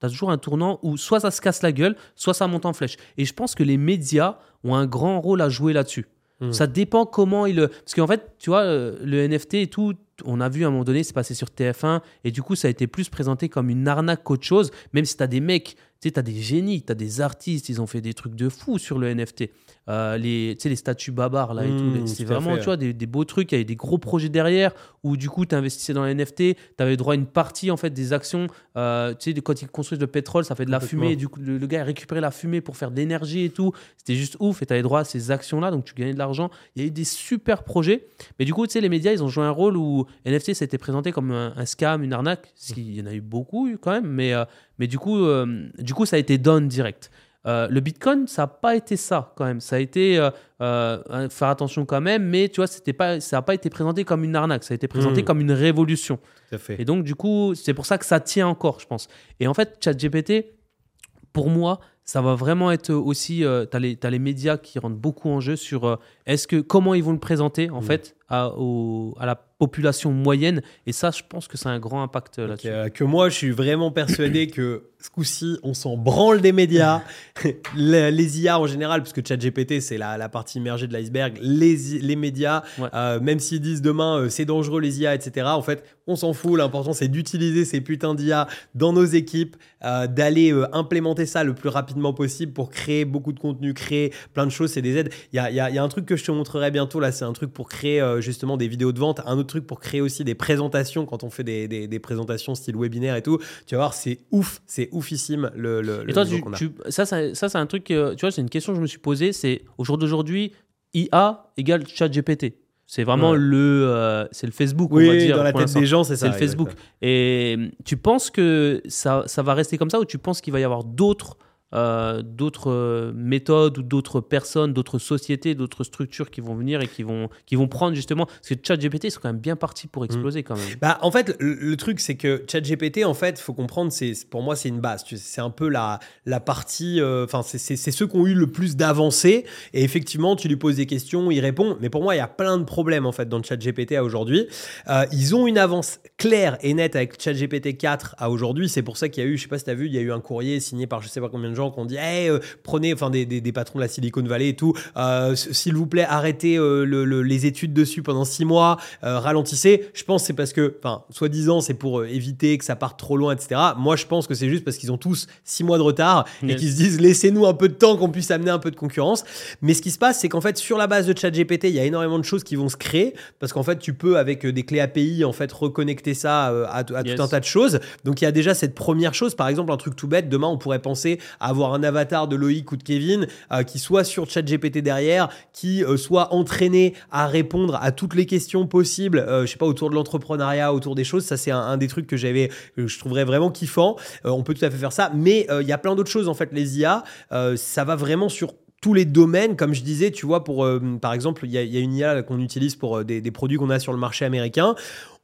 T'as toujours un tournant où soit ça se casse la gueule, soit ça monte en flèche. Et je pense que les médias ont un grand rôle à jouer là-dessus. Mm. Ça dépend comment ils le. Parce qu'en fait, tu vois, euh, le NFT et tout, on a vu à un moment donné, c'est passé sur TF1, et du coup, ça a été plus présenté comme une arnaque qu'autre chose, même si tu as des mecs, tu sais, des génies, tu as des artistes, ils ont fait des trucs de fou sur le NFT. Euh, les, tu sais, les statues babares, là, et Mm, tout. les- C'est vraiment, fait, tu vois, des, des beaux trucs, il y avait des gros projets derrière, où du coup, tu investissais dans les NFT, tu avais droit à une partie, en fait, des actions. Euh, tu sais, de- quand ils construisent le pétrole, ça fait de la fumée, et du coup, le, le gars, il récupérait la fumée pour faire de l'énergie et tout. C'était juste ouf, et tu avais droit à ces actions-là, donc tu gagnais de l'argent. Il y a eu des super projets. Mais du coup, tu sais, les médias, ils ont joué un rôle où NFT, ça a été présenté comme un, un scam, une arnaque. Il y en a eu beaucoup quand même, mais, euh, mais du, coup, euh, du coup, ça a été done direct. Euh, le Bitcoin, ça n'a pas été ça quand même. Ça a été euh, euh, faire attention quand même, mais tu vois, c'était pas, ça n'a pas été présenté comme une arnaque. Ça a été présenté Mm. comme une révolution. Tout à fait. Et donc, du coup, c'est pour ça que ça tient encore, je pense. Et en fait, ChatGPT, pour moi, ça va vraiment être aussi. tu as, les médias qui rentrent beaucoup en jeu sur euh, est-ce que, comment ils vont le présenter, en Mm. fait, à, au- à la population moyenne. Et ça, je pense que c'est un grand impact euh, là-dessus. que moi, je suis vraiment persuadé que ce coup-ci, on s'en branle des médias. <laughs> les, les IA en général, puisque ChatGPT, c'est la, la partie immergée de l'iceberg. Les, les médias, Ouais. euh, même s'ils disent demain euh, c'est dangereux les IA, etc., en fait, on s'en fout. L'important, c'est d'utiliser ces putains d'IA dans nos équipes, euh, d'aller euh, implémenter ça le plus rapidement possible pour créer beaucoup de contenu, créer plein de choses. C'est des aides. Il y a, y a- y a un truc que je te montrerai bientôt là, c'est un truc pour créer euh, justement des vidéos de vente, un autre pour créer aussi des présentations quand on fait des, des- des présentations style webinaire et tout. Tu vas voir, c'est ouf, c'est oufissime le. le Et toi, tu, tu- ça, ça, ça, c'est un truc, euh, tu vois, c'est une question que je me suis posée. C'est au jour d'aujourd'hui, IA égale ChatGPT. C'est vraiment Ouais. le, euh, c'est le Facebook, on Oui, va dire. dans la tête des gens, c'est ça. C'est le Facebook. Et tu penses que ça, ça va rester comme ça ou tu penses qu'il va y avoir d'autres euh, d'autres euh, méthodes ou d'autres personnes, d'autres sociétés, d'autres structures qui vont venir et qui vont, qui vont prendre justement. Parce que ChatGPT, ils sont quand même bien partis pour exploser quand même. Bah, en fait, le, le truc, c'est que ChatGPT, en fait, faut comprendre, c'est pour moi, c'est une base. C'est un peu la, la partie. euh, Enfin, c'est- c'est c'est ceux qui ont eu le plus d'avancées. Et effectivement, tu lui poses des questions, il répond. Mais pour moi, il y a plein de problèmes, en fait, dans ChatGPT à aujourd'hui. Euh, ils ont une avance claire et nette avec ChatGPT 4 à aujourd'hui. C'est pour ça qu'il y a eu, je sais pas si tu as vu, il y a eu un courrier signé par je sais pas combien de gens qui ont dit Hey, euh, prenez, enfin, des, des, des patrons de la Silicon Valley et tout, euh, s'il vous plaît, arrêtez euh, le- le- les études dessus pendant six mois, ralentissez. Je pense que c'est parce que, enfin, soi-disant, c'est pour éviter que ça parte trop loin, etc. Moi, je pense que c'est juste parce qu'ils ont tous six mois de retard et Yes. qu'ils se disent laissez-nous un peu de temps qu'on puisse amener un peu de concurrence. Mais ce qui se passe, c'est qu'en fait, sur la base de ChatGPT, il y a énormément de choses qui vont se créer parce qu'en fait, tu peux, avec des clés API, en fait, reconnecter ça à, à Yes. tout un tas de choses. Donc, il y a déjà cette première chose. Par exemple, un truc tout bête, demain, on pourrait penser à avoir un avatar de Loïc ou de Kevin euh, qui soit sur ChatGPT derrière, qui euh, soit entraîné à répondre à toutes les questions possibles, euh, je sais pas, autour de l'entrepreneuriat, autour des choses. Ça, c'est un, des trucs que que je trouverais vraiment kiffant. Euh, on peut tout à fait faire ça. Mais euh, il y a plein d'autres choses, en fait, les IA. euh, ça va vraiment sur tous les domaines, comme je disais, tu vois, pour euh, par exemple, il y, a- une IA qu'on utilise pour euh, des produits qu'on a sur le marché américain.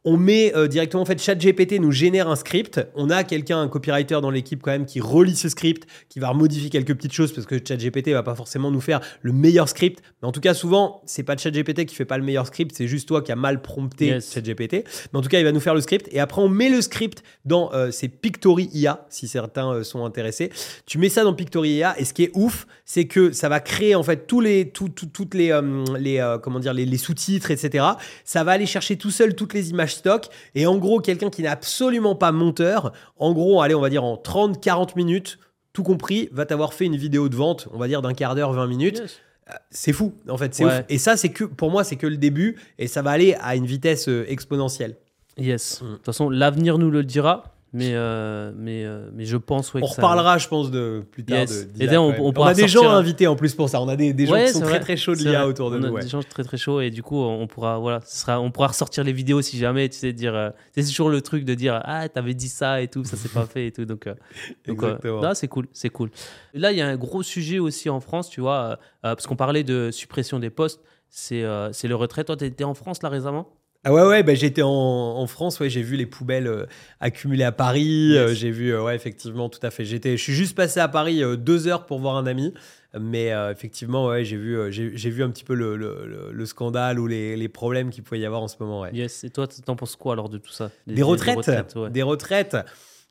On met euh, directement, en fait, ChatGPT nous génère un script. On a quelqu'un, un copywriter dans l'équipe quand même, qui relit ce script, qui va modifier quelques petites choses parce que ChatGPT va pas forcément nous faire le meilleur script. Mais en tout cas, souvent, c'est pas ChatGPT qui fait pas le meilleur script, c'est juste toi qui as mal prompté Yes. ChatGPT. Mais en tout cas, il va nous faire le script et après, on met le script dans euh, ces Pictory IA, si certains euh, sont intéressés. Tu mets ça dans Pictory IA et ce qui est ouf, c'est que ça va créer en fait tous les, tout- tout- toutes les, euh, les comment dire, les, les sous-titres, etc. Ça va aller chercher tout seul toutes les images stock et en gros, quelqu'un qui n'est absolument pas monteur, en gros, allez, on va dire en 30-40 minutes, tout compris, va t'avoir fait une vidéo de vente, on va dire d'un quart d'heure, 20 minutes. Yes. C'est fou, en fait, c'est Ouais. ouf. Et ça, c'est que, pour moi, c'est que le début et ça va aller à une vitesse euh, exponentielle. Yes. Mm. De toute façon, l'avenir nous le dira. Mais, euh, mais, euh, mais je pense ouais, On ça- reparlera, je pense, de plus tard. Yes. de- on- a des sortir gens un- invités en plus pour ça. On a des, des gens Ouais, qui sont très très chauds de l'IA autour de on nous. a ouais. des gens très très chauds et du coup on pourra voilà ce sera on pourra ressortir les vidéos si jamais tu sais dire euh, c'est toujours le truc de dire ah t'avais dit ça et tout ça s'est pas <laughs> fait et tout donc, là c'est cool c'est cool là il y a un gros sujet aussi en France tu vois parce qu'on parlait de suppression des postes c'est c'est le retrait toi t'étais en France là récemment? Ah ouais, ouais, bah, j'étais en, en France, ouais, j'ai vu les poubelles euh, accumulées à Paris. Yes. euh, j'ai vu, euh, ouais, effectivement, tout à fait. J'étais, je suis juste passé à Paris euh, deux heures pour voir un ami. Mais effectivement, ouais, j'ai vu, j'ai, vu un petit peu le, le- le- le scandale ou les, les problèmes qu'il pouvait y avoir en ce moment. Ouais. yes et toi t'en penses quoi alors de tout ça? Des, retraites, ouais. Des retraites.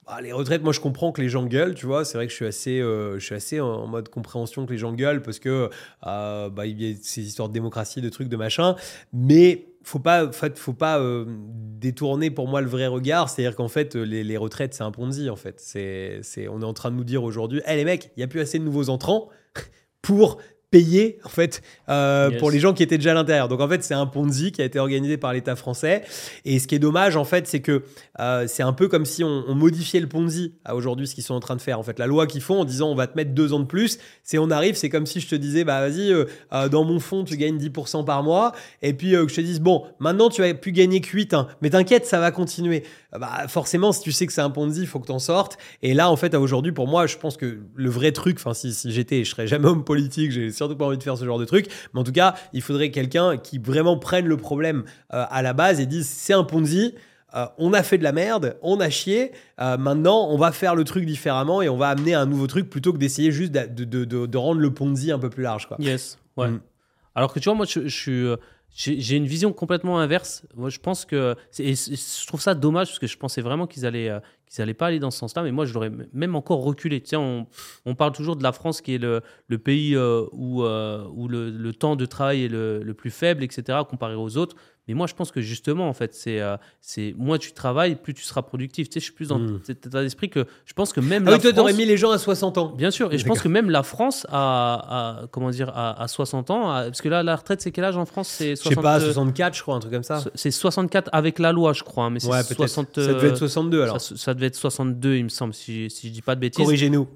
Ah, les retraites, moi je comprends que les gens gueulent, tu vois. C'est vrai que je suis assez, euh, je suis assez en, en mode compréhension que les gens gueulent parce que euh, bah, il y a ces histoires de démocratie, de trucs, de machin. Mais faut pas, euh, détourner pour moi le vrai regard. C'est-à-dire qu'en fait, les, les retraites, c'est un Ponzi. En fait, c'est, on est en train de nous dire aujourd'hui, hé les mecs, il y a plus assez de nouveaux entrants <laughs> pour payer en fait euh, Yes. pour les gens qui étaient déjà à l'intérieur. Donc en fait, c'est un Ponzi qui a été organisé par l'État français. Et ce qui est dommage en fait, c'est que euh, c'est un peu comme si on, on modifiait le Ponzi à aujourd'hui, ce qu'ils sont en train de faire. En fait, la loi qu'ils font en disant on va te mettre deux ans de plus, c'est on arrive, c'est comme si je te disais bah vas-y, euh, dans mon fonds tu gagnes 10% par mois, et puis que je te dise bon, maintenant tu vas plus gagner que 8, hein, mais t'inquiète, ça va continuer. Euh, Bah forcément, si tu sais que c'est un Ponzi, il faut que t'en sortes. Et là, en fait, à aujourd'hui, pour moi, je pense que le vrai truc, enfin si, si j'étais, je serais jamais homme politique, j'ai surtout pas envie de faire ce genre de truc, mais en tout cas, il faudrait quelqu'un qui vraiment prenne le problème euh, à la base et dise c'est un Ponzi. Euh, on a fait de la merde, on a chié. euh, maintenant, on va faire le truc différemment et on va amener un nouveau truc plutôt que d'essayer juste de, de- de- de rendre le Ponzi un peu plus large. Quoi. Yes, ouais. Mm. Alors que tu vois, moi, je, je suis, j'ai une vision complètement inverse. Je pense que. je trouve ça dommage parce que je pensais vraiment qu'ils allaient, euh, qu'ils allaient pas aller dans ce sens-là. Mais moi, je l'aurais même encore reculé. Tu on, parle toujours de la France qui est le, pays euh, où, euh, le, temps de travail est le plus faible, etc., comparé aux autres. Mais moi, je pense que justement, en fait, c'est euh, c'est moins tu travailles, plus tu seras productif. Tu sais, je suis plus dans Mm. cet état d'esprit que je pense que même Ah la oui, toi, t'aurais mis les gens à 60 ans. Bien sûr, et je pense que même la France a, a- comment dire, à, 60 ans, a- parce que là, la retraite, c'est quel âge en France? C'est Je sais pas, 60, 64, je crois, un truc comme ça. C'est 64 avec la loi, je crois, hein, mais c'est Ouais, peut-être. 60. Ça devait être euh, 62 alors. Ça, ça devait être 62, il me semble, si, si je dis pas de bêtises. Corrigez-nous.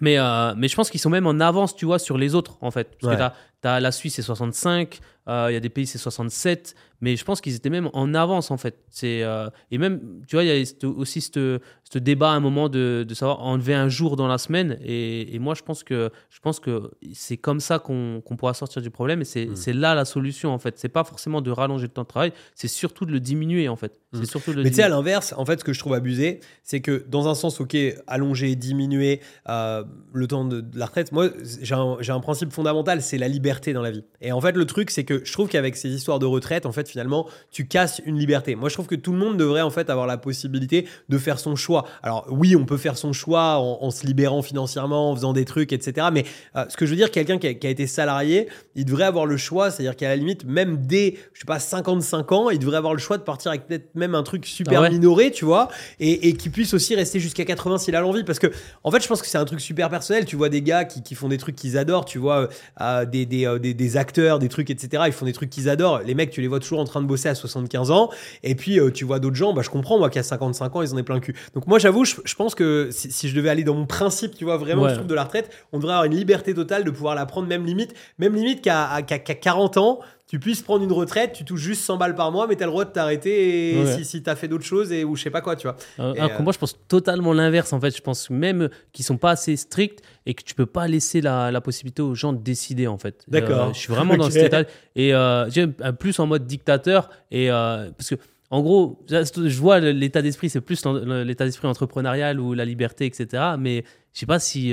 Mais, euh, mais je pense qu'ils sont même en avance, tu vois, sur les autres, en fait. Parce Ouais. que t'as la Suisse, c'est 65, euh, il y a des pays, c'est 67, mais je pense qu'ils étaient même en avance, en fait. C'est, euh, et même, tu vois, il y a aussi ce débat à un moment de, de savoir enlever un jour dans la semaine. Et, et moi, je pense que, je pense que c'est comme ça qu'on qu'on pourra sortir du problème. Et c'est Mm. c'est là la solution, en fait. C'est pas forcément de rallonger le temps de travail, c'est surtout de le diminuer, en fait. C'est Mm. surtout de le Mais tu sais, à l'inverse, en fait, ce que je trouve abusé, c'est que dans un sens, ok, allonger, diminuer euh, le temps de, de la retraite, moi, j'ai un, j'ai un principe fondamental, c'est la liberté dans la vie. Et en fait, le truc, c'est que je trouve qu'avec ces histoires de retraite, en fait, finalement, tu casses une liberté. Moi, je trouve que tout le monde devrait, en fait, avoir la possibilité de faire son choix. Alors, oui, on peut faire son choix en, en se libérant financièrement, en faisant des trucs, etc. Mais euh, ce que je veux dire, quelqu'un qui, a- qui a été salarié, il devrait avoir le choix, c'est-à-dire qu'à la limite, même dès, je sais pas, 55 ans, il devrait avoir le choix de partir avec peut-être même un truc super Ah ouais minoré, tu vois, et, et qui puisse aussi rester jusqu'à 80 s'il a l'envie. Parce que, en fait, je pense que c'est un truc super personnel. Tu vois des gars qui, qui font des trucs qu'ils adorent, tu vois, euh, euh, des, des, euh, des, des acteurs, des trucs, etc. Ils font des trucs qu'ils adorent. Les mecs, tu les vois toujours en train de bosser à 75 ans. Et puis, euh, tu vois d'autres gens, bah, je comprends, moi, qu'à 55 ans, ils en aient plein le cul. Donc, moi, j'avoue, je, je pense que si, si je devais aller dans mon principe, tu vois, vraiment, Ouais. je trouve de la retraite, on devrait avoir une liberté totale de pouvoir la prendre, même limite, même limite qu'à à- qu'à- qu'à 40 ans, tu puisses prendre une retraite, tu touches juste 100 balles par mois, mais t'as le droit de t'arrêter et Ouais. si, si t'as fait d'autres choses et, ou je sais pas quoi, tu vois. Euh, Et, euh, moi, je pense totalement l'inverse. En fait, je pense même qu'ils sont pas assez stricts et que tu peux pas laisser la, la possibilité aux gens de décider. En fait, D'accord. Euh, je suis vraiment dans cet état et euh, j'aime plus en mode dictateur et euh, parce que. En gros, je vois l'état d'esprit, c'est plus l'état d'esprit entrepreneurial ou la liberté, etc. Mais je sais pas si,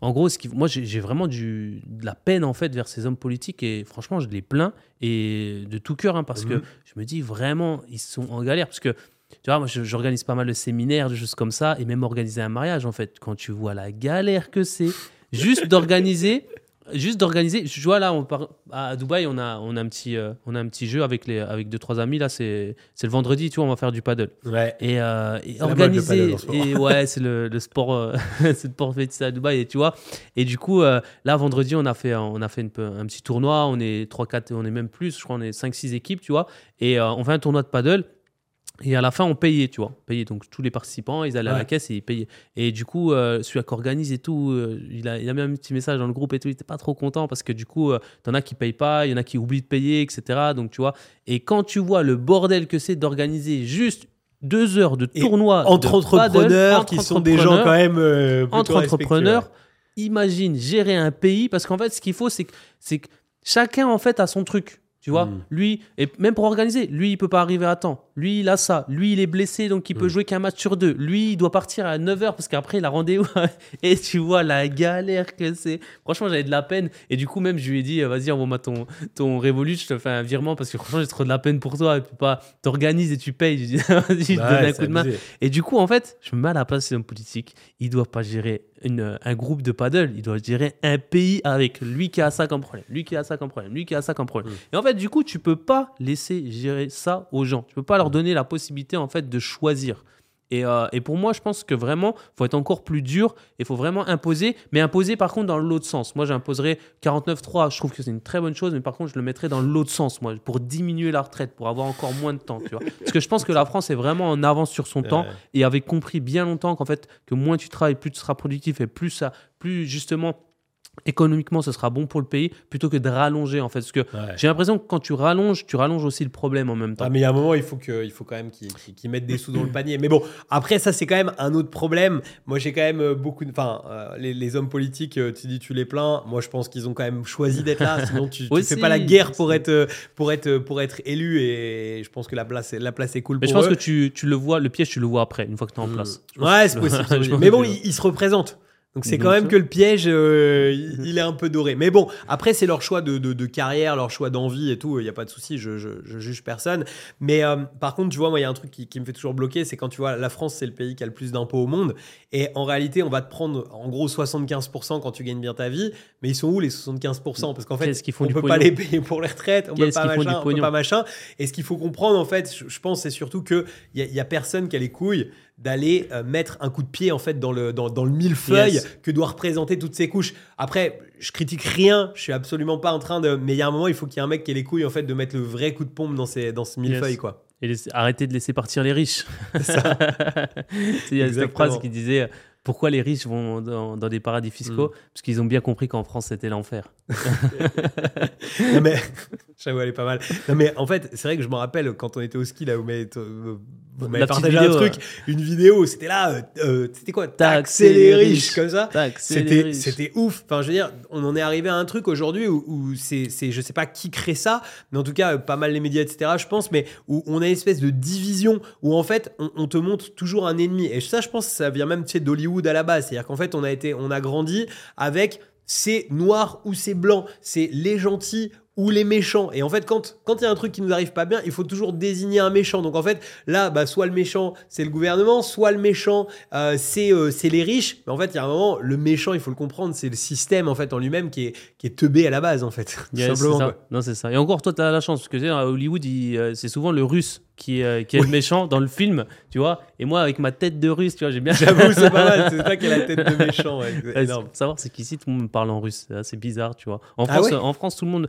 en gros, ce qui, moi, j'ai vraiment du, de la peine en fait vers ces hommes politiques et franchement, je les plains et de tout cœur hein, parce que Mhm. je me dis vraiment, ils sont en galère parce que tu vois, moi, j'organise pas mal de séminaires, de choses comme ça, et même organiser un mariage, en fait, quand tu vois la galère que c'est, juste d'organiser, <laughs> juste d'organiser. Je vois là, on part, à Dubaï, on a, on a un petit, euh, on a un petit jeu avec les, avec deux trois amis là. C'est, c'est le vendredi, tu vois, on va faire du paddle. Ouais. Et, euh, et organiser, et ouais, c'est le, le sport, euh, <laughs> c'est le sport fétiche à Dubaï, et tu vois. Et du coup, là, vendredi, on a fait, on a fait une un petit tournoi. On est 3, 4, on est même plus, je crois, on est 5, 6 équipes, tu vois. Et on fait un tournoi de paddle. Et à la fin, on payait, tu vois. Payait. Donc, tous les participants, ils allaient à la caisse et ils payaient. Et du coup, euh, celui qui organise et tout, euh, il, a, il a mis un petit message dans le groupe et tout. Il était pas trop content parce que du coup, euh, t'en as qui payent pas, il y en a qui oublient de payer, etc. Donc, tu vois. Et quand tu vois le bordel que c'est d'organiser juste deux heures de Et tournoi Entre de entrepreneurs paddle, qui entre sont des gens quand même euh, entre entrepreneurs, imagine gérer un pays parce qu'en fait, ce qu'il faut, c'est que, que chacun en fait a son truc. Tu vois, Mm. lui, et même pour organiser, lui, il peut pas arriver à temps. Lui, il a ça. Lui, il est blessé, donc il peut Mm. jouer qu'un match sur deux. Lui, il doit partir à 9h parce qu'après, il a rendez-vous. <laughs> et tu vois la galère que c'est. Franchement, j'avais de la peine. Et du coup, même, je lui ai dit, euh, vas-y, envoie-moi ton, ton Revolut, je te fais un virement parce que franchement, j'ai trop de la peine pour toi. Et puis pas, t'organises et tu payes. Je dis, <laughs> vas-y, je te donne ouais, un coup de main. abusé. Et du coup, en fait, je me mets à la place des hommes politiques. Ils doivent pas gérer une- un groupe de paddle. Ils doivent gérer un pays avec lui qui a ça comme problème, lui qui a ça comme problème, lui qui a ça comme problème. Mm. Et en fait, du coup, tu peux pas laisser gérer ça aux gens. Tu peux pas leur donner la possibilité, en fait, de choisir. Et, euh, et pour moi, je pense que vraiment, faut être encore plus dur et faut vraiment imposer. Mais imposer, par contre, dans l'autre sens. Moi, j'imposerais 49.3. Je trouve que c'est une très bonne chose, mais par contre, je le mettrais dans l'autre sens, moi, pour diminuer la retraite, pour avoir encore moins de temps, tu vois. Parce que je pense que la France est vraiment en avance sur son temps et avait compris bien longtemps qu'en fait, que moins tu travailles, plus tu seras productif et plus ça, plus justement économiquement ce sera bon pour le pays plutôt que de rallonger en fait parce que Ouais. j'ai l'impression que quand tu rallonges tu rallonges aussi le problème en même temps Ah, mais il y a un moment, il faut, que, il faut quand même qu'ils mettent des sous dans le panier. Mais bon, après, ça, c'est quand même un autre problème. Moi, j'ai quand même euh, beaucoup. Enfin, euh, les, les hommes politiques, euh, tu dis, tu les plains. Moi, je pense qu'ils ont quand même choisi d'être là. <laughs> Sinon, tu, Aussi, fais pas la guerre pour être, pour, être, pour être élu. Et je pense que la place, est- la place est cool mais je pense eux. que tu, tu le vois le piège tu le vois après une fois que tu es en Mm. place Ouais, c'est possible. <laughs> Mais bon, ils se représentent. Donc c'est quand même sûr. que le piège, euh, <laughs> il est un peu doré. Mais bon, après c'est leur choix de, de- de carrière, leur choix d'envie et tout. Il n'y a pas de souci, je, je, je juge personne. Mais euh, par contre, tu vois, moi il y a un truc qui, qui me fait toujours bloquer, c'est quand tu vois la France, c'est le pays qui a le plus d'impôts au monde. Et en réalité, on va te prendre en gros 75% quand tu gagnes bien ta vie. Mais ils sont où les 75% Parce qu'en fait, font on du peut pas les payer pour les retraites, on peut on peut pas machin. Et ce qu'il faut comprendre, en fait, je, je pense, c'est surtout que il y, a- il y a personne qui a les couilles d'aller euh, mettre un coup de pied en fait dans le dans, dans le millefeuille Yes. que doit représenter toutes ces couches. Après, je critique rien, je suis absolument pas en train de mais il y a un moment il faut qu'il y ait un mec qui ait les couilles en fait de mettre le vrai coup de pompe dans ces dans ce millefeuille Yes. quoi. Et laisser- arrêter de laisser partir les riches. Ça. <laughs> Il y a cette phrase qui disait euh, pourquoi les riches vont dans, dans des paradis fiscaux Parce qu'ils ont bien compris qu'en France c'était l'enfer. <laughs> non mais <laughs> j'avoue elle est pas mal. Non mais en fait, c'est vrai que je me rappelle quand on était au ski là m'avez euh, vous m'avez La petite partagé un truc, ouais. une vidéo, c'était là euh, euh, c'était quoi Taxer les riches comme ça. C'était, riches. c'était ouf. Enfin, je veux dire, on en est arrivé à un truc aujourd'hui où, où c'est, c'est, je sais pas qui crée ça, mais en tout cas, euh, pas mal les médias, etc., je pense, mais où on a une espèce de division où en fait, on, on te montre toujours un ennemi. Et ça, je pense, ça vient même tu sais, d'Hollywood à la base. C'est-à-dire qu'en fait, on a été, on a grandi avec c'est noir ou c'est blanc, c'est les gentils ou les méchants. Et en fait, quand quand il y a un truc qui nous arrive pas bien, il faut toujours désigner un méchant. Donc en fait, là, bah, soit le méchant, c'est le gouvernement, soit le méchant, euh, c'est euh, c'est les riches. Mais en fait, il y a un moment, le méchant, il faut le comprendre, c'est le système en fait en lui-même qui est qui est teubé à la base en fait. <laughs> Simplement. ça. Non, c'est ça. Et encore, toi, tu as la chance, parce que tu sais, à Hollywood, euh, c'est souvent le russe qui, est, euh, qui est le méchant dans le film, tu vois. Et moi, avec ma tête de russe, tu vois, j'ai bien. <laughs> J'avoue, c'est pas mal. C'est <laughs> ça qui a la tête de méchant. ouais. C'est énorme. savoir, c'est qu'ici, tout le monde parle en russe. C'est bizarre, tu vois. En Ah France, ouais en France tout le monde.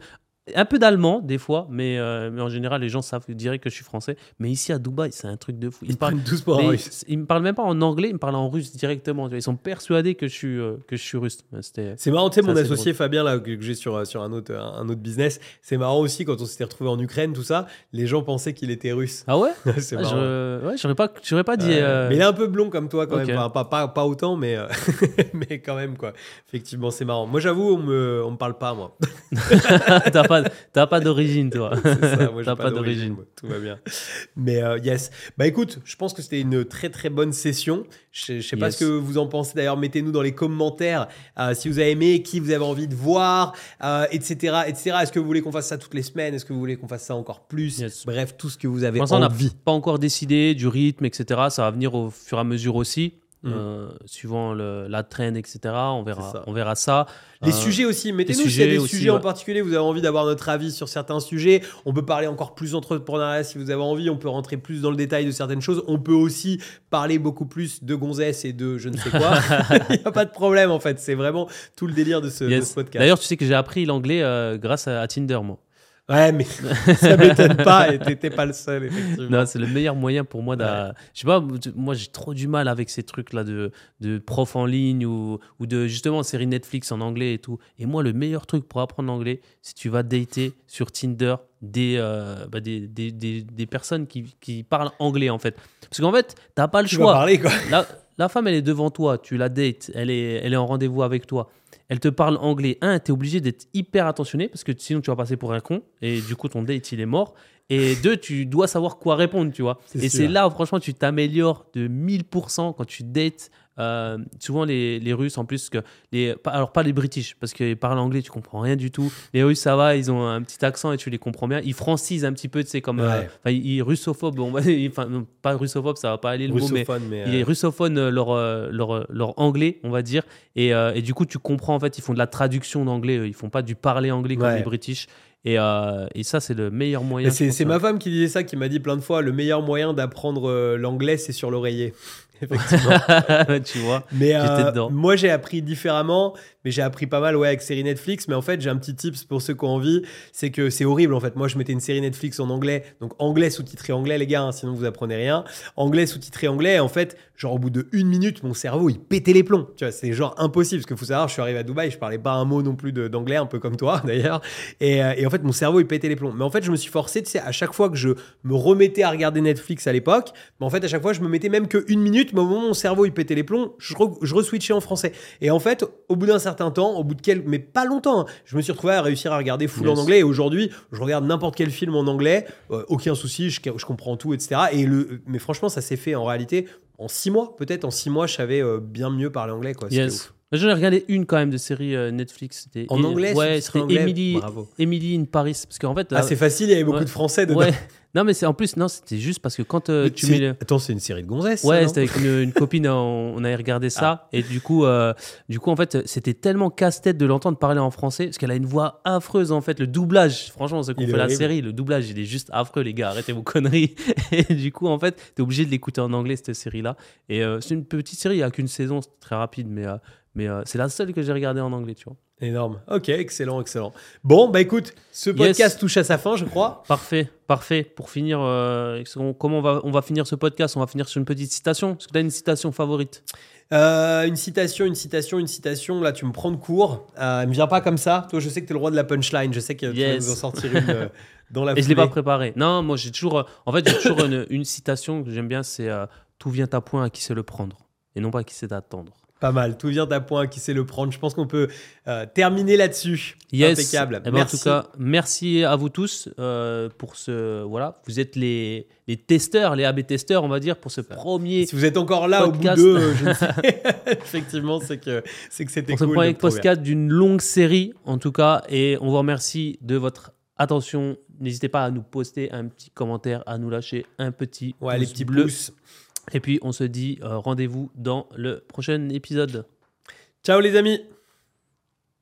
Un peu d'allemand, des fois, mais, euh, mais en général, les gens savent, diraient que je suis français. Mais ici, à Dubaï, c'est un truc de fou. Ils Ils parlent. tous pour un russe. ils me parlent même pas en anglais, ils me parlent en russe directement. Ils sont persuadés que je suis, euh, que je suis russe. C'est marrant, tu sais, mon associé Fabien, là, que j'ai sur, euh, sur un, autre, un autre business, c'est marrant aussi quand on s'était retrouvé en Ukraine, tout ça, les gens pensaient qu'il était russe. Ah ouais? <laughs> C'est Ah, marrant. je- Ouais, j'aurais pas, j'aurais pas dit. Euh, Mais il est un peu blond comme toi quand Ok. même. Enfin, pas, pas, pas autant, mais, <laughs> mais quand même, quoi. Effectivement, c'est marrant. Moi, j'avoue, on me, on me parle pas, moi. <laughs> t'as pas, t'as pas d'origine, toi. <laughs> Ça, moi, j'ai T'as pas d'origine. moi. Tout va bien. Mais euh, yes. Bah écoute, je pense que c'était une très très bonne session. Je, je sais pas ce que vous en pensez. D'ailleurs, mettez-nous dans les commentaires euh, si vous avez aimé, qui vous avez envie de voir, euh, etc., etc. Est-ce que vous voulez qu'on fasse ça toutes les semaines? Est-ce que vous voulez qu'on fasse ça encore plus? Yes. Bref, tout ce que vous avez l'instant, on n'a envie. pas encore décidé du rythme, etc. Ça va venir au fur et à mesure aussi, Mm. euh, suivant le- la trend, etc. On verra, ça. on verra ça. Les Euh, sujets aussi, mettez-nous s'il y a des aussi, sujets en particulier, vous avez envie d'avoir notre avis sur certains sujets. On peut parler encore plus d'entrepreneuriat si vous avez envie, on peut rentrer plus dans le détail de certaines choses. On peut aussi parler beaucoup plus de gonzesse et de je ne sais quoi. <laughs> <laughs> Il n'y a pas de problème en fait, c'est vraiment tout le délire de ce, de yes. ce podcast. D'ailleurs, tu sais que j'ai appris l'anglais euh, grâce à, à Tinder, moi. Ouais, mais <laughs> ça m'étonne pas et t'étais pas le seul, effectivement. Non, c'est le meilleur moyen pour moi. d'a- Je sais pas, moi j'ai trop du mal avec ces trucs-là de, de prof en ligne ou, ou de justement séries Netflix en anglais et tout. Et moi, le meilleur truc pour apprendre l'anglais, c'est tu vas dater sur Tinder des, euh, bah, des, des, des, des personnes qui, qui parlent anglais en fait. Parce qu'en fait, t'as pas le tu choix. parler quoi. La, la femme, elle est devant toi, tu la dates, elle est, elle est en rendez-vous avec toi. Elle te parle anglais. Un, tu es obligé d'être hyper attentionné parce que sinon tu vas passer pour un con et du coup ton date il est mort. Et <laughs> deux, tu dois savoir quoi répondre, tu vois. Et c'est là où franchement tu t'améliores de 1000% quand tu dates. Euh, souvent les, les Russes en plus que les alors pas les British parce qu'ils parlent anglais tu comprends rien du tout les Russes ça va ils ont un petit accent et tu les comprends bien ils francisent un petit peu tu sais comme euh, Ouais. enfin ils, ils russophobes on va enfin non, pas russophobe ça va pas aller le mot mais Russophone, mais. il euh, est russophone euh, leur, euh, leur, euh, leur anglais, on va dire. Et, euh, et du coup, tu comprends, en fait, ils font de la traduction d'anglais. Ils font pas du parler anglais comme Ouais. les British. Et, euh, et ça, c'est le meilleur moyen. c'est pense, ma femme qui disait ça, qui m'a dit plein de fois le meilleur moyen d'apprendre euh, l'anglais, c'est sur l'oreiller. Effectivement. <laughs> tu vois. Mais euh, moi, j'ai appris différemment, mais j'ai appris pas mal ouais, avec série Netflix. Mais en fait, j'ai un petit tips pour ceux qui ont envie c'est que c'est horrible en fait. Moi, je mettais une série Netflix en anglais, donc anglais sous-titré anglais, les gars, hein, sinon vous apprenez rien. Anglais sous-titré anglais, et en fait, genre au bout de une minute, mon cerveau il pétait les plombs. Tu vois, c'est genre impossible parce qu'il faut savoir, je suis arrivé à Dubaï, je parlais pas un mot non plus d'anglais, un peu comme toi <laughs> d'ailleurs. Et, euh, et en fait, mon cerveau il pétait les plombs. Mais en fait, je me suis forcé, tu sais, à chaque fois que je me remettais à regarder Netflix à l'époque, mais en fait, à chaque fois, je me mettais même que une minute, mais au moment où mon cerveau il pétait les plombs, je, re- je reswitchais en français. Et en fait, au bout d'un certain temps, au bout de quelques, mais pas longtemps, hein, je me suis retrouvé à réussir à regarder full Yes. en anglais. Et aujourd'hui, je regarde n'importe quel film en anglais, euh, aucun souci, je, je comprends tout, etc. Et le, mais franchement, ça s'est fait en réalité en six mois, peut-être. En six mois, je savais euh, bien mieux parler anglais, quoi. Yes. J'en ai regardé une quand même de série euh, Netflix. C'était En anglais Ouais, c'était Emily, Bravo. Emily in Paris. Parce qu'en fait. Ah, euh, c'est facile, il y avait beaucoup ouais. de français dedans. ouais. Non, mais c'est en plus, non, c'était juste parce que quand euh, tu c'est- mets le. Attends, c'est une série de gonzesses. Ouais, c'était avec une, une copine, on, on avait regardé ça. Ah. Et du coup, du coup, en fait, c'était tellement casse-tête de l'entendre parler en français, parce qu'elle a une voix affreuse, en fait. Le doublage, franchement, ce qu'on fait la série, le doublage, il est juste affreux, les gars. Arrêtez vos conneries. <laughs> Et du coup, en fait, t'es obligé de l'écouter en anglais, cette série-là. Et c'est une petite série, il n'y a qu'une saison, c'est très rapide, mais, mais euh, c'est la seule que j'ai regardée en anglais, tu vois. Énorme. Ok, excellent, excellent. Bon, bah écoute, ce podcast Yes. touche à sa fin, je crois. Parfait, parfait. Pour finir, euh, comment on va, on va finir ce podcast? On va finir sur une petite citation? Est-ce que tu as une citation favorite? Euh, une citation, une citation, une citation. Là, tu me prends de court. Euh, me vient pas comme ça. Toi, je sais que tu es le roi de la punchline. Je sais que tu vas Yes. nous en sortir une euh, <laughs> dans la Et je l'ai pas foulée. préparé. Non, moi j'ai toujours. En fait, j'ai toujours une, une citation que j'aime bien c'est Tout vient à point à qui sait le prendre. Et non pas à qui sait attendre. Pas mal. Tout vient à point. Qui sait le prendre Je pense qu'on peut euh, terminer là-dessus. Yes. Impeccable. Eh ben, Merci. En tout cas, merci à vous tous euh, pour ce. Voilà, vous êtes les, les testeurs, les AB testeurs, on va dire, pour ce premier. si vous êtes encore là podcast. au bout de, je <laughs> ne sais- <laughs> effectivement, c'est que c'est que c'était Pour ce cool. premier podcast d'une longue série, en tout cas. Et on vous remercie de votre attention. N'hésitez pas à nous poster un petit commentaire, à nous lâcher un petit Ouais, les petits bleu. pouces. Et puis, on se dit euh, rendez-vous dans le prochain épisode. Ciao les amis.